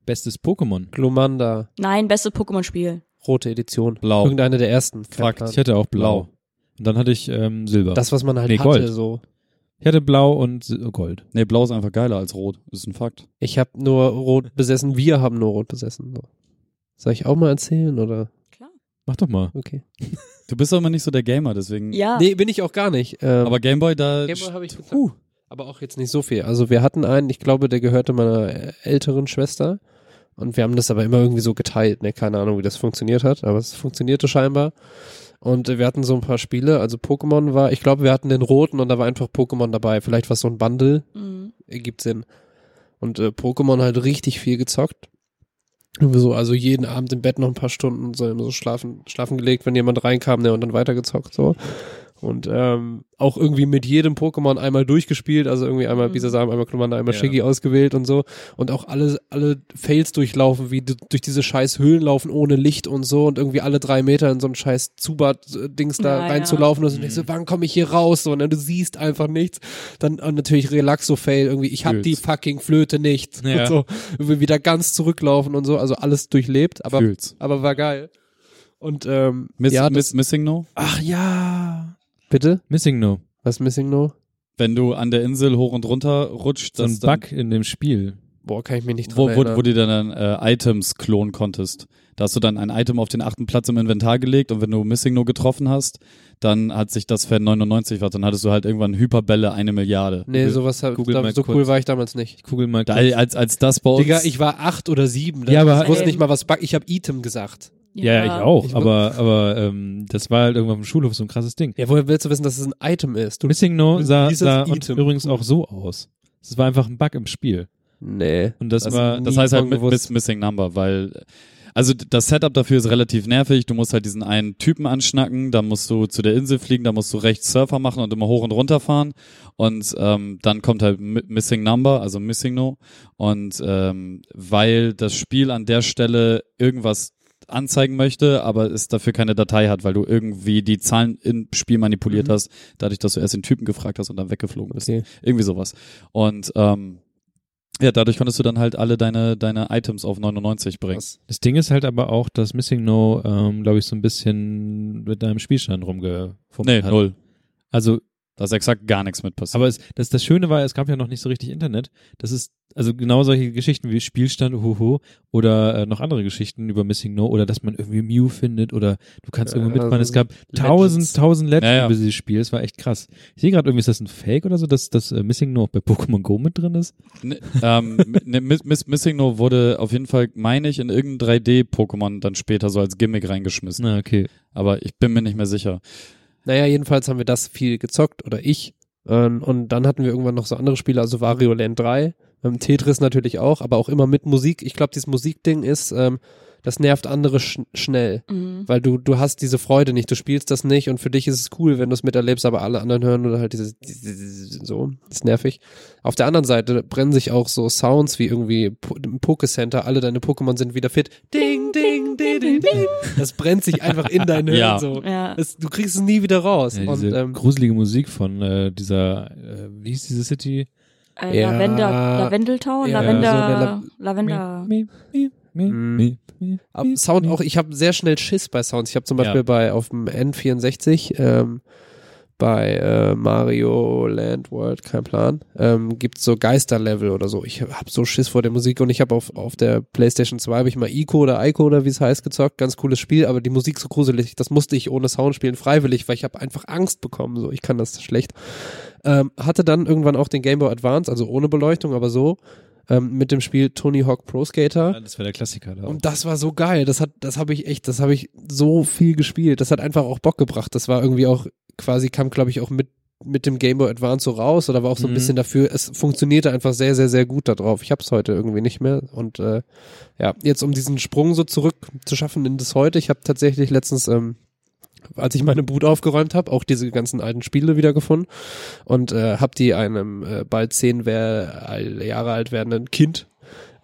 bestes Pokémon. Glomanda, Nein, bestes Pokémon-Spiel. rote Edition. Blau. Irgendeine der ersten. Fakt. Ich hatte auch blau. Blau. Und dann hatte ich ähm, Silber. Das, was man halt Nee, hatte, Gold. so. ich hatte blau und Sil- Gold. Nee, blau ist einfach geiler als rot. Das ist ein Fakt. Ich habe nur rot besessen, wir haben nur rot besessen. So. Soll ich auch mal erzählen, oder? Mach doch mal. Okay. Du bist doch immer nicht so der Gamer, deswegen. Ja. Nee, bin ich auch gar nicht. Ähm, Aber Gameboy, da. Gameboy habe ich Puh. aber auch jetzt nicht so viel. Also wir hatten einen, ich glaube, der gehörte meiner älteren Schwester. Und wir haben das aber immer irgendwie so geteilt. Ne? Keine Ahnung, wie das funktioniert hat, aber es funktionierte scheinbar. Und äh, wir hatten so ein paar Spiele. Also Pokémon war, ich glaube, wir hatten den roten und da war einfach Pokémon dabei. Vielleicht war es so ein Bundle. Mhm. ergibt Sinn. Und äh, Pokémon halt richtig viel gezockt. So, also jeden Abend im Bett noch ein paar Stunden so, so schlafen, schlafen gelegt, wenn jemand reinkam, ne, und dann weitergezockt, so. Und ähm, auch irgendwie mit jedem Pokémon einmal durchgespielt, also irgendwie einmal Mhm. Bisasam, einmal Klumanda, einmal Ja. Shiggy ausgewählt und so. Und auch alle, alle Fails durchlaufen, wie du durch diese scheiß Höhlen laufen ohne Licht und so und irgendwie alle drei Meter in so ein scheiß Zubat-Dings da Ja, reinzulaufen und so, Mhm. du, wann komme ich hier raus? So, ne, du siehst einfach nichts. Dann und natürlich Relaxo-Fail, irgendwie, ich hab die Fühl's. fucking Flöte nicht. Ja. Und so, irgendwie wieder ganz zurücklaufen und so, also alles durchlebt, aber, Fühl's. aber war geil. Und ähm, Miss, ja, miss, das, Missing No? ach ja. Bitte? Missing No. Was Missing No? Wenn du an der Insel hoch und runter rutscht, So ein Bug in dem Spiel. Boah, kann ich mich nicht dran wo, wo, erinnern. wo du dann äh, Items klonen konntest. Da hast du dann ein Item auf den achten Platz im Inventar gelegt und wenn du Missing No getroffen hast, dann hat sich das für 99 was, dann hattest du halt irgendwann Hyperbälle eine Milliarde. nee, Google- sowas hab, Google da, mal so cool kurz. war ich damals nicht. Ich kugel mal Da, als, als das bei uns. Digga, ich war acht oder sieben. Ja, aber- ich wusste Ähm. nicht mal, was Bug. Ich habe Item gesagt. Ja, ja, ich auch. Ich- aber aber ähm, das war halt irgendwann auf dem Schulhof so ein krasses Ding. Ja, woher willst du wissen, dass es ein Item ist? Du, Missing No du sah, sah übrigens auch so aus. Es war einfach ein Bug im Spiel. nee. Und das, das, war das heißt halt mit, Missing Number, weil Also das Setup dafür ist relativ nervig. Du musst halt diesen einen Typen anschnacken, dann musst du zu der Insel fliegen, dann musst du rechts Surfer machen und immer hoch und runter fahren. Und ähm, dann kommt halt Mi- Missing Number, also Missing No. Und ähm, weil das Spiel an der Stelle irgendwas anzeigen möchte, aber es dafür keine Datei hat, weil du irgendwie die Zahlen im Spiel manipuliert Mhm. hast, dadurch, dass du erst den Typen gefragt hast und dann weggeflogen bist. Okay. Irgendwie sowas. Und ähm, ja, dadurch konntest du dann halt alle deine, deine Items auf 99 bringen. Das Ding ist halt aber auch, dass Missing No, ähm, glaube ich, so ein bisschen mit deinem Spielstand rumgefummelt Nee, hat. null. Also, Da ist exakt gar nichts mit passiert. aber es, das, das Schöne war, es gab ja noch nicht so richtig Internet. Das ist, also genau solche Geschichten wie Spielstand, huhu, oder äh, noch andere Geschichten über Missing No, oder dass man irgendwie Mew findet, oder du kannst Ja, irgendwo mitfahren. also es gab Legends. tausend, tausend Legends Ja, ja. über dieses Spiel. Es war echt krass. Ich sehe gerade irgendwie, ist das ein Fake oder so, dass das äh, Missing No auch bei Pokémon Go mit drin ist? Ne, ähm, [LAUGHS] ne, Miss, Miss, Missing No wurde auf jeden Fall, meine ich, in irgendein 3D-Pokémon dann später so als Gimmick reingeschmissen. Na, okay. Aber ich bin mir nicht mehr sicher. Naja, jedenfalls haben wir das viel gezockt oder ich. Ähm, Und dann hatten wir irgendwann noch so andere Spiele, also Wario Land 3, ähm, Tetris natürlich auch, aber auch immer mit Musik. Ich glaube, dieses Musikding ist, ähm, das nervt andere sch schnell, Mhm. weil du du hast diese Freude nicht, du spielst das nicht und für dich ist es cool, wenn du es miterlebst, aber alle anderen hören oder halt dieses, so, das ist nervig. Auf der anderen Seite brennen sich auch so Sounds wie irgendwie Po- im Pokécenter, alle deine Pokémon sind wieder fit. Ding, ding. Das brennt sich einfach in dein Hirn Ja. so. Ja. Das, du kriegst es nie wieder raus. Ja, und ähm, gruselige Musik von äh, dieser, äh, wie hieß diese City? Äh, Ja. Lavender, Lavendeltown, Ja, Lavender, so La- Lavender. Mi, mi, mi, Mm. mi, mi, Ab mi, Sound auch, ich habe sehr schnell Schiss bei Sounds. Ich habe zum Beispiel Ja. bei auf dem N64 ähm, bei äh, Mario Land World, kein Plan, ähm, gibt's so Geisterlevel oder so. Ich habe so Schiss vor der Musik und ich habe auf, auf der PlayStation 2 habe ich mal Ico oder Ico oder wie es heißt gezockt, ganz cooles Spiel, aber die Musik so gruselig, das musste ich ohne Sound spielen, freiwillig, weil ich habe einfach Angst bekommen, so ich kann das schlecht. Ähm, hatte dann irgendwann auch den Game Boy Advance, also ohne Beleuchtung, aber so ähm, mit dem Spiel Tony Hawk Pro Skater. Ja, das war der Klassiker da. auch. Und das war so geil. Das hat, das habe ich echt, das habe ich so viel gespielt. Das hat einfach auch Bock gebracht. Das war irgendwie auch quasi kam, glaube ich, auch mit mit dem Game Boy Advance so raus oder war auch so ein Mhm. bisschen dafür. Es funktionierte einfach sehr, sehr, sehr gut da drauf. Ich habe es heute irgendwie nicht mehr. Und äh, ja, jetzt um diesen Sprung so zurück zu schaffen in das heute. Ich habe tatsächlich letztens ähm, als ich meine Boot aufgeräumt habe, auch diese ganzen alten Spiele wiedergefunden und äh, habe die einem äh, bald zehn wer Jahre alt werdenden Kind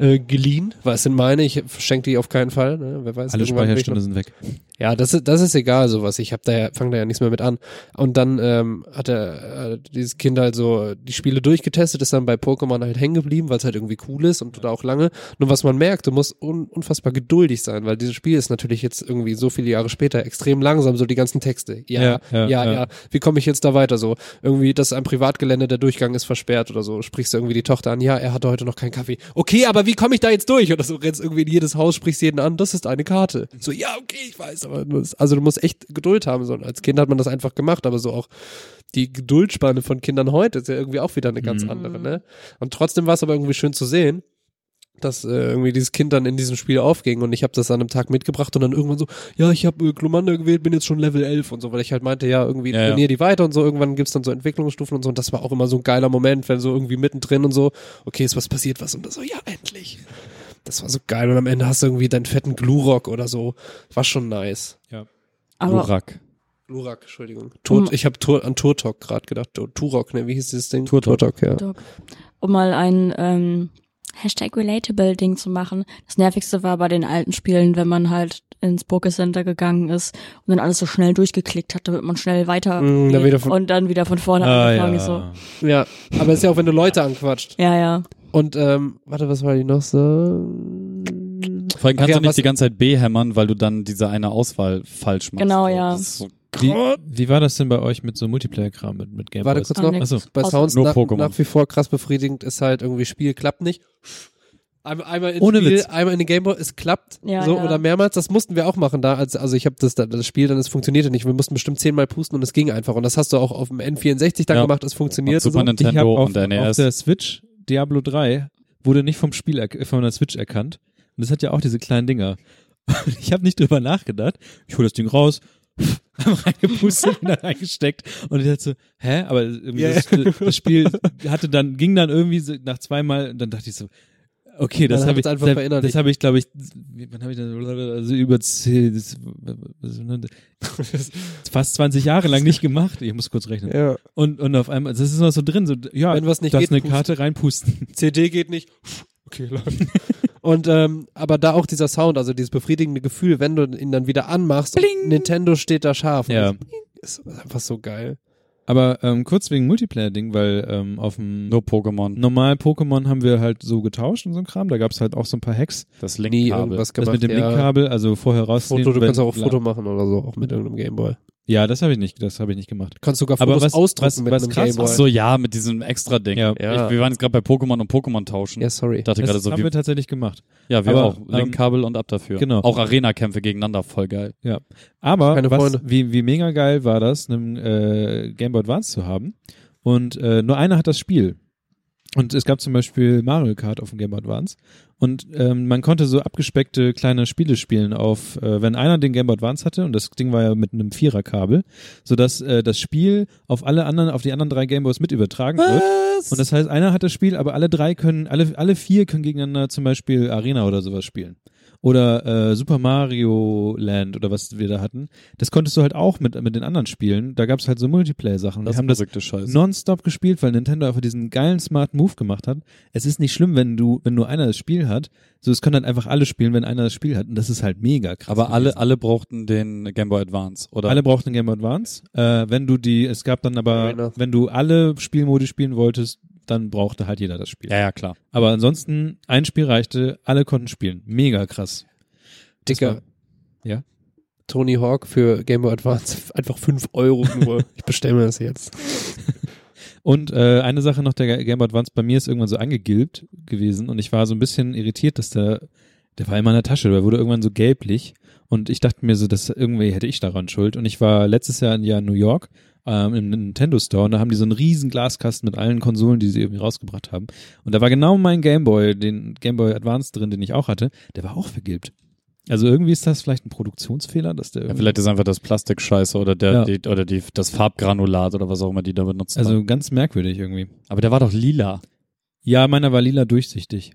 äh, geliehen, weil es sind meine, ich verschenke die auf keinen Fall, ne? wer weiß. Alle Speicherstunden sind weg. ja, das ist, das ist egal, sowas. Ich hab da ja, fang da ja nichts mehr mit an. Und dann ähm, hat er äh, dieses Kind halt so die Spiele durchgetestet, ist dann bei Pokémon halt hängen geblieben, weil es halt irgendwie cool ist und da auch lange. Nur was man merkt, du musst un unfassbar geduldig sein, weil dieses Spiel ist natürlich jetzt irgendwie so viele Jahre später extrem langsam, so die ganzen Texte. Ja, ja, Ja, ja. ja, ja. Wie komme ich jetzt da weiter? So irgendwie, das ist ein Privatgelände, der Durchgang ist versperrt oder so. Sprichst du irgendwie die Tochter an, ja, er hatte heute noch keinen Kaffee. Okay, aber wie komme ich da jetzt durch? Oder so rennst irgendwie in jedes Haus, sprichst jeden an, das ist eine Karte. So, ja, okay, ich weiß, aber du musst, also du musst echt Geduld haben. So. Und als Kind hat man das einfach gemacht, aber so auch die Geduldspanne von Kindern heute ist ja irgendwie auch wieder eine ganz Mhm. andere, ne? Und trotzdem war es aber irgendwie schön zu sehen, dass äh, irgendwie dieses Kind dann in diesem Spiel aufging und ich habe das an einem Tag mitgebracht und dann irgendwann so, ja, ich habe äh, Glomanda gewählt, bin jetzt schon Level 11 und so, weil ich halt meinte, ja, irgendwie Ja, ja. trainier die weiter und so, irgendwann gibt's dann so Entwicklungsstufen und so und das war auch immer so ein geiler Moment, wenn so irgendwie mittendrin und so, okay, ist was passiert was und das so, ja, endlich. Das war so geil und am Ende hast du irgendwie deinen fetten Glurock oder so, war schon nice. Aber Urak. Glurak, Entschuldigung. Tur Um- ich habe Tur an Turtok gerade gedacht. Tur- Turok, ne, wie hieß dieses Ding? Turtok. Turtok, ja. Um mal ein ähm, Hashtag Relatable Ding zu machen. Das nervigste war bei den alten Spielen, wenn man halt ins Pokécenter gegangen ist und dann alles so schnell durchgeklickt hat, damit man schnell weiter Mm, dann von- und dann wieder von vorne Ah, angefangen ja. so. Ja, aber ist ja auch, wenn du Leute anquatscht. Ja, ja. Und, ähm, warte, was war die noch so? Vor allem Ach kannst ja, du nicht die ganze Zeit B hämmern, weil du dann diese eine Auswahl falsch machst. Genau, So, ja. Wie, wie war das denn bei euch mit so Multiplayer-Kram, mit, mit Game Warte Boys? kurz noch. Achso. Bei Sounds Nur nach, Pokémon. nach wie vor krass befriedigend ist halt irgendwie Spiel klappt nicht. Einmal, einmal in Ohne Spiel, Witz. einmal in den Gameboy, es klappt Ja, so ja. oder mehrmals. Das mussten wir auch machen da. Also, also ich habe das, das Spiel dann, es funktionierte nicht. Wir mussten bestimmt zehnmal pusten und es ging einfach. Und das hast du auch auf dem N64 dann Ja. gemacht. Es funktioniert. Super so. Ich habe Nintendo auf, und E auf NES. der Switch Diablo 3 wurde nicht vom Spiel von der Switch erkannt. Und das hat ja auch diese kleinen Dinger. [LAUGHS] Ich habe nicht drüber nachgedacht. Ich hole das Ding raus, hab reingepustet, [LAUGHS] wieder reingesteckt und ich dachte so, hä? Aber irgendwie Ja, das, das Spiel hatte dann ging dann irgendwie so nach zweimal und dann dachte ich so, Okay, das habe ich, einfach das, das habe ich, glaube ich, wann habe ich das, also über zehn, das, [LAUGHS] fast 20 Jahre lang nicht gemacht. Ich muss kurz rechnen. Ja. Und, und auf einmal, das ist noch so drin, so, ja, Wenn was nicht du hast geht, eine pust. Karte reinpusten. CD geht nicht. Okay, läuft. [LAUGHS] Und ähm, aber da auch dieser Sound, also dieses befriedigende Gefühl, wenn du ihn dann wieder anmachst, Nintendo steht da scharf. Ja. das Ist einfach so geil. Aber ähm, kurz wegen Multiplayer-Ding, weil ähm, auf dem Nur Pokémon. normalen Pokémon haben wir halt so getauscht und so ein Kram. Da gab's halt auch so ein paar Hacks. Das Link-Kabel. Das gemacht. mit dem ja. Linkkabel, also vorher rausnehmen. Foto, du kannst auch ein Foto machen oder so, auch mit irgendeinem Gameboy. Ja, das habe ich nicht, das habe ich nicht gemacht. Du kannst sogar Aber Fotos was- ausdrucken was- mit was einem krass- Gameboy. Ach so, ja, mit diesem extra Ding. Ja. Ja. Ich, wir waren jetzt gerade bei Pokémon und Pokémon tauschen. Ja, sorry. Ich dachte Das gerade so, haben wie, wir tatsächlich gemacht. ja, wir aber, auch. Linkkabel und ab dafür. genau. Auch Arena-Kämpfe gegeneinander, voll geil. Ja. Aber Keine was, Freunde. wie, wie mega geil war das, einen äh, Game Boy Advance zu haben. Und äh, nur einer hat das Spiel. Und es gab zum Beispiel Mario Kart auf dem Game Boy Advance. Und ähm, man konnte so abgespeckte kleine Spiele spielen auf, äh, wenn einer den Game Boy Advance hatte, und das Ding war ja mit einem Viererkabel, sodass äh, das Spiel auf alle anderen, auf die anderen drei Game Boys mit übertragen wird. Und das heißt, einer hat das Spiel, aber alle drei können, alle, alle vier können gegeneinander zum Beispiel Arena oder sowas spielen. Oder äh, Super Mario Land oder was wir da hatten. Das konntest du halt auch mit, mit den anderen spielen. Da gab's halt so Multiplayer-Sachen. Wir haben das nonstop gespielt, weil Nintendo einfach diesen geilen Smart Move gemacht hat. Es ist nicht schlimm, wenn du, wenn nur einer das Spiel hat. So, es können dann einfach alle spielen, wenn einer das Spiel hat. Und das ist halt mega krass. Aber alle, gewesen. alle brauchten den Game Boy Advance, oder? Alle brauchten den Game Boy Advance. Äh, wenn du die, es gab dann aber, wenn du alle Spielmodi spielen wolltest, dann brauchte halt jeder das Spiel. Ja, ja, klar. Aber ansonsten, ein Spiel reichte, alle konnten spielen. Mega krass. Dicker. war- ja? Tony Hawk für Game Boy Advance [LAUGHS] einfach 5 Euro nur. [LAUGHS] ich bestelle mir das jetzt. Und äh, eine Sache noch, der Game Boy Advance bei mir ist irgendwann so angegilbt gewesen und ich war so ein bisschen irritiert, dass der, der war in meiner Tasche, der wurde irgendwann so gelblich und ich dachte mir so, dass irgendwie hätte ich daran Schuld und ich war letztes Jahr in New York ähm, im Nintendo Store und da haben die so einen riesen Glaskasten mit allen Konsolen, die sie irgendwie rausgebracht haben und da war genau mein Game Boy, den Game Boy Advance drin, den ich auch hatte, der war auch vergilbt. Also irgendwie ist das vielleicht ein Produktionsfehler, dass der Ja, vielleicht ist einfach das Plastik scheiße oder der, Ja. die, oder die, das Farbgranulat oder was auch immer die da benutzen. also ganz merkwürdig irgendwie. aber der war doch lila. Ja, meiner war lila durchsichtig.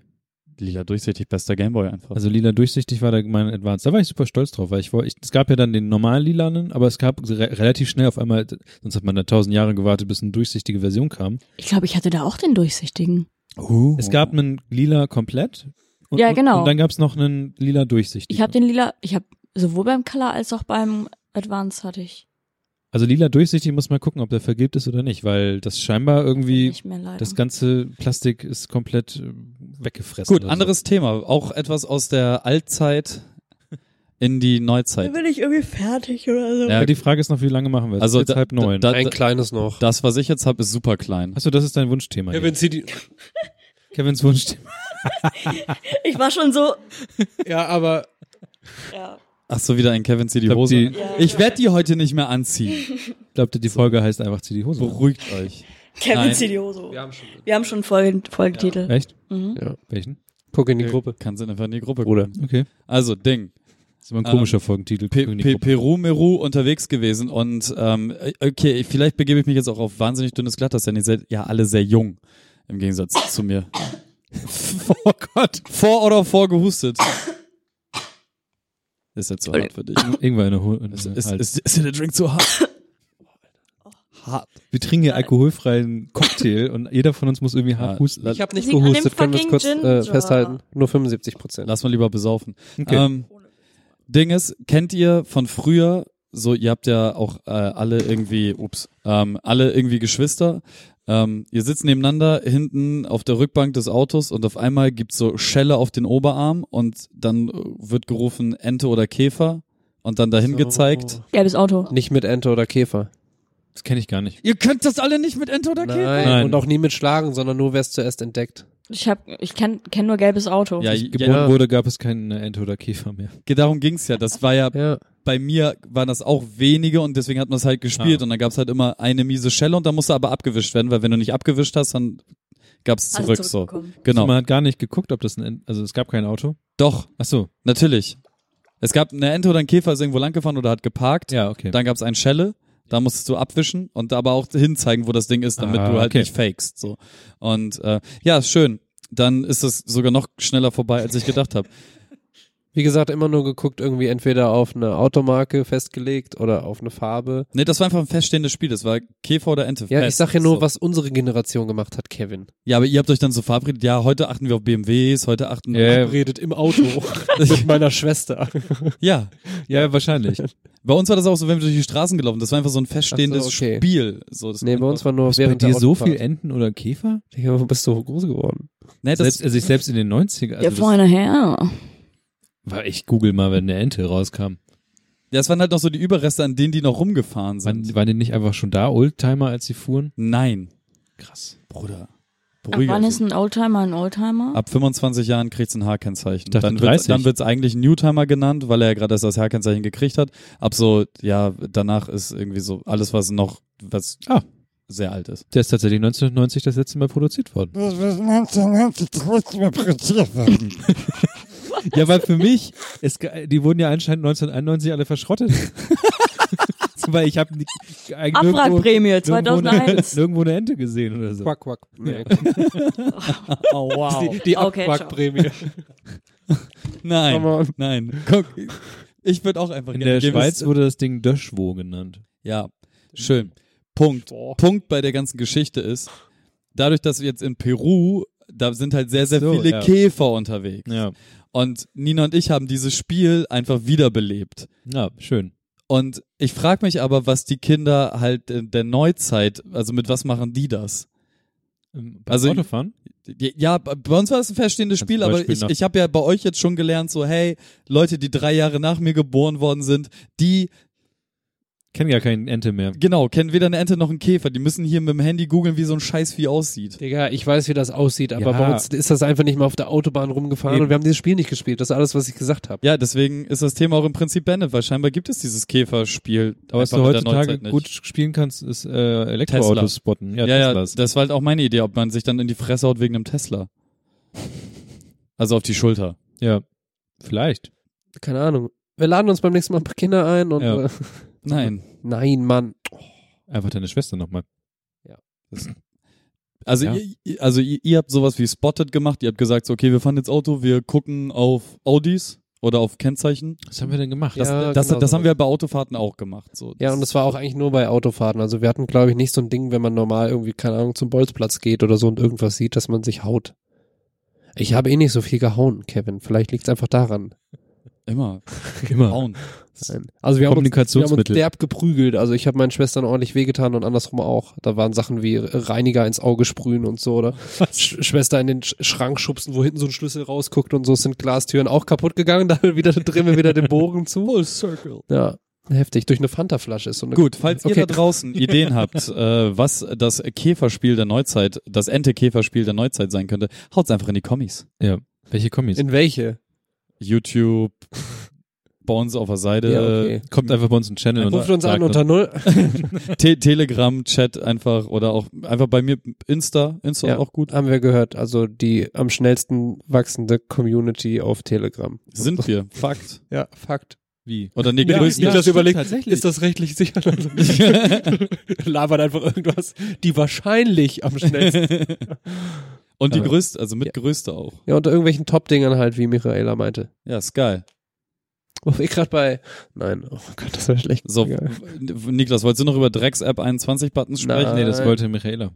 Lila durchsichtig, bester Gameboy einfach. Also lila durchsichtig war da mein Advance. Da war ich super stolz drauf, weil ich wollte, ich, es gab ja dann den normalen lilanen, aber es gab re relativ schnell auf einmal, sonst hat man da tausend Jahre gewartet, bis eine durchsichtige Version kam. Ich glaube, ich hatte da auch den durchsichtigen. Es gab einen lila komplett. Und, Ja, genau. Und dann gab es noch einen lila durchsichtig. Ich habe den lila, ich habe sowohl beim Color als auch beim Advance hatte ich. Also lila durchsichtig muss man gucken, ob der vergilbt ist oder nicht, weil das scheinbar irgendwie, Nicht mehr das ganze Plastik ist komplett äh, weggefressen. Gut, anderes Thema. Auch etwas aus der Altzeit in die Neuzeit. bin ich irgendwie fertig oder so. So. Ja, Ja, die Frage ist noch, wie lange machen wir es? Also jetzt da- halb neun. da- Ein kleines noch. das, was ich jetzt habe, ist super klein. Achso, das ist dein Wunschthema. Ja, hier. wenn sie die, [LAUGHS] Kevins Wunschthema. Ich war schon so. ja, aber Ja. Ach so, wieder ein Kevin zieh die Hose. die-. Ich werde die heute nicht mehr anziehen. [LAUGHS] Ich glaube, die Folge heißt einfach zieh die Hose. an. Beruhigt euch. Kevin Nein. Zidioso. wir haben schon. Wir haben schon Folgen, Folgentitel. Echt? Mhm. Welchen? Guck in die Gruppe. Kannst du einfach in die Gruppe Bruder. gucken. Okay. Also, Ding. Das ist immer ein komischer Folgentitel. Pe die Pe. Peru Meru unterwegs gewesen und ähm, okay, vielleicht begebe ich mich jetzt auch auf wahnsinnig dünnes Glatteis, denn ihr seid ja alle sehr jung im Gegensatz zu mir. [LAUGHS] oh Gott. Vor oder vor gehustet. Ist jetzt zu hart für dich. [LAUGHS] Irgendwann eine Ho Ist, eine ist, Hals. ist, ist der Drink zu hart? [LAUGHS] hart. Wir trinken hier alkoholfreien Cocktail und jeder von uns muss irgendwie hart Ja, husten. Ich habe nicht gehustet, können wir es kurz äh, festhalten. Nur 75 Prozent. Lass mal lieber besaufen. Okay. Ähm, Ding ist, kennt ihr von früher, so ihr habt ja auch äh, alle irgendwie, ups, ähm, alle irgendwie Geschwister. Ähm, ihr sitzt nebeneinander hinten auf der Rückbank des Autos und auf einmal gibt's so Schelle auf den Oberarm und dann äh, wird gerufen Ente oder Käfer und dann dahin So. gezeigt. Gelbes Auto. Nicht mit Ente oder Käfer. Das kenne ich gar nicht. Ihr könnt das alle nicht mit Ente oder Nein. Käfer? Nein. Und auch nie mit Schlagen, sondern nur wer es zuerst entdeckt. Ich hab, ich kenn, kenn nur gelbes Auto. Ja, ich ja, geboren Ja. wurde, gab es keine Ente oder Käfer mehr. darum ging's ja. Das war ja [LAUGHS] Ja. bei mir waren das auch wenige und deswegen hat man es halt gespielt Ah. und dann gab's halt immer eine miese Schelle und dann musste aber abgewischt werden, weil wenn du nicht abgewischt hast, dann gab's zurück so. zurückbekommen. Genau. Also man hat gar nicht geguckt, ob das ein, Ent also es gab kein Auto. Doch, Ach so. natürlich. Es gab eine Ente oder ein Käfer ist irgendwo langgefahren oder hat geparkt. Ja, okay. Dann gab's ein Schelle, da musstest du abwischen und aber auch hinzeigen, wo das Ding ist, damit Ah, du halt okay. nicht fakest. So. Und äh, ja, schön. dann ist das sogar noch schneller vorbei, als ich gedacht habe. Wie gesagt, immer nur geguckt, irgendwie entweder auf eine Automarke festgelegt oder auf eine Farbe. Nee, das war einfach ein feststehendes Spiel. Das war Käfer oder Ente. Ja, ich Fest. sag ja nur, So. was unsere Generation gemacht hat, Kevin. Ja, aber ihr habt euch dann so verabredet, ja, heute achten wir auf BMWs, heute achten Ja, Redet im Auto [LAUGHS] mit meiner Schwester. Ja, Ja, wahrscheinlich. bei uns war das auch so, wenn wir durch die Straßen gelaufen, das war einfach so ein feststehendes so, okay. Spiel. So, das Nee, bei uns war nur Ist bei dir so viel Enten oder Käfer? Digga, wo bist du groß geworden? nee, das, Selbst, also ich selbst in den 90er. Der Also das feine Herr. War ich google mal, wenn eine Ente rauskam. ja, es waren halt noch so die Überreste, an denen die noch rumgefahren sind. Waren, waren die nicht einfach schon da, Oldtimer, als sie fuhren? Nein, Krass. Bruder. Ab Beruhige wann dich. ist ein Oldtimer ein Oldtimer? Ab 25 Jahren kriegt's ein H-Kennzeichen. dachte Dann 30. wird's, dann wird's eigentlich ein Newtimer genannt, weil er ja gerade erst das H-Kennzeichen gekriegt hat. Ab so, ja, danach ist irgendwie so alles, was noch, was Ah. sehr alt ist. Der ist tatsächlich 1990 das letzte Mal produziert worden. [LAUGHS] Ja, weil für mich, es, die wurden ja anscheinend 1991 alle verschrottet. [LAUGHS] weil ich habe Abwrackprämie 2001. nirgendwo eine Ente gesehen oder so. Quack, quack. Nee. [LAUGHS] Oh, wow. Die, die Okay, Abquackprämie. [LAUGHS] Nein, nein. Guck, ich würde auch einfach In gerne der Schweiz wurde das Ding Döschwo genannt. Ja, schön. Punkt. Punkt bei der ganzen Geschichte ist, dadurch, dass wir jetzt in Peru, da sind halt sehr, sehr So, viele ja. Käfer unterwegs. Ja. Und Nina und ich haben dieses Spiel einfach wiederbelebt. Ja, schön. Und ich frage mich aber, was die Kinder halt in der Neuzeit, also mit was machen die das? Ähm, Also- Also Autofahren? Ja, bei uns war das ein feststehendes Kannst Spiel, aber ich, ich habe ja bei euch jetzt schon gelernt, so hey, Leute, die drei Jahre nach mir geboren worden sind, die Kennen gar keinen Ente mehr. Genau, kennen weder eine Ente noch einen Käfer. Die müssen hier mit dem Handy googeln, wie so ein Scheißvieh aussieht. Digga, ich weiß, wie das aussieht, aber Ja. bei uns ist das einfach nicht mal auf der Autobahn rumgefahren Eben. und wir haben dieses Spiel nicht gespielt. Das ist alles, was ich gesagt habe. Ja, deswegen ist das Thema auch im Prinzip beendet, weil scheinbar gibt es dieses Käferspiel. Aber was einfach du in der heutzutage Neuzeit nicht. gut spielen kannst, ist äh, Elektroautos Tesla. spotten. Ja, Ja, ja, Teslas. das war halt auch meine Idee, ob man sich dann in die Fresse haut wegen einem Tesla. [LAUGHS] Also auf die Schulter. ja. Vielleicht. Keine Ahnung. Wir laden uns beim nächsten Mal ein paar Kinder ein und Ja. äh, Nein. nein, Mann. Einfach deine Schwester nochmal. [CLEARS THROAT] Also, Ja. ihr, also ihr, ihr habt sowas wie Spotted gemacht. Ihr habt gesagt, so, okay, wir fahren jetzt Auto, wir gucken auf Audis oder auf Kennzeichen. Was haben wir denn gemacht? Das, Ja, das, genau das so. haben wir bei Autofahrten auch gemacht. So. Ja, und das war auch eigentlich nur bei Autofahrten. Also wir hatten, glaube ich, nicht so ein Ding, wenn man normal irgendwie, keine Ahnung, zum Bolzplatz geht oder so und irgendwas sieht, dass man sich haut. Ich habe eh nicht so viel gehauen, Kevin. Vielleicht liegt es einfach daran. Immer. [LAUGHS] Immer. Hauen. Nein. Also wir haben uns, wir haben uns derb geprügelt. Also ich habe meinen Schwestern ordentlich wehgetan und andersrum auch. Da waren Sachen wie Reiniger ins Auge sprühen und so, oder [LAUGHS] Sch Schwester in den Sch Schrank schubsen, wo hinten so ein Schlüssel rausguckt und so Es sind Glastüren auch kaputt gegangen. [LAUGHS] Da wieder drehen wir wieder den Bogen zu. Full Circle. Ja, heftig. Durch eine Fanta-Flasche ist so eine Gut, falls Okay. ihr da draußen Ideen habt, [LAUGHS] äh, was das Käferspiel der Neuzeit, das Ente-Käferspiel der Neuzeit sein könnte, haut's einfach in die Kommis. Ja. Welche Kommis? In welche? YouTube, bei uns auf der Seite, Ja, okay. Kommt einfach bei uns ein Channel und Ruft uns an unter null. [LAUGHS] Te Telegram, Chat einfach oder auch einfach bei mir Insta, Insta Ja. auch gut. Haben wir gehört. Also die am schnellsten wachsende Community auf Telegram. Sind wir. [LAUGHS] Fakt. Ja, Fakt. Wie? Oder nee, Ja, größten. Niklas stimmt, überlegt, tatsächlich. ist das rechtlich sicher? [LAUGHS] Labert einfach irgendwas, die wahrscheinlich am schnellsten. Und die größte, also mit Ja. größte auch. ja, unter irgendwelchen Top-Dingern halt, wie Michaela meinte. Ja, ist geil. Wo wir gerade bei, nein, oh Gott, das wäre schlecht. So, Egal. Niklas, wolltest du noch über Drecks-App 21 Buttons sprechen? Nein. Nee, das wollte Michaela.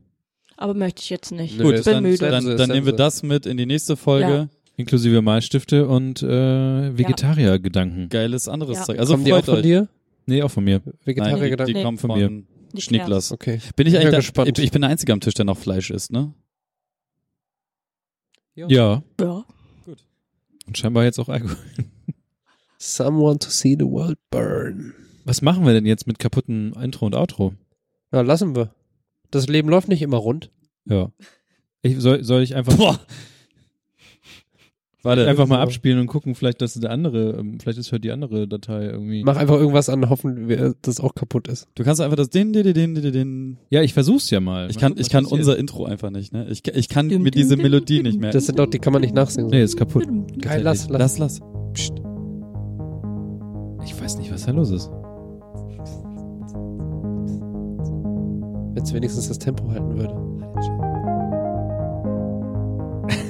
Aber möchte ich jetzt nicht. Gut, bin dann, müde. dann, Sense, dann nehmen wir das mit in die nächste Folge. Ja. Inklusive Malstifte und äh, Vegetarier-Gedanken. Geiles anderes Ja. Zeug. Also Kommen die auch von euch. dir? Nee, auch von mir. Nein, die, Vegetarier-Gedanken? die Nee. kommen Von von, mir. Niklas. Schnicklas. Okay. Bin ich Bin eigentlich ja der, gespannt. ich, ich bin der Einzige am Tisch, der noch Fleisch isst, ne? Ja. Ja. Und scheinbar jetzt auch Alkohol. Someone to see the world burn. Was machen wir denn jetzt mit kaputten Intro und Outro? Ja, lassen wir. Das Leben läuft nicht immer rund. Ja. Ich, soll, soll ich einfach, Boah. Warte. einfach mal abspielen und gucken, vielleicht, dass der andere, ähm, vielleicht ist halt die andere Datei irgendwie. Mach einfach irgendwas an, hoffen, wir- dass auch kaputt ist. Du kannst einfach das din, din, din, din, din. Ja, ich versuch's ja mal. Ich kann, ich kann unser Intro einfach nicht, ne? Ich, ich kann mir diese Melodie nicht mehr. Das sind doch, die kann man nicht nachsingen. Nee, ist kaputt. Geil, lass, lass. lass, lass. Psst. Ich weiß nicht, was da los ist. Wenn es wenigstens das Tempo halten würde.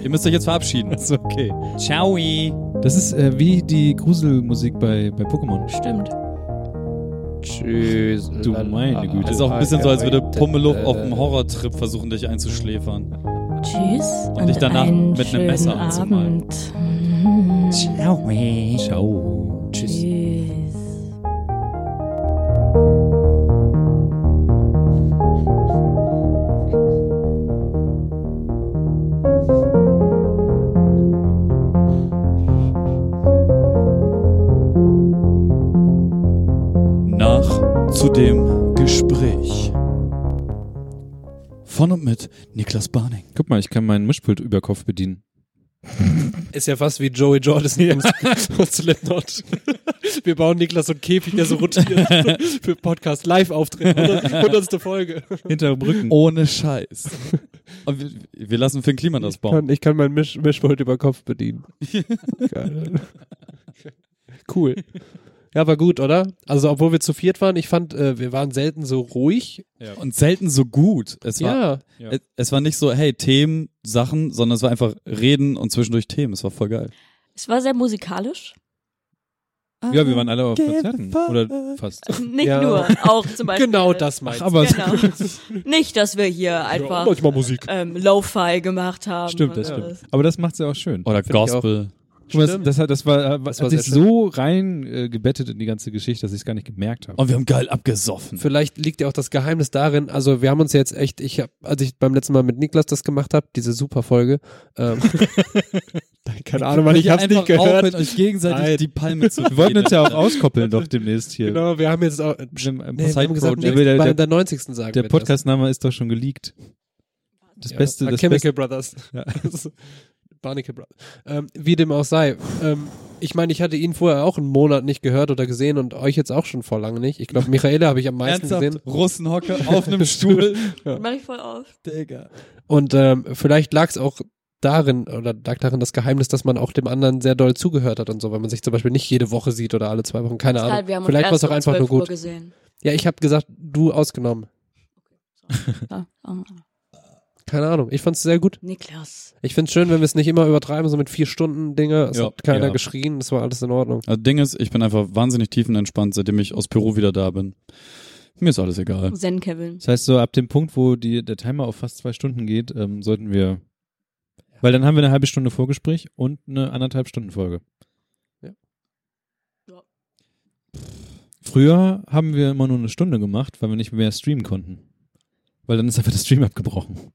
Ihr müsst euch jetzt verabschieden. [LAUGHS] ist okay. Ciao. Das ist äh, wie die Gruselmusik bei, bei Pokémon. Stimmt. Tschüss. Du meine Güte. Das ist auch ein bisschen so, als würde Pummeluch auf einem Horrortrip versuchen, dich einzuschläfern. Tschüss. Und dich danach einen mit einem Messer anzumalen. Abend. Mhm. Ciao. Tschüss. Ich kann meinen Mischpult über Kopf bedienen. [LAUGHS] Ist ja fast wie Joey Jordison und [LAUGHS] Slipknot. Wir bauen Niklas so einen Käfig, der so rotiert [LAUGHS] für Podcast Live-Auftritt. 100. Folge. Hinterm Rücken. Ohne Scheiß. Und wir, wir lassen Finn Kliman das Ich bauen. kann, ich kann meinen Misch, Mischpult über Kopf bedienen. Geil. Cool. Ja, war gut, oder? Also, obwohl wir zu viert waren, ich fand, äh, wir waren selten so ruhig. Und selten so gut. Es war, Ja. Ja. es, es war nicht so, hey, Themen, Sachen, sondern es war einfach Reden und zwischendurch Themen. Es war voll geil. Es war sehr musikalisch. Ja, wir waren alle auf Konzerten. Oder fast. Nicht Ja. nur, auch zum Beispiel. Genau das meinst Aber Genau. [LAUGHS] Nicht, dass wir hier einfach Musik. ähm, Lo-Fi gemacht haben. Stimmt, das stimmt. Aber das macht's ja auch schön. Oder Find Gospel. Stimmt. Das, das, das war, äh, Das hat war sich so rein äh, gebettet in die ganze Geschichte, dass ich es gar nicht gemerkt habe. Und wir haben geil abgesoffen. Vielleicht liegt ja auch das Geheimnis darin, also wir haben uns jetzt echt, ich habe, als ich beim letzten Mal mit Niklas das gemacht habe, diese super Folge, ähm, [LAUGHS] keine Ahnung, weil ich hab's nicht gehört. aufhören, euch gegenseitig Nein. die Palme [LAUGHS] zu Wir wollten uns ja auch auskoppeln doch demnächst hier. Genau, wir haben jetzt auch, Im- im nee, wir haben gesagt, nee, Der- bei der- der 90. sagen Der. Podcastname ist doch schon geleakt. Das Ja, Beste, das Chemical Beste. Brothers. Ja. [LAUGHS] Barnacle Brothers. Ähm, wie dem auch sei. Ähm, ich meine, ich hatte ihn vorher auch einen Monat nicht gehört oder gesehen und euch jetzt auch schon vor lange nicht. Ich glaube, Michaela habe ich am meisten Ernsthaft? gesehen. Russenhocke [LAUGHS] auf einem Stuhl. Mach ich voll auf. Digga. Und ähm, vielleicht lag es auch darin oder lag darin das Geheimnis, dass man auch dem anderen sehr doll zugehört hat und so, weil man sich zum Beispiel nicht jede Woche sieht oder alle zwei Wochen, keine Ahnung. Halt, wir haben vielleicht war es auch einfach nur 12 Uhr gut. gesehen. Ja, ich habe gesagt, du ausgenommen. Ja, [LAUGHS] ah, Keine Ahnung. Ich fand's sehr gut. Niklas. Ich find's schön, wenn wir es nicht immer übertreiben, so mit vier Stunden Dinge. Es Ja, hat keiner ja. geschrien, das war alles in Ordnung. Das Ding ist, ich bin einfach wahnsinnig tiefenentspannt, seitdem ich aus Peru wieder da bin. Mir ist alles egal. Zen Kevin. Das heißt, so ab dem Punkt, wo die, der Timer auf fast zwei Stunden geht, ähm, sollten wir. Weil dann haben wir eine halbe Stunde Vorgespräch und eine anderthalb Stunden Folge. Ja. Ja. Früher haben wir immer nur eine Stunde gemacht, weil wir nicht mehr streamen konnten. Weil dann ist einfach der Stream abgebrochen.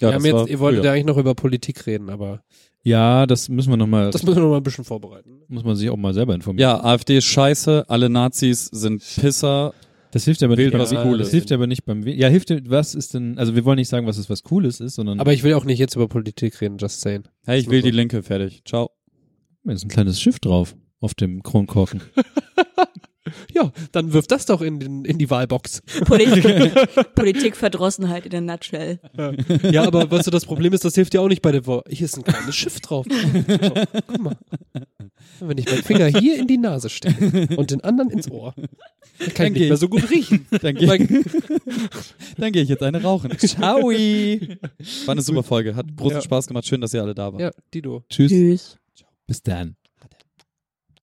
Ja, wir haben das war jetzt, ihr wolltet ja eigentlich noch über Politik reden, aber Ja, das müssen wir nochmal, das müssen wir noch mal ein bisschen vorbereiten. muss man sich auch mal selber informieren. Ja, AfD ist scheiße, alle Nazis sind Pisser. Das hilft aber Wählt nicht, was beim- Cooles. Das hilft aber nicht beim, We- ja, hilft, was ist denn, also wir wollen nicht sagen, was ist was Cooles ist, sondern, Aber ich will auch nicht jetzt über Politik reden, just saying. Hey, ich will die Linke, fertig. Ciao. da ist ein kleines Schiff drauf, auf dem Kronkorken. [LAUGHS] Ja, dann wirf das doch in, den, in die Wahlbox. Politik, [LAUGHS] Politikverdrossenheit in der Nutshell. ja, aber weißt du, das Problem ist, das hilft dir auch nicht bei der Wahl. Hier ist ein kleines Schiff drauf. So, guck mal. Wenn ich meinen Finger hier in die Nase stecke und den anderen ins Ohr, dann kann ich Dann nicht geh mehr ich. so gut riechen. [LAUGHS] Dann gehe [LAUGHS] dann geh ich jetzt eine rauchen. Ciao. War eine super Folge. Hat großen Ja. Spaß gemacht. Schön, dass ihr alle da wart. Ja, Dido. Tschüss. Tschüss. Bis dann.